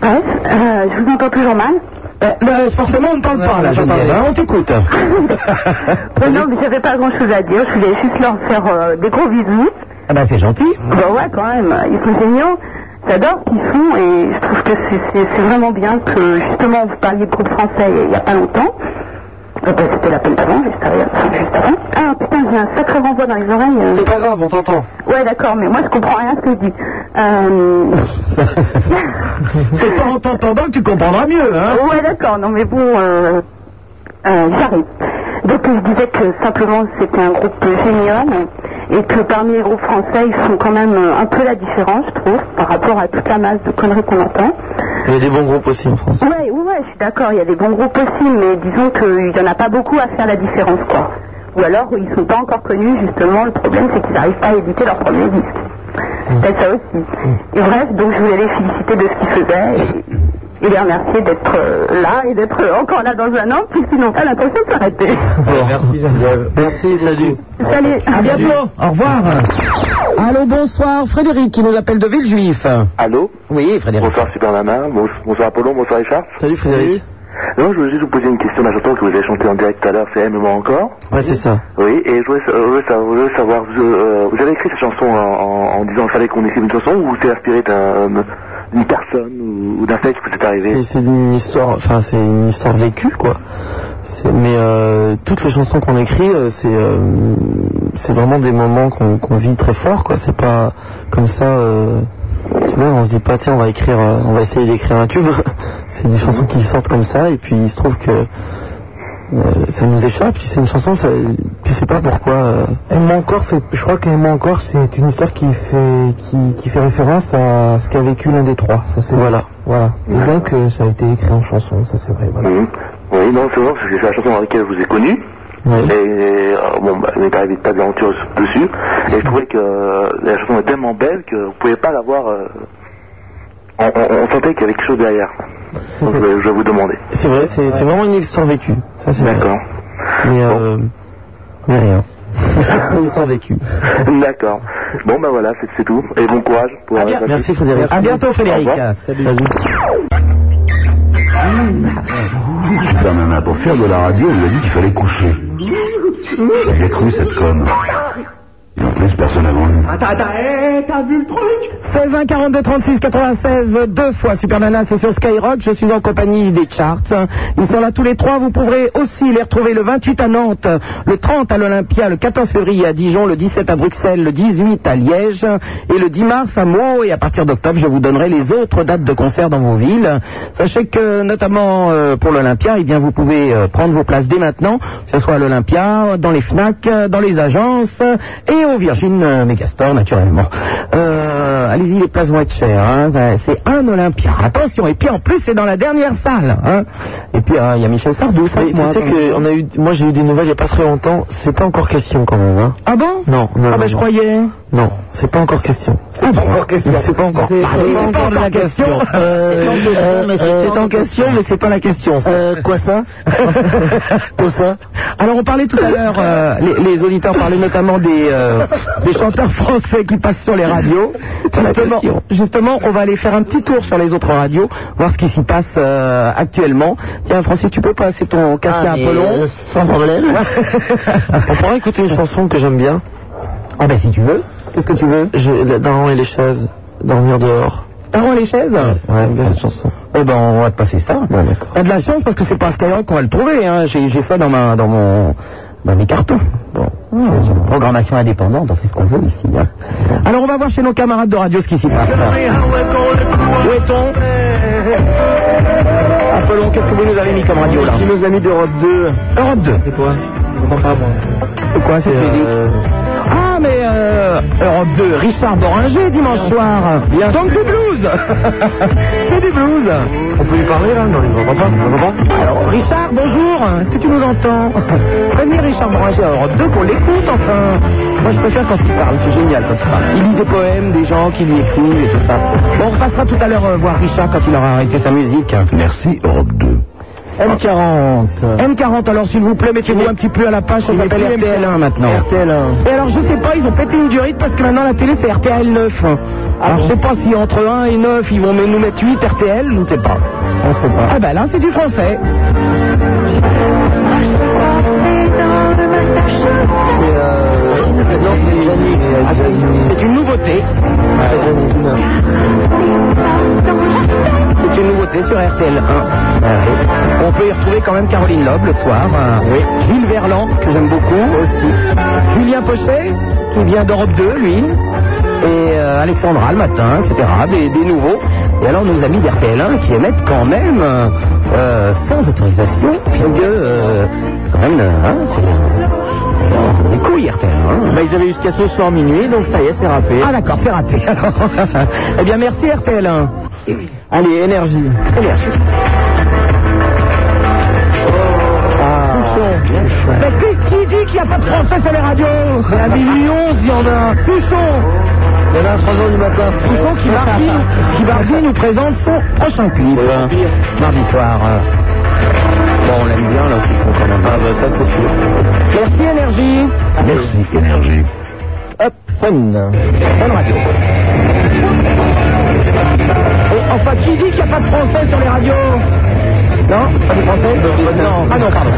Bref, euh, je vous entends toujours mal. Euh, forcément, on ne parle pas, là, hein, on t'écoute. Ben non, mais j'avais pas grand chose à dire. Je voulais juste leur faire euh, des gros bisous. Ah ben, c'est gentil. Bah ouais, quand même. Ils sont géniaux. J'adore ce qu'ils font et je trouve que c'est- vraiment bien que, justement, vous parliez de groupe français il y a pas longtemps. Bah, C'était l'appel d'avant, juste, avant- juste avant. Ah putain, j'ai un sacré renvoi dans les oreilles. euh. C'est pas grave, on t'entend. Ouais, d'accord, mais moi je comprends rien à ce que je dis. Euh... C'est pas en t'entendant que tu comprendras mieux, hein Ouais, d'accord, non mais bon, euh... euh, j'arrive. Donc je disais que simplement c'était un groupe génial et que parmi les groupes français ils font quand même un peu la différence, je trouve, par rapport à toute la masse de conneries qu'on entend. Il y a des bons groupes aussi en France. Ouais, ouais, je suis d'accord, il y a des bons groupes aussi, mais disons qu'il n'y en a pas beaucoup à faire la différence, quoi. Ou alors ils sont pas encore connus, justement, le problème c'est qu'ils n'arrivent pas à éditer leur premier disque. C'est ça aussi. Et bref, donc je voulais les féliciter de ce qu'ils faisaient et, et les remercier d'être euh, là et d'être euh, encore là dans un an, puisqu'ils n'ont pas l'intention de s'arrêter. Merci, Geneviève. Merci, salut. Salut, À bientôt. Au revoir. Allô, bonsoir. Frédéric qui nous appelle de Villejuif. Allô Oui, Frédéric. Bonsoir Super Nana, Bon- bonsoir Apollon, bonsoir Richard. Salut Frédéric. Non, je voulais juste vous poser une question. Là, j'entends que vous avez chanté en direct tout à l'heure, c'est Aime-moi encore. Ouais, c'est ça. Oui, et je voulais, sa- euh, je voulais savoir, vous, euh, vous avez écrit cette chanson en, en, en disant qu'il fallait qu'on écrive une chanson ou vous êtes inspiré d'un- d'une personne ou, ou d'un fait qui vous est arrivé C'est une histoire, enfin c'est une histoire vécue quoi. Mais euh, toutes les chansons qu'on écrit, euh, c'est euh, c'est vraiment des moments qu'on qu'on vit très fort quoi. C'est pas comme ça. euh, tu vois, on se dit pas tiens on va écrire, euh, on va essayer d'écrire un tube. c'est des chansons qui sortent comme ça et puis il se trouve que euh, ça nous échappe. Puis c'est une chanson, ça, tu sais pas pourquoi. euh, Aime-moi encore, c'est- je crois qu'Aime-moi encore, c'est une histoire qui fait, qui, qui fait référence à ce qu'a vécu l'un des trois. Ça, c'est Voilà. Voilà. Et donc, euh, ça a été écrit en chanson, ça c'est vrai. Voilà. Mhm. Oui, non, c'est vrai, parce que c'est la chanson dans laquelle je vous ai connu. Et euh, bon, bah, il m'est arrivé de tas d'aventures dessus. Et je trouvais que euh, la chanson est tellement belle que vous pouvez pas l'avoir. euh, on, on- on sentait qu'il y avait quelque chose derrière. Donc je, vais- vous demander. C'est vrai, c'est c'est vraiment une histoire vécue. Ça c'est D'accord. Mais, euh, mais rien. c'est une histoire vécue. D'accord. Bon, bah voilà, c'est tout. Et bon courage pour la suite. Merci Frédéric. À bientôt, Frédéric. Salut. Super Nana, pour faire de la radio, il lui a dit qu'il fallait coucher. Il a cru cette conne. Et en plus, personne avant lui. Attends, attends, hé, t'as vu le truc 16 1 42 36 96 deux fois Super Nana, c'est sur Skyrock. Je suis en compagnie des charts. Ils sont là tous les trois. Vous pourrez aussi les retrouver le 28 à Nantes, le 30 à l'Olympia, le 14 février à Dijon, le 17 à Bruxelles, le 18 à Liège et le 10 mars à Meaux. Et à partir d'octobre, je vous donnerai les autres dates de concert dans vos villes. Sachez que notamment euh, pour l'Olympia, eh bien vous pouvez euh, prendre vos places dès maintenant, que ce soit à l'Olympia, dans les Fnac, dans les agences et au Virgin euh, Megastore naturellement. Euh, Allez-y, les places vont être chères. hein. Euh, C'est un Olympia. Attention. Et puis en plus, c'est dans la dernière salle. hein. Et puis il y a Michel Sardou. ça, Mais tu moi, sais que même. on a eu, moi j'ai eu des nouvelles il n'y a pas très longtemps. C'est pas encore question quand même. Hein. Ah bon? Non, non. Ah non, ben je croyais. Non, c'est pas encore question. C'est pas encore question. C'est pas encore. C'est c'est pas encore la question. Euh, Euh, c'est en question, mais c'est pas la question. Euh, quoi ça Quoi ça Alors on parlait tout à l'heure, euh, les, auditeurs parlaient notamment des, chanteurs français qui passent sur les radios. Justement, on va aller faire un petit tour sur les autres radios, voir ce qui s'y passe actuellement. Tiens, Francis, tu peux passer ton casque à Apollon Sans problème. On pourrait écouter une chanson que j'aime bien. Ah ben si tu veux. Qu'est-ce que tu veux Je, Daron et les chaises. Dormir dehors. Daron les chaises Ouais, j'aime bien cette chanson. Eh ben, on va te passer ça. Bon, d'accord. T'as de la chance parce que c'est pas à Skyrock qu'on va le trouver. Hein. J'ai j'ai ça dans ma, dans mon, dans mes cartons. Bon, c'est une programmation indépendante, on fait ce qu'on veut ici. hein. Alors on va voir chez nos camarades de radio ce qui s'y passe. Où est-on? Qu'est-ce que vous nous avez mis comme radio là? Nos amis d'Europe 2. Europe 2. C'est quoi? J'entends pas moi. C'est quoi cette musique? Ah mais euh, Europe 2, Richard Boringer dimanche soir. Donc du blues C'est du blues On peut lui parler là? Non, il ne pas. Il entend pas Alors Richard, bonjour, est-ce que tu nous entends? Prévenez Richard Boringer à Europe 2 qu'on l'écoute enfin. Moi je préfère quand il parle, c'est génial quand il parle. Il lit des poèmes, des gens qui lui écrivent et tout ça. Bon, on repassera tout à l'heure euh, voir Richard quand il aura arrêté sa musique. Merci, Europe 2. M40. M40, alors s'il vous plaît, mettez-vous un petit peu à la page, ça s'appelle RTL1 maintenant. RTL1. Et alors je sais pas, ils ont pété une durite parce que maintenant la télé c'est RTL 9. Alors je sais pas si entre 1 et 9 ils vont nous mettre 8 RTL, je ne sais pas. On sait pas. Ah ben là c'est du français. C'est euh. Ah, c'est une nouveauté. C'est une nouveauté sur RTL 1. On peut y retrouver quand même Caroline Loeb le soir. Oui. Gilles Verland, que j'aime beaucoup aussi. Julien Pochet, qui vient d'Europe 2, lui. Et euh, Alexandra le matin, etc. Des, des nouveaux. Et alors nos amis d'RTL 1 qui émettent quand même euh, euh, sans autorisation, puisque euh, quand même, euh, hein, c'est euh, des couilles RTL 1. Bah, ils avaient eu ce soir minuit, donc ça y est, c'est râpé. Ah d'accord, c'est raté. alors. eh bien merci RTL 1. Allez, énergie. Énergie. Touchons. Mais qui, qui dit qu'il n'y a pas de français sur les radios Mais à minuit 11, il y en a. Touchon Il y en a à 3h du matin. Touchon qui mardi, qui mardi nous présente son prochain clip. Mardi soir. Bon, on l'aime bien là, Touchon quand même. Ah, bah, ça, c'est sûr. Merci Énergie. Merci, Énergie. Hop, fun. Bonne radio. Enfin, qui dit qu'il n'y a pas de français sur les radios Non C'est pas du français Non. Ah non, pardon.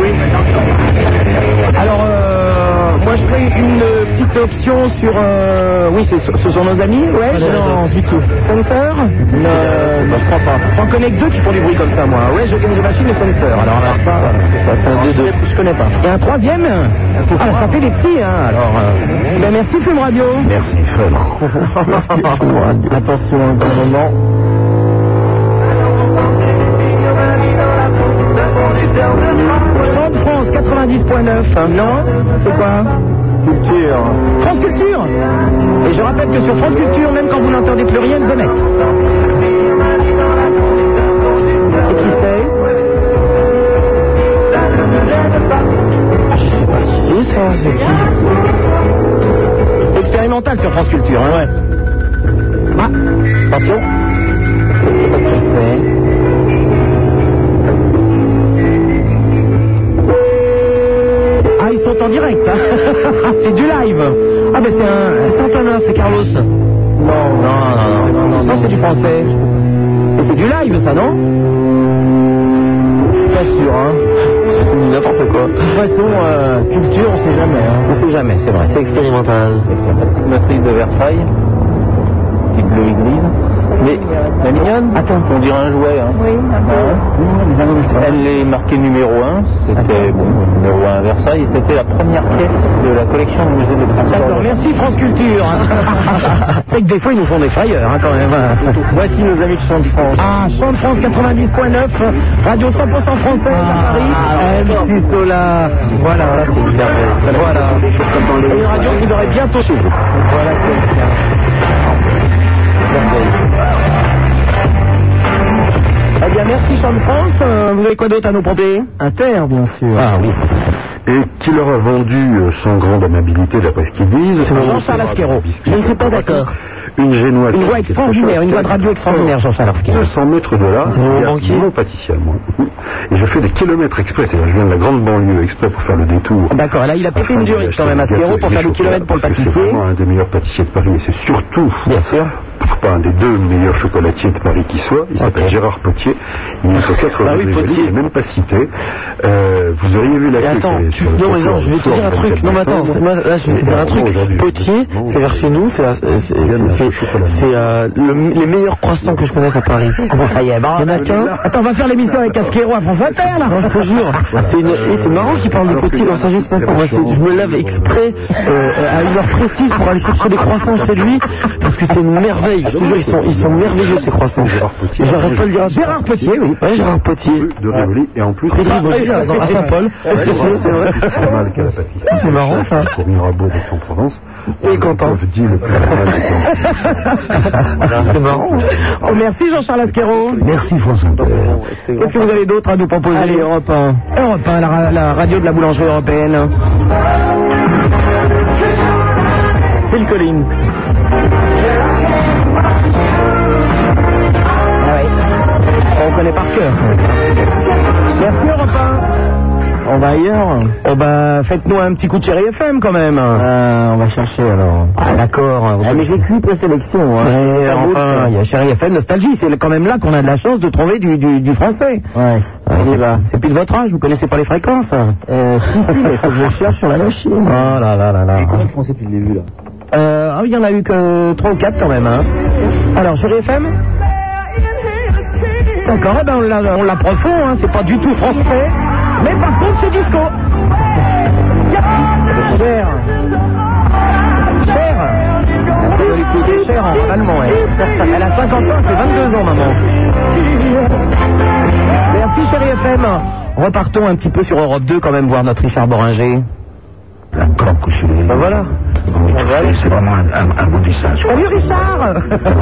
oui. Alors, euh, moi je ferai une petite option sur... euh, oui, ce sont nos amis Ouais, Non, du tout. Sensor? Non, je crois pas. J'en connais que deux qui font du bruit comme ça, moi. Ouais, je gagne the machine et Sensor. Alors, là, ça, ça c'est un 2-2. Je connais pas. Et un troisième? Ah, ça fait des petits, hein, alors... euh, ben, merci, Fume Radio. Merci, Fun. Attention, un moment. 90.9, non C'est quoi Culture. France Culture Et je rappelle que sur France Culture, même quand vous n'entendez plus rien, ils émettent. Et qui c'est Je sais pas qui c'est ça, c'est qui C'est expérimental sur France Culture, hein ouais. Ah, attention. Je sais pas qui c'est. Sont en direct. hein. c'est du live. Ah, ben c'est un. C'est Santana, c'est Carlos. Non, non, non, non. non, non, c'est du français. Et c'est du live, ça, non? Je suis pas sûr, hein. C'est N'importe quoi. De toute façon, euh, culture, on sait jamais. Hein. On sait jamais, c'est vrai. C'est expérimental. Matrice de Versailles, qui bleu et grise. Mais la mignonne Attends. On dirait un jouet. Hein. Oui, un peu. Elle est marquée numéro 1, c'était bon, numéro 1 à Versailles, c'était la première pièce de la collection du musée de Prince D'accord, merci France Culture. c'est que des fois, ils nous font des frayeurs, hein, quand même. Voici nos amis de Chant de France. Ah, Chant de France 90.9, radio 100% française à Paris. MC Solar. Voilà. Ça, c'est une merveille. Voilà. Et une radio que vous aurez bientôt chez vous. Voilà quelqu'un. Merci Chant de France. Euh, vous avez quoi d'autre à nous proposer? Inter, bien sûr. Ah oui. Et qui leur a vendu, euh, sans grande amabilité d'après ce qu'ils disent, Jean-Charles Asquero. Je ne suis pas d'accord. une génoise. Une voix extraordinaire, une voix de radio extraordinaire, Jean-Charles Asquero. 200 mètres de là, il y a mon pâtissier à moi. Et je fais des kilomètres exprès, c'est-à-dire je viens de la grande banlieue exprès pour faire le détour. D'accord, là il a pété une durite quand même, des Asquero, pour faire des kilomètres pour le pâtissier. C'est vraiment un des meilleurs pâtissiers de Paris et c'est surtout Bien sûr. Pas un des deux meilleurs chocolatiers de Paris qui soit. Il s'appelle Gérard Potier. Il est 80 Ah oui, même pas cité. Euh, vous auriez vu la queue attends, tu- non mais non, je vais te dire un truc. Non mais attends, moi, là je vais te dire un truc. Potier, c'est vers chez nous, c'est euh, le- les meilleurs croissants que je connaisse à Paris. Comment ça y est, bah, Il y en a qu'un. Attends, on va faire l'émission avec Casquero à France Inter, là. Non, je te jure, c'est marrant qu'ils parlent de Potier dans ça juste maintenant. Moi, c'est- je me lève exprès euh, à une heure précise pour aller chercher des croissants chez lui parce que c'est une merveille. Je te jure, ils sont, ils sont merveilleux ces croissants. Et J'arrête pas de dire. à- Gérard Potier, oui. Ouais, Gérard Potier. de Rivoli. Et en plus, de Rivoli, à- Saint-Paul. C'est vrai. C'est mal qu'à la pâtisserie. C'est marrant, ça. Pour Mirabeau d'Aix-en-Provence. Il est content. Je dis le plus C'est marrant. Oh, merci Jean-Charles Asquero. Merci Inter. Qu'est-ce que vous avez d'autre à nous proposer? Allez, Europe 1. Europe 1, la, la radio de la boulangerie européenne. Phil Collins. Connaît par cœur. Merci Europe 1. On va ailleurs. Oh bah, faites-nous un petit coup de chéri FM quand même. on va chercher alors. Ah d'accord. Ah, mais j'ai qu'une présélection. Hein. Mais enfin, il y a Chéri FM Nostalgie, c'est quand même là qu'on a de la chance de trouver du, du, du français. Ouais. c'est, c'est plus de votre âge, vous connaissez pas les fréquences. Euh, si, si, mais il faut que je cherche sur la machine. Oh là là là là. de français depuis le début là? Euh, ah oui, il y en a eu que 3 ou 4 quand même. Hein. Alors, Chéri FM D'accord, eh ben on, l'a, on l'approfond, hein, c'est pas du tout français, mais par contre c'est disco. Cher. Cher. Coûter cher en allemand, elle. Elle a 50 ans, elle fait 22 ans, maman. Merci, Chéri FM. Repartons un petit peu sur Europe 2 quand même, voir notre Richard Boringer. Couché. Ben voilà. C'est vraiment un, un, un beau dessin. Salut Richard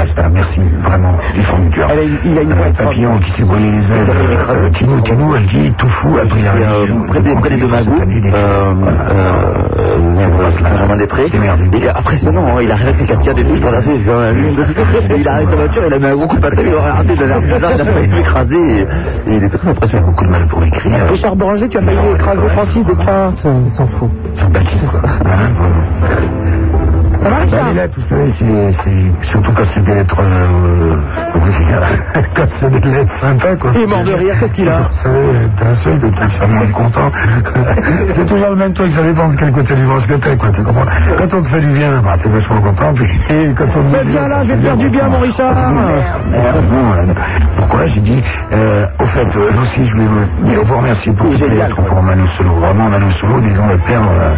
C'est un merci vraiment du fond du cœur. A il a une Un voix papillon qui s'est brûlé les ailes. Euh, Tino, Tino, elle dit tout fou a pris la religion. près des, près des deux magouts, euh, euh, Benjamin Després. Il est impressionnant, hein, il arrive avec ses 4 4 et tout, je t'en assure, c'est quand même Il arrive sa voiture, il a mis un gros coup de patin, il a regardé, il a l'air bizarre, il a failli et, et il est très impressionnant. Beaucoup de mal pour écrire. Richard Boringer, tu as failli écraser Francis Descartes. Il s'en fout. Sans bâtir, quoi. Ça Richard les lettres, vous savez, c'est, surtout quand c'est des lettres, euh, quand c'est des lettres sympas, quoi. Il est mort de rire, qu'est-ce qu'il a Vous savez, d'un seul, de tout ça, moins content. c'est toujours le même truc, ça dépend de quel côté du ventre que t'es, quoi, tu comprends Quand on te fait du bien, bah, t'es vachement content, puis et quand on te viens là, je vais te faire du bien, mon Richard. Merde, non, euh, pourquoi j'ai dit, euh, au fait, euh, aussi, je voulais vous, remercier pour les lettres pour Manu Solo. Vraiment, Manu Solo, disons, le père, euh,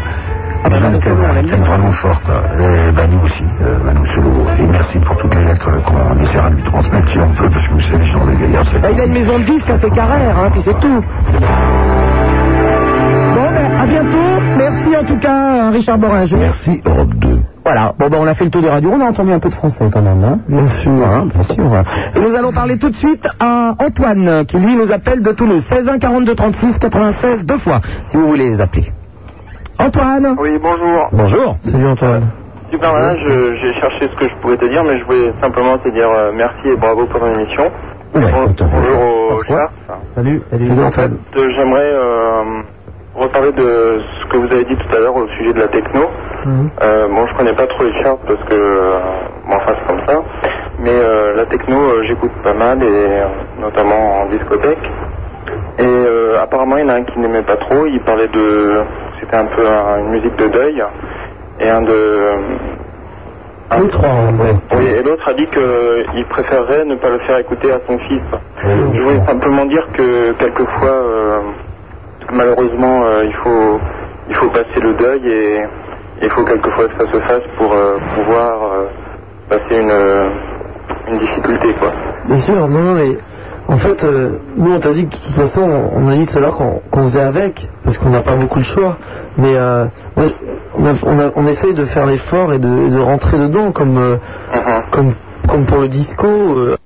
Ah, bah, Manu Solo, t'aimes vraiment fort, quoi. Et bah, nous aussi, euh, Manu Solo. Et merci pour toutes les lettres qu'on essaiera de lui transmettre si on peut, parce que vous savez, genre de gaillard, c'est Bah, il a une maison de disques à ses carrères, hein, puis c'est tout. Bon, ben, à bientôt. Merci en tout cas, Richard Boringer. Merci, Europe 2. Voilà, bon, ben, on a fait le tour des radios, on a entendu un peu de français quand même, hein Bien sûr, hein, bien sûr. Et nous allons parler tout de suite à Antoine, qui lui nous appelle de Toulouse. 16 1 42 36 96 deux fois, si vous voulez les appeler. Antoine Oui, bonjour. Bonjour. Salut Antoine. Super Nana, je- j'ai cherché ce que je pouvais te dire, mais je voulais simplement te dire euh, merci et bravo pour ton émission. Bon- bonjour au chat. Salut, salut Antoine. Euh, J'aimerais euh, reparler de ce que vous avez dit tout à l'heure au sujet de la techno. Euh, bon, je connais pas trop les charts parce que, euh, bon, enfin, c'est comme ça. Mais euh, la techno, euh, j'écoute pas mal, et euh, notamment en discothèque. Et euh, apparemment, il y en a un qui n'aimait pas trop. Il parlait de, c'était un peu un- une musique de deuil, et un de. Un, trois, ouais. oui, et l'autre a dit qu'il préférerait ne pas le faire écouter à son fils. Je voulais simplement dire que quelquefois, euh, malheureusement, euh, il faut il faut passer le deuil et il faut quelquefois que ça se fasse pour euh, pouvoir euh, passer une, euh, une difficulté, quoi. Bien sûr, non, mais en fait, euh, nous on t'a dit que de toute façon, on, on a dit tout à l'heure qu'on faisait avec, parce qu'on n'a pas beaucoup de choix. Mais euh, on, a- on, a- on essaye de faire l'effort et de, rentrer dedans, comme, euh, comme, comme pour le disco. euh,